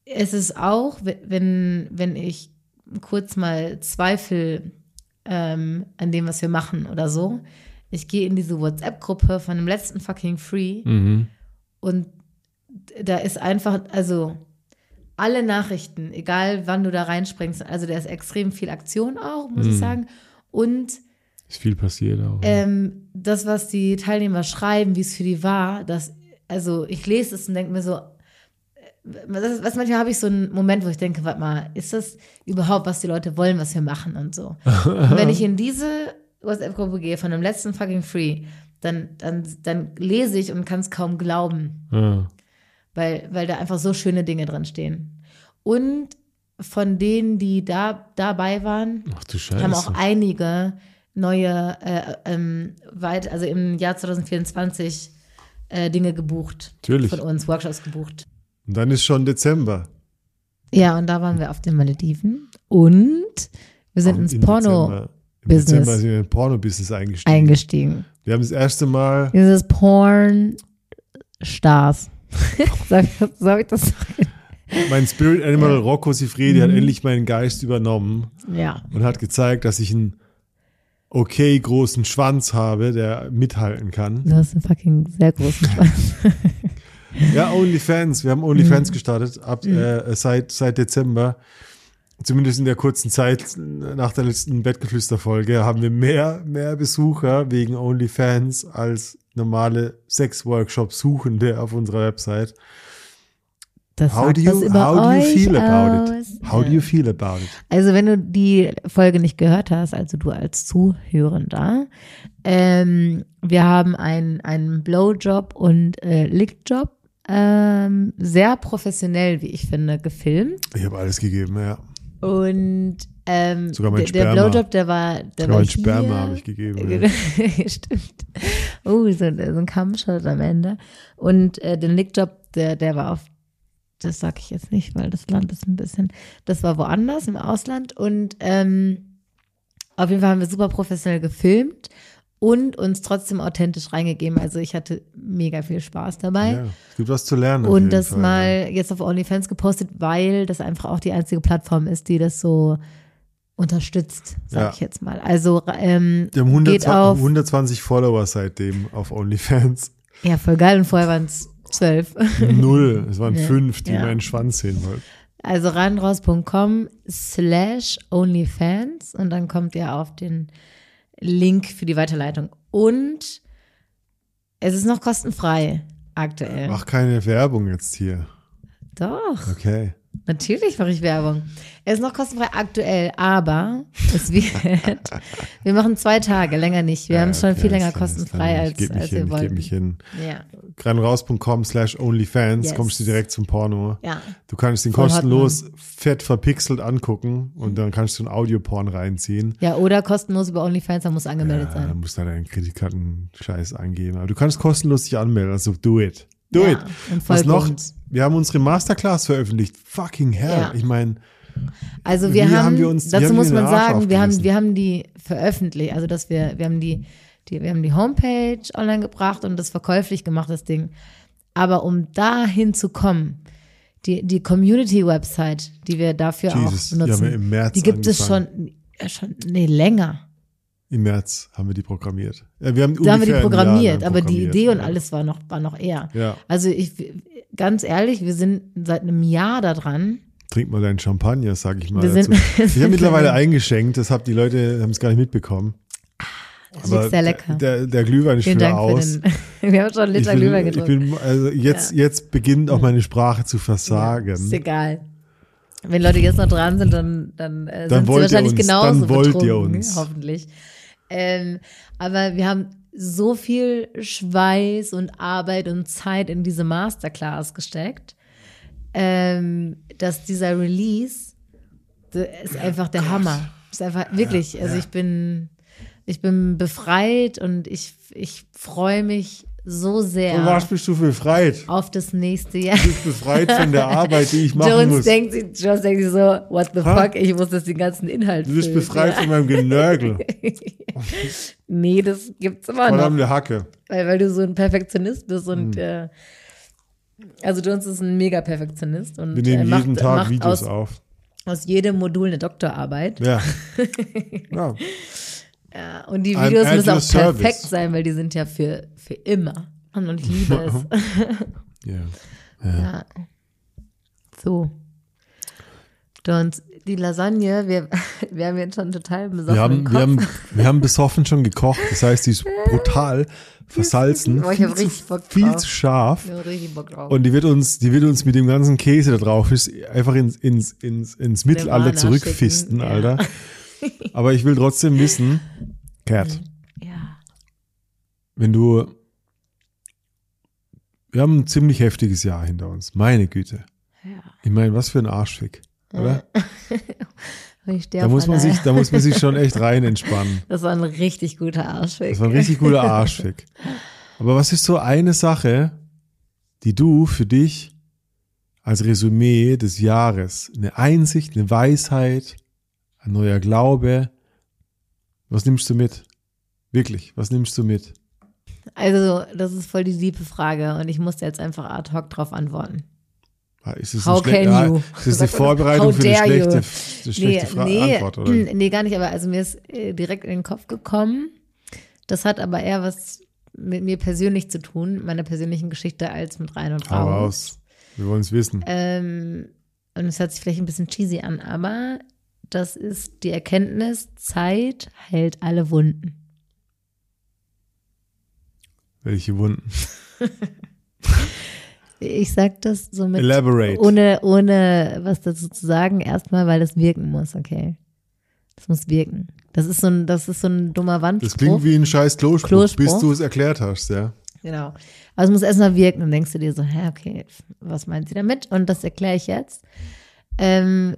es ist auch, we- wenn, wenn ich kurz mal zweifel ähm, an dem, was wir machen oder so, ich gehe in diese WhatsApp-Gruppe von dem letzten fucking Free Mhm. und da ist einfach, also alle Nachrichten, egal wann du da reinspringst, also da ist extrem viel Aktion auch, muss ich sagen. Und Ist viel passiert auch. ähm, das, was die Teilnehmer schreiben, wie es für die war, das, also ich lese es und denke mir so, was, was manchmal habe ich so einen Moment, wo ich denke, warte mal, ist das überhaupt, was die Leute wollen, was wir machen und so. [laughs] und wenn ich in diese WhatsApp-Gruppe gehe von dem letzten fucking Free, dann, dann, dann lese ich und kann es kaum glauben ja. weil, weil da einfach so schöne Dinge drin stehen. Und von denen, die da dabei waren, haben auch einige neue, äh, ähm, weit, also im Jahr 2024 äh, Dinge gebucht. Natürlich. Von uns, Workshops gebucht. Und dann ist schon Dezember. Ja, und da waren wir auf den Malediven und wir sind Auch ins Porno Business. Dezember sind wir im Porno-Business eingestiegen. eingestiegen. wir haben das erste Mal Dieses Porn-Stars. [laughs] so habe ich das. Mein Spirit Animal Rocco Sifredi hat endlich meinen Geist übernommen Ja. und hat gezeigt, dass ich einen okay großen Schwanz habe, der mithalten kann. Du hast einen fucking sehr großen [laughs] Schwanz. Ja, OnlyFans. Wir haben Mhm. OnlyFans gestartet ab äh, seit, seit Dezember. Zumindest in der kurzen Zeit nach der letzten Bettgeflüster-Folge haben wir mehr, mehr Besucher wegen OnlyFans als normale Sex-Workshop-Suchende auf unserer Website. Das How do you, how do you feel about aus. it? How do you feel about it? Also wenn du die Folge nicht gehört hast, also du als Zuhörender, ähm, wir haben einen, einen Blowjob und äh, Lickjob ähm, sehr professionell, wie ich finde, gefilmt. Ich habe alles gegeben, ja. Und ähm, Sogar mein der. Blowjob, der war, der Sogar war mein. Sperma habe ich gegeben. [laughs] Ja. Stimmt. Oh, so, so ein Kammshot am Ende. Und äh, den Lickjob, der, der war auf, das sag ich jetzt nicht, weil das Land ist ein bisschen, das war woanders im Ausland. Und ähm, auf jeden Fall haben wir super professionell gefilmt und uns trotzdem authentisch reingegeben. Also ich hatte mega viel Spaß dabei. Ja, es gibt was zu lernen. Und das Fall, mal jetzt auf OnlyFans gepostet, weil das einfach auch die einzige Plattform ist, die das so unterstützt, sag Ja. ich jetzt mal. Also ähm, Die haben 100, geht auf, 120 Follower seitdem auf OnlyFans. ja voll geil und vorher waren es zwölf. [laughs] Null. Es waren Ja. fünf, die Ja. meinen Schwanz sehen wollten. Also reinraus.com slash OnlyFans und dann kommt ihr auf den Link für die Weiterleitung. Und es ist noch kostenfrei aktuell. Mach keine Werbung jetzt hier. Doch. Okay. Natürlich mache ich Werbung. Er ist noch kostenfrei aktuell, aber es wird. [laughs] wir machen zwei Tage, länger nicht. Wir haben es schon okay, viel länger kostenfrei, als, ich als hin, wir Ich wollten. gebe mich hin. Ja, Greinraus.com slash OnlyFans Yes. kommst du direkt zum Porno. ja. Du kannst ihn Voll kostenlos fett verpixelt angucken und dann kannst du einen Audioporn reinziehen. Ja, oder kostenlos über OnlyFans, da muss angemeldet Ja, dann sein. musst du deinen Kreditkarten-Scheiß eingeben. Aber du kannst kostenlos dich anmelden, also do it. Do Ja, it. Was noch? Wir haben unsere Masterclass veröffentlicht. Fucking hell. Ja. Ich meine, Also wir haben haben, wir uns- dazu muss man sagen, wir haben, wir haben die veröffentlicht, also dass wir, wir haben die, die, wir haben die Homepage online gebracht und das verkäuflich gemacht, das Ding. Aber um dahin zu kommen, die, die Community-Website, die wir dafür Jesus, auch die benutzen, im März die gibt es angefangen. schon, ja, schon, nee, länger. Im März haben wir die programmiert. Ja, wir haben Da haben wir die programmiert, aber die programmiert, Idee und ja. alles war noch, war noch eher. Ja, Also ich, ganz ehrlich, wir sind seit einem Jahr da dran. trink mal deinen Champagner, sag ich mal. [laughs] Wir sind- ich habe mittlerweile eingeschenkt, das haben die Leute haben es gar nicht mitbekommen. Das ist sehr lecker. Der, der Glühwein ist schon aus. [laughs] wir haben schon einen ich Liter bin, Glühwein ich getrunken. bin, also jetzt, jetzt beginnt auch meine Sprache zu versagen. Ist egal. Wenn Leute jetzt noch dran sind, dann, dann, äh, Dann sind sie ihr wahrscheinlich uns, genauso dann wollt ihr betrunken, uns. hoffentlich. Ähm, aber wir haben so viel Schweiß und Arbeit und Zeit in diese Masterclass gesteckt, ähm, dass dieser Release das ist einfach der Hammer. Ist einfach wirklich. Also ich bin, ich bin befreit und ich, ich freue mich so sehr Und was bist du befreit? auf das nächste Jahr. Du bist befreit von der Arbeit, die ich machen Jones muss. denkt, sich- Jones denkt sich so, what the Ha? fuck, ich muss das den ganzen Inhalt Du bist füllen. befreit ja. von meinem Genörgel. [laughs] Nee, das gibt's immer noch. Verdammte Hacke. Weil, weil du so ein Perfektionist bist und äh, also Jones ist ein mega Perfektionist und Wir nehmen äh, macht, jeden Tag Videos aus, auf. aus jedem Modul eine Doktorarbeit. Ja. [laughs] ja. Ja, und die Videos müssen auch perfekt service. sein, weil die sind ja für, für immer. Und ich liebe es. [laughs] ja. Ja. So. Und die Lasagne, wir, [laughs] wir haben jetzt schon total besoffen. Wir haben, wir, haben, wir haben besoffen schon gekocht. Das heißt, die ist brutal versalzen. Boah, ich viel hab zu, richtig Bock viel drauf. zu scharf. Ich hab richtig Bock drauf. Und die wird uns, die wird uns mit dem ganzen Käse da drauf ist, einfach ins, ins, ins, ins Mittelalter zurückfisten, ja. Alter. [laughs] [laughs] Aber ich will trotzdem wissen, Kat, ja. wenn du, wir haben ein ziemlich heftiges Jahr hinter uns. Meine Güte. ja. Ich meine, was für ein Arschfick, oder? [laughs] Da muss man sich, da muss man sich schon echt rein entspannen. Das war ein richtig guter Arschweg. Das war ein richtig guter [laughs] Arschfick. Aber was ist so eine Sache, die du für dich als Resümee des Jahres, eine Einsicht, eine Weisheit, ein neuer Glaube, was nimmst du mit? Wirklich, was nimmst du mit? Also, das ist voll die tiefe Frage und ich musste jetzt einfach ad hoc drauf antworten. Ah, Ist es How can ja, you? ist das eine [laughs] Vorbereitung für eine schlechte, eine schlechte Fra nee, Antwort, oder? [clears throat] nee, gar nicht, aber also mir ist äh, direkt in den Kopf gekommen. Das hat aber eher was mit mir persönlich zu tun, meiner persönlichen Geschichte, als mit Rhein und Hau raus. Wir wollen es wissen. Ähm, und es hört sich vielleicht ein bisschen cheesy an, aber das ist die Erkenntnis, Zeit heilt alle Wunden. Welche Wunden? [laughs] Ich sag das so mit, Elaborate. ohne, ohne was dazu zu sagen, erstmal, weil das wirken muss, okay? Das muss wirken. Das ist so ein, das ist so ein dummer Wandspruch. Das klingt wie ein scheiß Klospruch, Klospruch. bis du es erklärt hast, ja. Genau. Also es muss erstmal wirken und denkst du dir so, hä, okay, was meint sie damit? Und das erkläre ich jetzt. Ähm,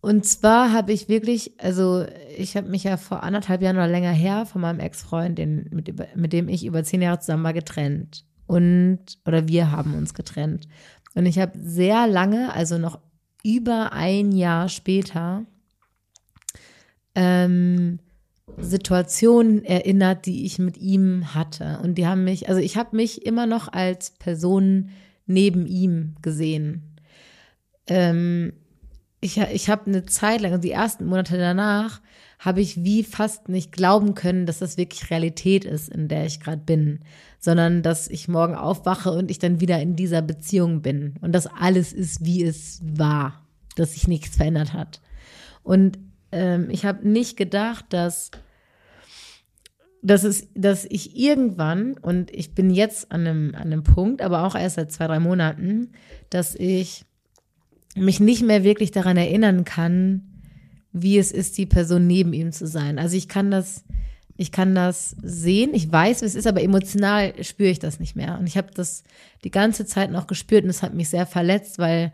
und zwar habe ich wirklich, also ich habe mich ja vor anderthalb Jahren oder länger her von meinem Ex-Freund, mit, mit dem ich über zehn Jahre zusammen war, getrennt. Und, oder wir haben uns getrennt. Und ich habe sehr lange, also noch über ein Jahr später, ähm, Situationen erinnert, die ich mit ihm hatte. Und die haben mich, also ich habe mich immer noch als Person neben ihm gesehen. Ähm, ich ich habe eine Zeit lang, also die ersten Monate danach, habe ich wie fast nicht glauben können, dass das wirklich Realität ist, in der ich gerade bin, sondern dass ich morgen aufwache und ich dann wieder in dieser Beziehung bin. Und dass alles ist, wie es war, dass sich nichts verändert hat. Und ähm, ich habe nicht gedacht, dass dass, es, dass ich irgendwann, und ich bin jetzt an einem, an einem Punkt, aber auch erst seit zwei, drei Monaten, dass ich mich nicht mehr wirklich daran erinnern kann, wie es ist, die Person neben ihm zu sein. Also ich kann das, ich kann das sehen, ich weiß, wie es ist, aber emotional spüre ich das nicht mehr. Und ich habe das die ganze Zeit noch gespürt und es hat mich sehr verletzt, weil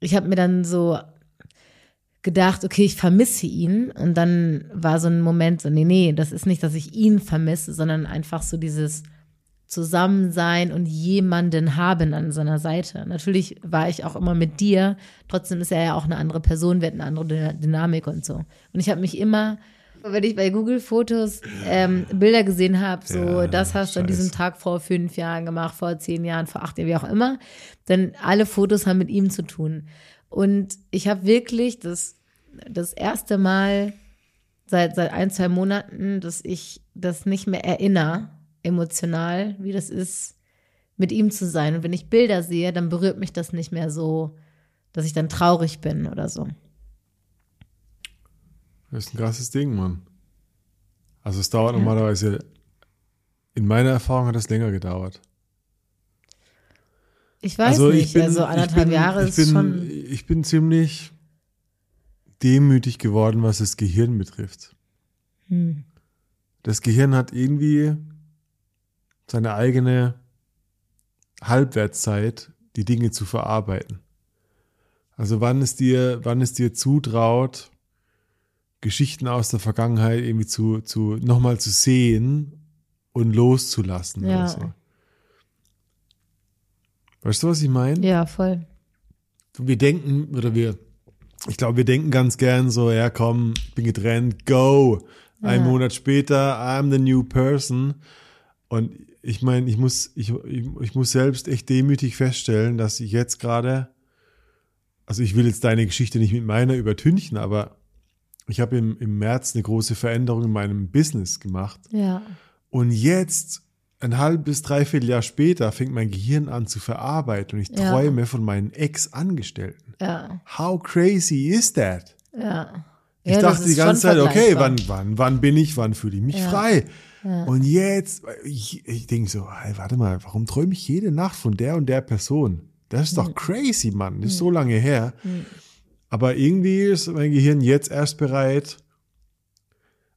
ich habe mir dann so gedacht, okay, ich vermisse ihn. Und dann war so ein Moment so, nee, nee, das ist nicht, dass ich ihn vermisse, sondern einfach so dieses Zusammensein und jemanden haben an seiner Seite. Natürlich war ich auch immer mit dir, trotzdem ist er ja auch eine andere Person, wir hatten eine andere Dyna- Dynamik und so. Und ich habe mich immer, wenn ich bei Google Fotos ähm, Bilder gesehen habe, so, Ja, das hast du an diesem. Tag vor fünf Jahren gemacht, vor zehn Jahren, vor acht Jahren, wie auch immer, dann alle Fotos haben mit ihm zu tun. Und ich habe wirklich das, das erste Mal seit, seit ein, zwei Monaten, dass ich das nicht mehr erinnere, emotional, wie das ist, mit ihm zu sein. Und wenn ich Bilder sehe, dann berührt mich das nicht mehr so, dass ich dann traurig bin oder so. Das ist ein krasses Ding, Mann. Also es dauert normalerweise, in meiner Erfahrung hat es länger gedauert. Ich weiß nicht, also anderthalb ich bin, Jahre ich ist bin, schon. Ich bin ziemlich demütig geworden, was das Gehirn betrifft. Hm. Das Gehirn hat irgendwie seine eigene Halbwertszeit, die Dinge zu verarbeiten. Also wann es dir, wann es dir zutraut, Geschichten aus der Vergangenheit irgendwie zu, zu nochmal zu sehen und loszulassen Ja. oder so. Weißt du, was ich meine? Ja, voll. wir denken, oder wir, ich glaube, wir denken ganz gern so, ja komm, bin getrennt, go. Ein Ja. Monat später, I'm the new person. Und ich meine, ich muss, ich, ich, muss selbst echt demütig feststellen, dass ich jetzt gerade, also ich will jetzt deine Geschichte nicht mit meiner übertünchen, aber ich habe im, im März eine große Veränderung in meinem Business gemacht. Ja. Und jetzt, ein halbes bis dreiviertel Jahr später, fängt mein Gehirn an zu verarbeiten und ich Ja. träume von meinen Ex-Angestellten. Ja. How crazy is that? Ja. Ich Ja, dachte die ganze Zeit, okay, wann, wann, wann bin ich, wann fühle ich mich Ja. frei? Und jetzt, ich, ich denke so, hey, warte mal, warum träume ich jede Nacht von der und der Person? Das ist doch Hm. crazy, Mann. Das ist so lange her. Aber irgendwie ist mein Gehirn jetzt erst bereit.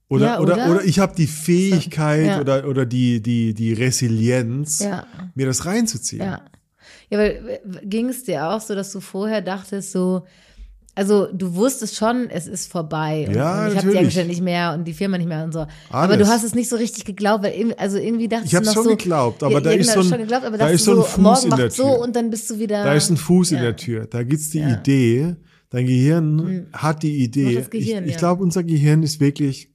Oder, Ja, oder? oder? oder, ich habe die Fähigkeit Ja. oder, oder die, die, die Resilienz, Ja. mir das reinzuziehen. Ja. Ja, weil ging es dir auch so, dass du vorher dachtest, so, also du wusstest schon, es ist vorbei und, Ja, und ich habe die. Angestellten nicht mehr und die Firma nicht mehr und so. Aber Alles. du hast es nicht so richtig geglaubt, weil irgendwie, also irgendwie dachtest Ich du noch schon so, geglaubt, aber ja, da ist genau, so ein- schon geglaubt, aber da ist so ein Fuß morgen in der macht so Tür. und dann bist du wieder. Da ist ein Fuß in ja. der Tür. Da gibt's die Ja. Hm. Idee. Dein Gehirn hat die Idee. Gehirn, ich ich glaube, unser Gehirn ist wirklich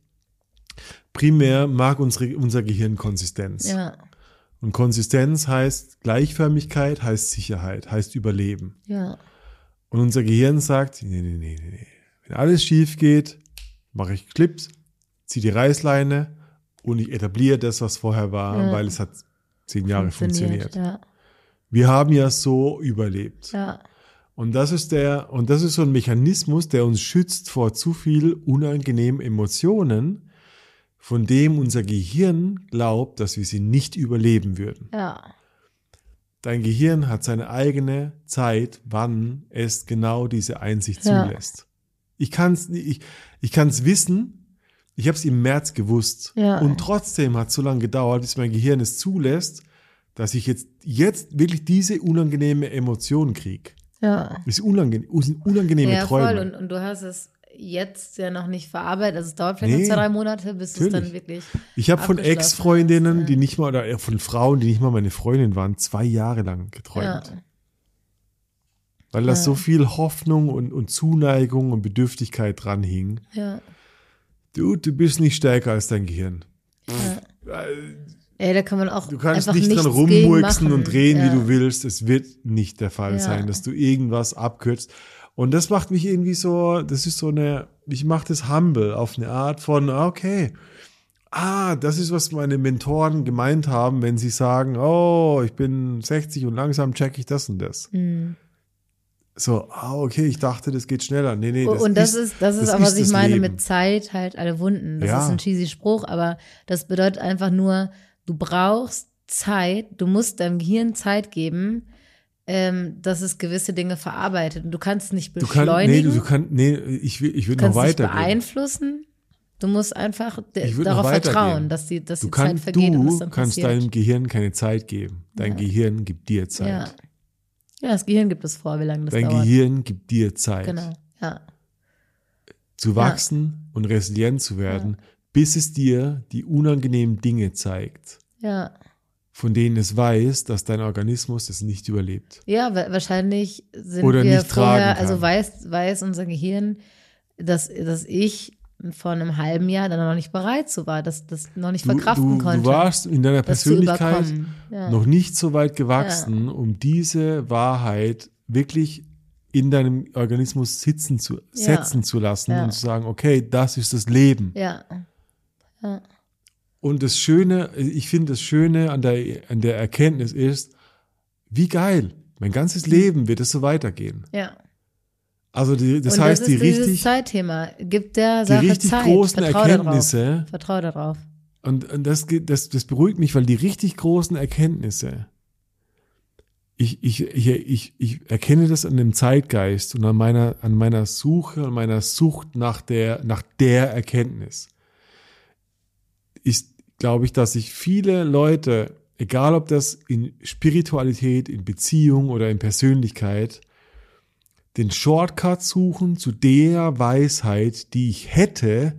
primär mag unsere, unser Gehirn Konsistenz. Ja, Und Konsistenz heißt Gleichförmigkeit, heißt Sicherheit, heißt Überleben. ja, Und unser Gehirn sagt, nee, nee, nee, nee. Wenn alles schief geht, mache ich Clips, ziehe die Reißleine und ich etabliere das, was vorher war, weil es hat zehn Jahre funktioniert. Ja, Wir haben ja so überlebt. ja, Und das ist der, und das ist so ein Mechanismus, der uns schützt vor zu viel unangenehmen Emotionen, von dem unser Gehirn glaubt, dass wir sie nicht überleben würden. ja, Dein Gehirn hat seine eigene Zeit, wann es genau diese Einsicht Ja. zulässt. Ich kann es ich, ich kann's wissen, ich habe es im März gewusst. Ja. Und trotzdem hat es so lange gedauert, bis mein Gehirn es zulässt, dass ich jetzt, jetzt wirklich diese unangenehme Emotion kriege. ja. Diese unangenehm, unangenehme Ja, Träume. voll. Und, und du hast es jetzt ja noch nicht verarbeitet. Also es dauert vielleicht Nee, noch zwei, drei Monate, bis es natürlich. dann wirklich. Ich habe von Ex-Freundinnen, die ja. nicht mal, oder von Frauen, die nicht mal meine Freundin waren, zwei Jahre lang Ja, geträumt. Weil da Ja. so viel Hoffnung und, und Zuneigung und Bedürftigkeit dran hing. ja. Du, du bist nicht stärker als dein Gehirn. Ey, da kann man auch Du kannst nicht dran rummurksen und drehen, ja. wie du willst. Es wird nicht der Fall Ja. sein, dass du irgendwas abkürzt. Und das macht mich irgendwie so, das ist so eine, ich mache das humble auf eine Art von, okay, ah, das ist, was meine Mentoren gemeint haben, wenn sie sagen, oh, ich bin 60 und langsam check ich das und das. Mhm. So, ah, okay, ich dachte, das geht schneller. Nee, nee, das und das ist, das ist auch, was ich das meine Leben. mit Zeit halt alle Wunden. Das Ja. ist ein cheesy Spruch, aber das bedeutet einfach nur, du brauchst Zeit, du musst deinem Gehirn Zeit geben, ähm, dass es gewisse Dinge verarbeitet. Und du kannst es nicht Du kannst, nee, beschleunigen, du, du kannst, nee, ich will, ich will du noch kannst es nicht beeinflussen. Du musst einfach darauf vertrauen, dass die, dass Du, die Zeit kannst, vergeht und es du dann kannst passiert. deinem Gehirn keine Zeit geben. Dein Gehirn gibt dir Zeit. ja. ja, das Gehirn gibt es vor, wie lange das Dein dauert. Gehirn gibt dir Zeit, Genau, ja. zu wachsen und resilient zu werden, bis es dir die unangenehmen Dinge zeigt, Ja. Von denen es weiß, dass dein Organismus es nicht überlebt. Ja, wa- wahrscheinlich sind Oder wir nicht vorher, also weiß, weiß unser Gehirn, dass, dass ich vor einem halben Jahr dann noch nicht bereit so war, dass das noch nicht Du, verkraften du, konnte. du warst in deiner Persönlichkeit. Ja. noch nicht so weit gewachsen, um diese Wahrheit wirklich in deinem Organismus sitzen zu, setzen zu lassen Ja. und zu sagen, okay, das ist das Leben. ja, Und das Schöne, ich finde das Schöne an der, an der Erkenntnis ist, wie geil, mein ganzes Leben wird es so weitergehen. ja. Also die, das Und heißt, das die richtig, Zeitthema. Gibt der die Sache richtig Zeit. großen Vertrau Erkenntnisse, Darauf. Vertrau darauf. und, und das, das, das beruhigt mich, weil die richtig großen Erkenntnisse, ich, ich, ich, ich, ich erkenne das an dem Zeitgeist und an meiner, an meiner Suche, an meiner Sucht nach der, nach der Erkenntnis. Ist, glaube ich, dass sich viele Leute, egal ob das in Spiritualität, in Beziehung oder in Persönlichkeit, den Shortcut suchen zu der Weisheit, die ich hätte,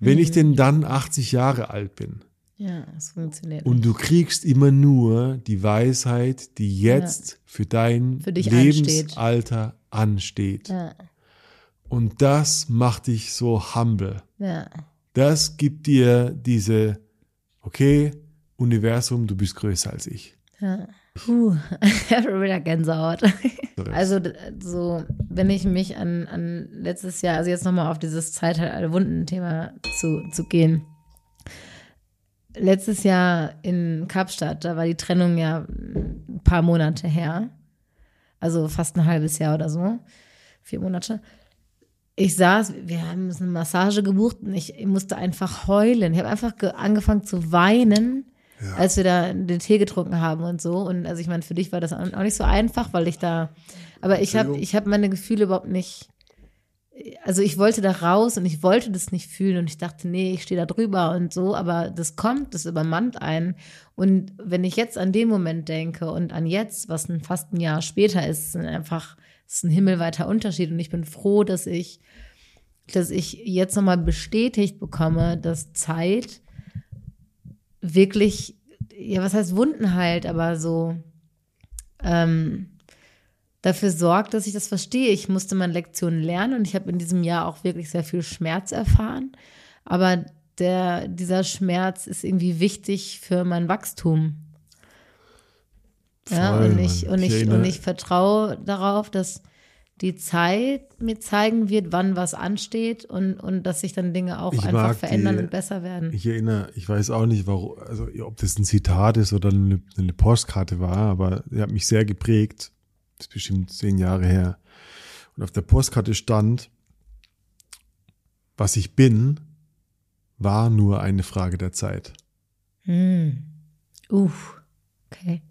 wenn ich denn dann 80 Jahre alt bin. Ja, es funktioniert. Und du kriegst immer nur die Weisheit, die jetzt für dein Für Lebensalter ansteht. ja, Und das macht dich so humble. ja. Das gibt dir diese, okay, Universum, du bist größer als ich. Ja. Puh, [laughs] wieder Gänsehaut. Also so, wenn ich mich an, an letztes Jahr, also jetzt nochmal auf dieses Zeit halt alle Wunden-Thema zu, zu gehen. Letztes Jahr in Kapstadt, da war die Trennung ja ein paar Monate her. Also fast ein halbes Jahr oder so. Vier Monate. Ich saß, wir haben uns eine Massage gebucht und ich, ich musste einfach heulen. Ich habe einfach ge- angefangen zu weinen, als wir da den Tee getrunken haben und so. Und also ich meine, für dich war das auch auch nicht so einfach, weil ich da, aber ich habe ich hab meine Gefühle überhaupt nicht, also ich wollte da raus und ich wollte das nicht fühlen und ich dachte, nee, ich stehe da drüber und so, aber das kommt, das übermannt einen. Und wenn ich jetzt an den Moment denke und an jetzt, was ein, fast ein Jahr später ist, sind einfach, es ist ein himmelweiter Unterschied und ich bin froh, dass ich, dass ich jetzt nochmal bestätigt bekomme, dass Zeit wirklich, ja, was heißt Wunden heilt, aber so ähm, dafür sorgt, dass ich das verstehe. Ich musste meine Lektionen lernen und ich habe in diesem Jahr auch wirklich sehr viel Schmerz erfahren. Aber der, dieser Schmerz ist irgendwie wichtig für mein Wachstum. Ja, Voll, und ich, Mann. und Ich ich, und ich vertraue darauf, dass die Zeit mir zeigen wird, wann was ansteht und, und dass sich dann Dinge auch Ich einfach verändern die- und besser werden. Ich erinnere, ich weiß auch nicht, warum, also ob das ein Zitat ist oder eine, eine Postkarte war, aber er hat mich sehr geprägt. Das ist bestimmt zehn Jahre her. Und auf der Postkarte stand, was ich bin, war nur eine Frage der Zeit. Hm. Uff. Okay.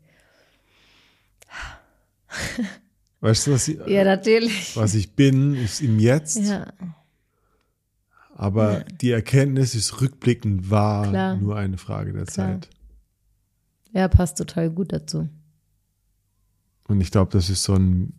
[laughs] Weißt du, was ich, Ja, natürlich. was ich bin, ist im Jetzt, Ja, aber Ja. die Erkenntnis ist rückblickend war Klar. nur eine Frage der Klar. Zeit. ja, passt total gut dazu. Und ich glaube, das ist so ein,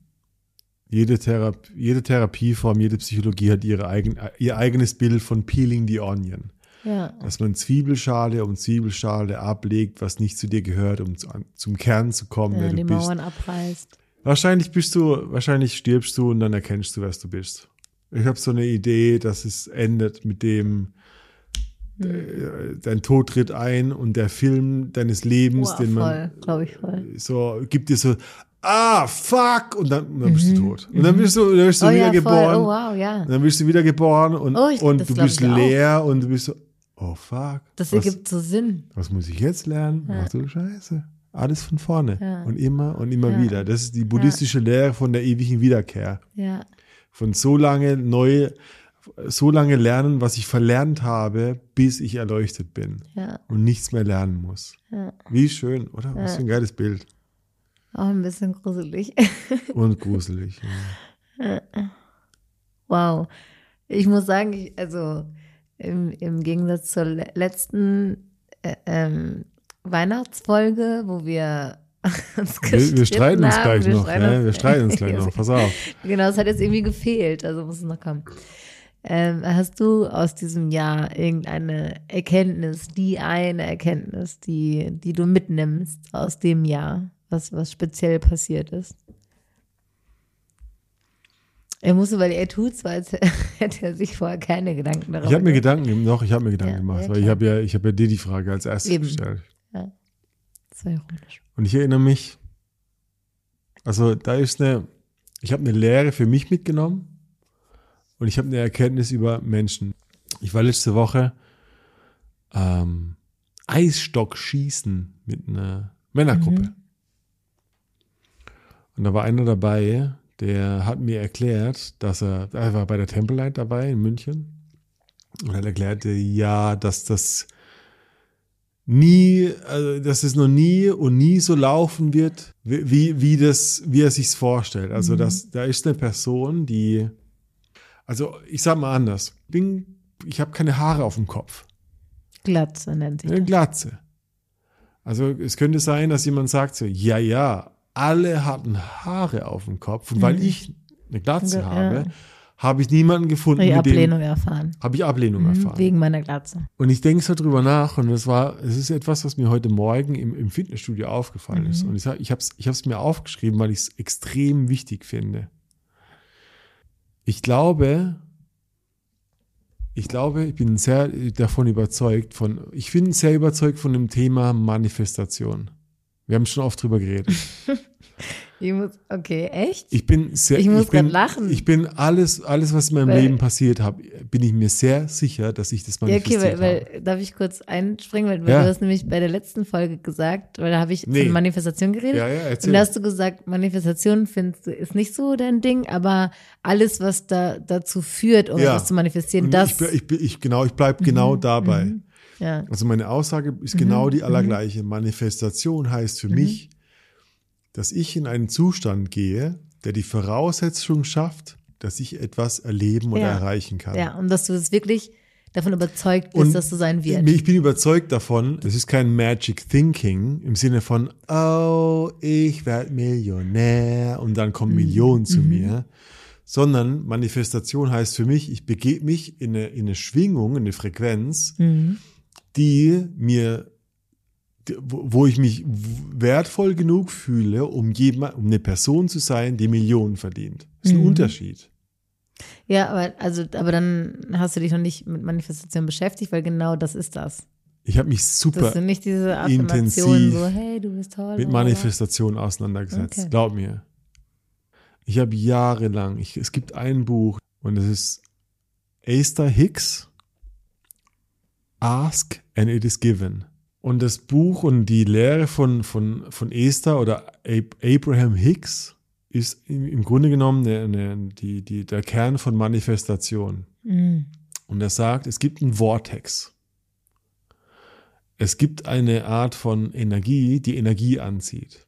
jede, Therapie, jede Therapieform, jede Psychologie hat ihre eigen, ihr eigenes Bild von peeling the onion. Ja, Dass man Zwiebelschale um Zwiebelschale ablegt, was nicht zu dir gehört, um zu, zum Kern zu kommen, ja wer die du bist. Mauern abreißt. Wahrscheinlich bist du, wahrscheinlich stirbst du und dann erkennst du, was du bist. Ich habe so eine Idee, dass es endet mit dem, äh, dein Tod tritt ein und der Film deines Lebens, Boah, den voll, man glaube ich voll. so gibt dir so, ah, fuck, und dann, und dann bist du tot. Und dann bist du, dann bist du Mhm. Oh wieder ja, voll. Oh wow, ja. Und dann bist du wieder geboren und, Oh, ich- und du bist ich auch. leer und du bist so, oh fuck. Das was, ergibt so Sinn. was muss ich jetzt lernen? Ach du Scheiße. Alles von vorne. Ja. Und immer und immer Ja. wieder. Das ist die buddhistische Lehre von der ewigen Wiederkehr. Ja, Von so lange neu, so lange lernen, was ich verlernt habe, bis ich erleuchtet bin ja, und nichts mehr lernen muss. Wie schön, oder? Was für ein geiles Bild. Auch ein bisschen gruselig. [laughs] Und gruselig. Ja. Wow. Ich muss sagen, ich, also im, im Gegensatz zur le letzten äh, ähm, Weihnachtsfolge, wo wir [laughs] uns Wir, wir streiten uns gleich wir noch. streiten Ja, uns- wir streiten uns [laughs] gleich noch. Pass auf. Genau, es hat jetzt irgendwie gefehlt, also muss es noch kommen. Ähm, hast du aus diesem Jahr irgendeine Erkenntnis, die eine Erkenntnis, die, die du mitnimmst aus dem Jahr, was, was speziell passiert ist? Er musste, weil er tut zwar, als hätte er sich vorher keine Gedanken darüber Ich habe mir gemacht. Gedanken, noch, ich habe mir Gedanken Ja, gemacht, weil ich habe ja, ich habe ja dir die Frage als erstes Eben. gestellt. Das war ironisch. Und ich erinnere mich, also da ist eine, ich habe eine Lehre für mich mitgenommen und ich habe eine Erkenntnis über Menschen. Ich war letzte Woche ähm, Eisstock schießen mit einer Männergruppe. Mhm. Und da war einer dabei, der hat mir erklärt, dass er, er war bei der Temple Night dabei in München und er erklärte, ja, dass das nie, also dass es noch nie und nie so laufen wird, wie, wie, das, wie er sich's vorstellt. Also, dass da ist eine Person, die, also ich sag mal anders, bin, ich habe keine Haare auf dem Kopf. Glatze nennt sich Eine das. Glatze. Also es könnte sein, dass jemand sagt so, ja, ja, alle hatten Haare auf dem Kopf. Und weil ich eine Glatze Mhm. Ja. habe, habe ich niemanden gefunden, Die mit Ablehnung erfahren. dem habe ich Ablehnung Mhm, erfahren. Wegen meiner Glatze. Und ich denke so drüber nach und es war, es ist etwas, was mir heute Morgen im, im Fitnessstudio aufgefallen ist. Und ich, ich habe es ich hab's mir aufgeschrieben, weil ich es extrem wichtig finde. Ich glaube, ich glaube, ich bin sehr davon überzeugt von, ich bin sehr überzeugt von dem Thema Manifestation. Wir haben schon oft drüber geredet. [laughs] Ich muss, okay, echt? Ich bin sehr, Ich muss bin, grad lachen. Ich bin alles, alles, was in meinem Weil- Leben passiert hat, bin ich mir sehr sicher, dass ich das Ja, okay, manifestiert weil, habe. weil darf ich kurz einspringen, weil, Ja. du hast nämlich bei der letzten Folge gesagt, weil da habe ich Nee. von Manifestation geredet. Ja, ja, erzähl. Und da hast du gesagt, Manifestation findest du, ist nicht so dein Ding, aber alles, was da dazu führt, um Ja. etwas zu manifestieren, Und das. ich, bin- ich, bin- ich, genau, ich bleibe genau dabei. ja. Also meine Aussage ist Mhm, genau die allergleiche. Manifestation heißt für mich, dass ich in einen Zustand gehe, der die Voraussetzung schafft, dass ich etwas erleben oder Ja. erreichen kann. ja, und dass du es wirklich davon überzeugt bist, Und dass du sein wird. Ich bin überzeugt davon, es ist kein Magic Thinking im Sinne von, oh, ich werde Millionär und dann Mhm. kommen Millionen zu mir, sondern Manifestation heißt für mich, ich begebe mich in eine, in eine Schwingung, in eine Frequenz, Mhm. die mir, wo ich mich wertvoll genug fühle, um, jemand, um eine Person zu sein, die Millionen verdient. Das ist ein Mhm. Unterschied. Ja, aber, also, aber dann hast du dich noch nicht mit Manifestation beschäftigt, weil genau das ist das. Ich habe mich Das super sind nicht diese intensiv so, hey, du bist toll. mit. Manifestation auseinandergesetzt. Okay. Glaub mir. Ich habe jahrelang, ich, es gibt ein Buch und es ist Esther Hicks, Ask and it is given. Und das Buch und die Lehre von, von, von Esther oder Ab Abraham Hicks ist im, Grunde genommen der, der, die, die, der Kern von Manifestation. Mhm. Und er sagt, es gibt einen Vortex. Es gibt eine Art von Energie, die Energie anzieht.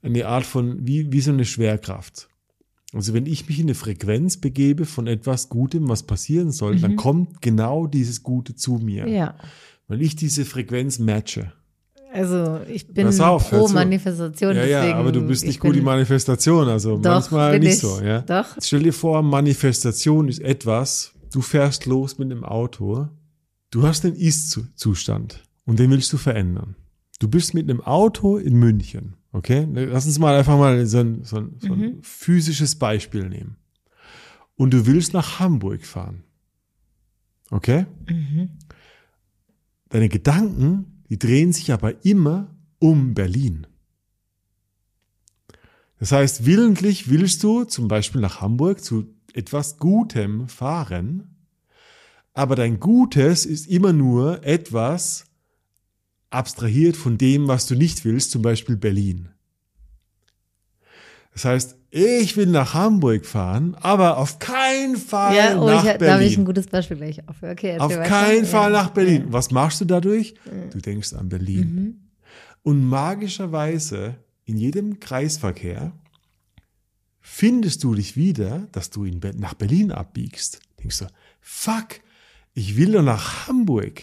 Eine Art von, wie, wie so eine Schwerkraft. Also wenn ich mich in eine Frequenz begebe von etwas Gutem, was passieren soll, dann kommt genau dieses Gute zu mir. Ja. Weil ich diese Frequenz matche. Also ich bin auf, pro. Manifestation. Ja, ja, aber du bist ich nicht gut in Manifestation, also Doch, manchmal nicht ich. so, ja. Doch. Stell dir vor, Manifestation ist etwas, du fährst los mit einem Auto, du hast den Ist-Zustand und den willst du verändern. Du bist mit einem Auto in München, okay? Lass uns mal einfach mal so ein, so ein, so ein physisches Beispiel nehmen. Und du willst nach Hamburg fahren, okay? Deine Gedanken, die drehen sich aber immer um Berlin. Das heißt, willentlich willst du zum Beispiel nach Hamburg zu etwas Gutem fahren, aber dein Gutes ist immer nur etwas abstrahiert von dem, was du nicht willst, zum Beispiel Berlin. Das heißt, ich will nach Hamburg fahren, aber auf keinen Fall Ja, oh, nach ich, Berlin. da habe ich ein gutes Beispiel gleich auf. Okay, Auf keinen Ja. Fall nach Berlin. Was machst du dadurch? Du denkst an Berlin. Mhm. Und magischerweise in jedem Kreisverkehr findest du dich wieder, dass du in nach Berlin abbiegst. Denkst du, fuck, ich will doch nach Hamburg,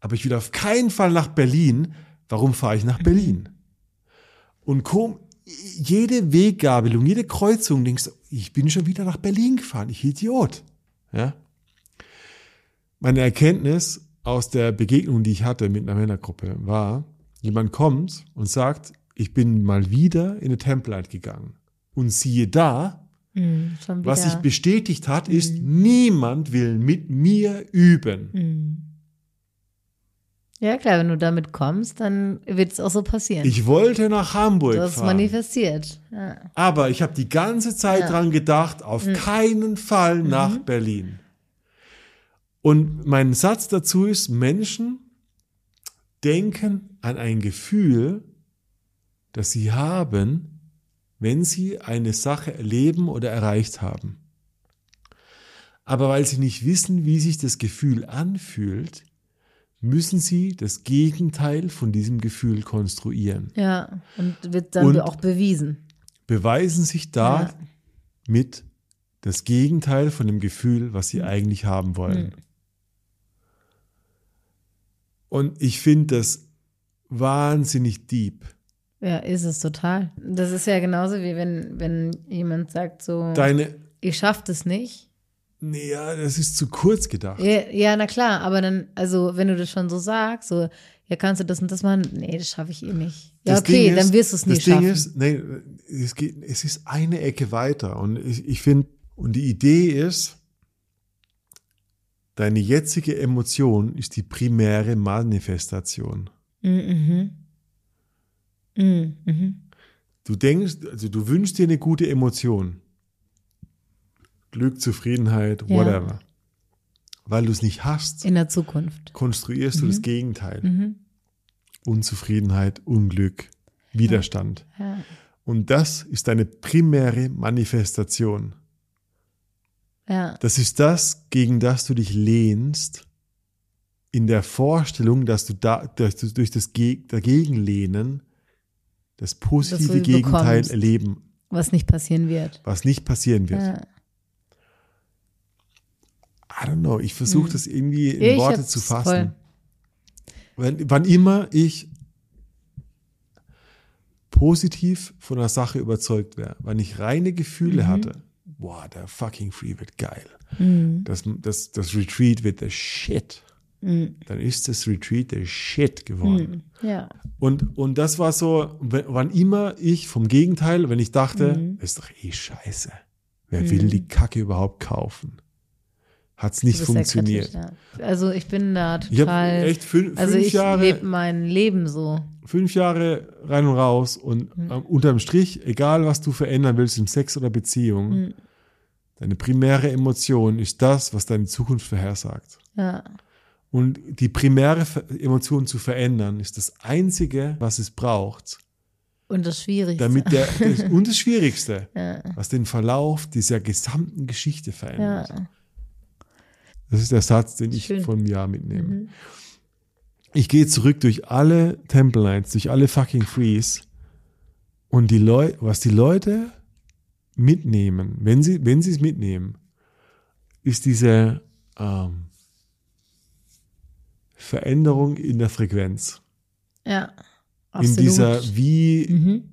aber ich will auf keinen Fall nach Berlin. Warum fahre ich nach Mhm. Berlin? Und komm, jede Weggabelung, jede Kreuzung denkst du, ich bin schon wieder nach Berlin gefahren, ich Idiot. Ja? Meine Erkenntnis aus der Begegnung, die ich hatte mit einer Männergruppe, war, jemand kommt und sagt, ich bin mal wieder in eine Template gegangen. Und siehe da, Hm, schon was sich bestätigt hat, ist, niemand will mit mir üben. Hm. Ja, klar, wenn du damit kommst, dann wird es auch so passieren. Ich wollte nach Hamburg du hast fahren. manifestiert. Ja. Aber ich habe die ganze Zeit Ja. Mhm. dran gedacht, auf keinen Fall nach Berlin. Und mein Satz dazu ist, Menschen denken an ein Gefühl, das sie haben, wenn sie eine Sache erleben oder erreicht haben. Aber weil sie nicht wissen, wie sich das Gefühl anfühlt, müssen sie das Gegenteil von diesem Gefühl konstruieren. ja, und wird dann Und- auch bewiesen. beweisen sich da Ja. mit das Gegenteil von dem Gefühl, was sie eigentlich haben wollen. Und ich finde das wahnsinnig deep. Ja, ist es total. Das ist ja genauso wie wenn, wenn jemand sagt so, Deine, ich schaff das nicht. Ja, das ist zu kurz gedacht. Ja, ja, na klar, aber dann, also wenn du das schon so sagst, so, ja, kannst du das und das machen? Nee, das schaffe ich eh nicht. Ja, Das okay, ist- dann wirst du es nie Das Ding schaffen. ist, nee, es, geht, es ist eine Ecke weiter. Und ich, ich finde, und die Idee ist, deine jetzige Emotion ist die primäre Manifestation. Mhm. Mhm. Mhm. Du denkst, also du wünschst dir eine gute Emotion. Glück, Zufriedenheit, Ja. whatever. Weil du es nicht hast, In der Zukunft. konstruierst du das Gegenteil. Mhm. Unzufriedenheit, Unglück, Widerstand. Ja. Und das ist deine primäre Manifestation. Ja. Das ist das, gegen das du dich lehnst, in der Vorstellung, dass du, da, dass du durch das Ge Dagegenlehnen das positive Gegenteil bekommst. erleben, Was nicht passieren wird. was nicht passieren wird. Ja. I don't know, ich versuche das irgendwie in Hm. Ich Worte zu fassen. Wenn, wann immer ich positiv von einer Sache überzeugt wäre, wenn ich reine Mhm. Gefühle hatte, boah, der fucking Free wird geil. Mhm. Das, das, das Retreat wird der Shit. Mhm. Dann ist das Retreat der Shit geworden. Ja. Und, und das war so, wann immer ich vom Gegenteil, wenn ich dachte, Mhm. ist doch eh scheiße. Wer will die Kacke überhaupt kaufen? Hat es nicht funktioniert. kritisch, ja. Also ich bin da Ich total. echt fün also fünf ich Jahre lebe mein Leben so. fünf Jahre rein und raus und Mhm. unterm Strich, egal was du verändern willst in Sex oder Beziehung, Mhm. deine primäre Emotion ist das, was deine Zukunft vorhersagt. Ja. Und die primäre Emotion zu verändern, ist das Einzige, was es braucht, Und das Schwierigste. damit der, [laughs] und das Schwierigste, ja. was den Verlauf dieser gesamten Geschichte verändert. ja. Das ist der Satz, den ich Schön. Mhm. von Jahr mitnehme. Ich gehe zurück durch alle Temple Nights, durch alle fucking Frees und die Leute, was die Leute mitnehmen, wenn sie, wenn sie es mitnehmen, ist diese ähm, Veränderung in der Frequenz. Ja. In Absolut. dieser, wie Mhm.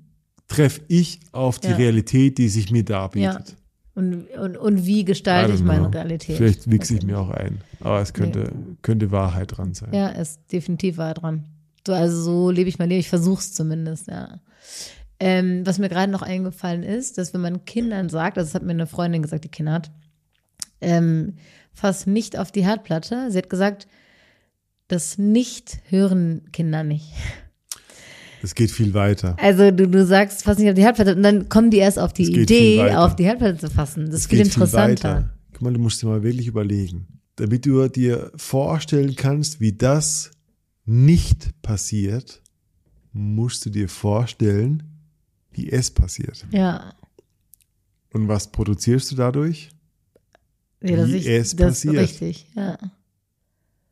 treffe ich auf die Ja. Realität, die sich mir darbietet. Und, und, und wie gestalte ich meine know. Realität? Vielleicht wichse ich mir auch ein. Aber es könnte, könnte Wahrheit dran sein. Ja, ist definitiv wahr dran. So, also so lebe ich mein Leben. Ich versuche es zumindest, ja. Ähm, was mir gerade noch eingefallen ist, dass wenn man Kindern sagt, also das hat mir eine Freundin gesagt, die Kinder hat, ähm, fass nicht auf die Herdplatte. Sie hat gesagt, das nicht hören Kinder nicht. Es geht viel weiter. Also du, du sagst, fass nicht auf die Herdplatte und dann kommen die erst auf die viel Idee, auf die Herdplatte zu fassen. Das ist Es viel geht interessanter. weiter. Guck mal, du musst dir mal wirklich überlegen. Damit du dir vorstellen kannst, wie das nicht passiert, musst du dir vorstellen, wie es passiert. ja. Und was produzierst du dadurch? ja dass Wie ich, es das passiert. Ist richtig, ja.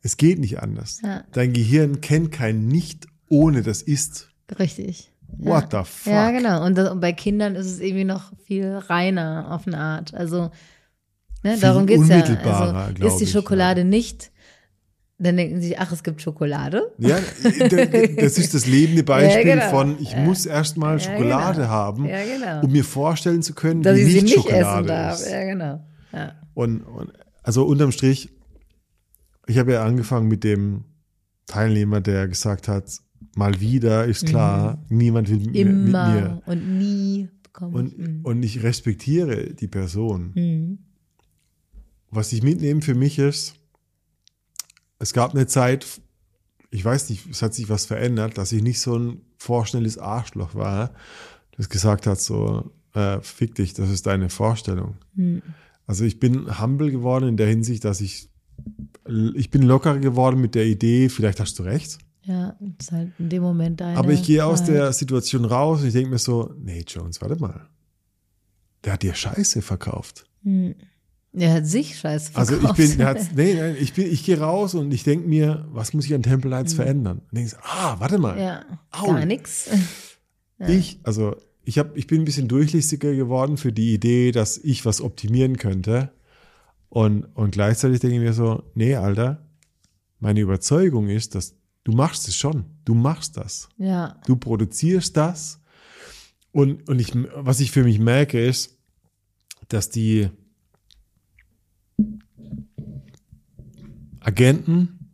Es geht nicht anders. Ja. Dein Gehirn kennt kein Nicht ohne das Ist. Richtig. What the fuck? Ja, genau. Und, das, und bei Kindern ist es irgendwie noch viel reiner auf eine Art. Also, ne, darum geht's ja. unmittelbarer, Also, ist die ich, Schokolade nicht, dann denken sie, ach, es gibt Schokolade. Ja, das ist das lebende [laughs] Beispiel Ja, genau. von, ich muss erstmal Ja, Schokolade genau. haben, Ja, genau. um mir vorstellen zu können, Dass wie ich sie nicht Schokolade essen darf. ist. Ja, genau. Ja. Und, und also unterm Strich, ich habe ja angefangen mit dem Teilnehmer, der gesagt hat, mal wieder ist klar, niemand will mit, mir- mit Mhm. Immer mir. und nie bekommen. Und, Mhm. und ich respektiere die Person. Mhm. Was ich mitnehme für mich ist, es gab eine Zeit, ich weiß nicht, es hat sich was verändert, dass ich nicht so ein vorschnelles Arschloch war, das gesagt hat, so, äh, fick dich, das ist deine Vorstellung. Mhm. Also ich bin humble geworden in der Hinsicht, dass ich, ich bin locker geworden mit der Idee, vielleicht hast du recht, Ja, ist halt in dem Moment deine aber ich gehe aus Freiheit. der Situation raus und ich denke mir so, nee, Jones, warte mal. Der hat dir Scheiße verkauft. Mhm. Er hat sich scheiße Also ich verkauft. bin, hat's- nee, nein, ich bin, ich gehe raus und ich denke mir, was muss ich an Temple Lights verändern? Und denke, ich, ah, warte mal. Ja, Au. gar nichts. [laughs] Ich, also ich habe, ich bin ein bisschen durchlichtiger geworden für die Idee, dass ich was optimieren könnte. Und, und gleichzeitig denke ich mir so, nee, Alter, meine Überzeugung ist, dass du machst es schon. Du machst das. Ja, Du produzierst das. Und, und ich, was ich für mich merke, ist, dass die Agenten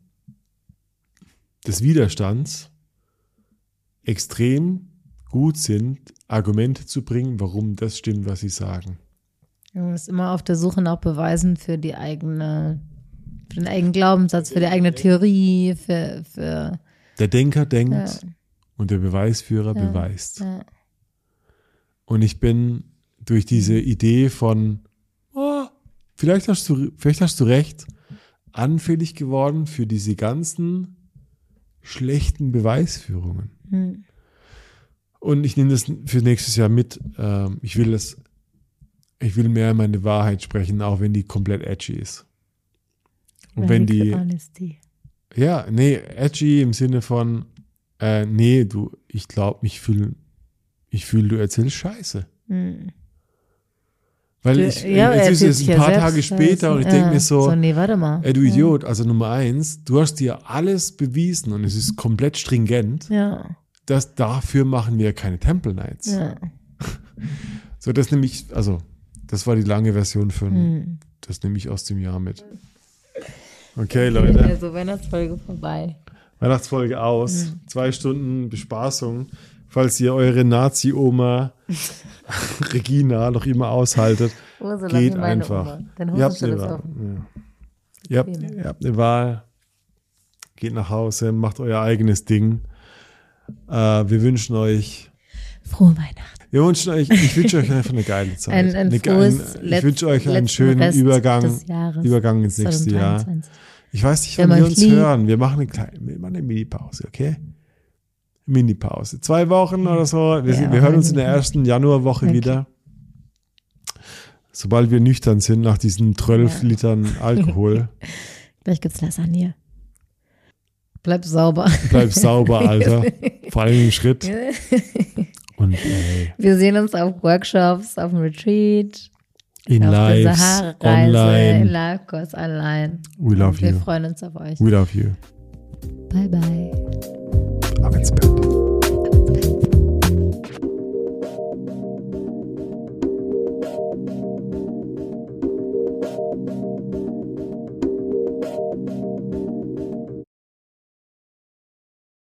des Widerstands extrem gut sind, Argumente zu bringen, warum das stimmt, was sie sagen. Man ist immer auf der Suche nach Beweisen für die eigene, für den eigenen Glaubenssatz, für die eigene Theorie, für, für Der Denker denkt Ja. und der Beweisführer beweist. ja, Und ich bin durch diese Idee von, oh, vielleicht hast du, vielleicht hast du recht, anfällig geworden für diese ganzen schlechten Beweisführungen. Hm. Und ich nehme das für nächstes Jahr mit. Ähm, ich will das, ich will mehr meine Wahrheit sprechen, auch wenn die komplett edgy ist. Und wenn die, Honesty. ja, nee, edgy im Sinne von, äh, nee, du, ich glaube, ich fühle, ich fühle, du erzählst Scheiße. Hm. Weil Du- ich, ja, jetzt ist es ein ja paar Tage später und ich Scheiße. denke Ja, mir so, So, nee, warte mal. ey du Ja. Idiot, also Nummer eins, du hast dir alles bewiesen und es ist komplett stringent. Ja, Das, dafür machen wir keine Temple Nights. ja. So, das nehme ich, also, das war die lange Version von, Hm. das nehme ich aus dem Jahr mit. Okay, Leute. Also Weihnachtsfolge vorbei. Weihnachtsfolge aus. Hm. Zwei Stunden Bespaßung. Falls ihr eure Nazi-Oma [laughs] Regina noch immer aushaltet, Ursula geht einfach. Ihr habt ihre- offen. ja. Ihr habt, ihr habt eine Wahl. Geht nach Hause, macht euer eigenes Ding. Äh, wir wünschen euch, Frohe Weihnachten. Wir wünschen euch, ich wünsche euch einfach eine geile Zeit. Ein, ein eine, frohes ein, ich wünsche euch einen schönen Rest Übergang, Übergang ins nächste Jahr. 2023. Ich weiß nicht, wann wir uns lieb. hören. Wir machen eine kleine, wir machen eine Mini-Pause, okay? Mini-Pause. Zwei Wochen oder so. Wir, Ja, sind, wir hören uns in der ersten Januarwoche Okay. wieder. Sobald wir nüchtern sind nach diesen 12 Ja. Litern Alkohol. [laughs] Gleich gibt's Lasagne. Bleib sauber. Bleib sauber, Alter. [laughs] Vor allem im Schritt. [laughs] Und ey, Wir sehen uns auf Workshops, auf dem Retreat, in Lives, Sahara-Reise, in online. Live-Kurs online. We love Wir you. freuen uns auf euch. We love you. Bye, bye. Ab ins Bett.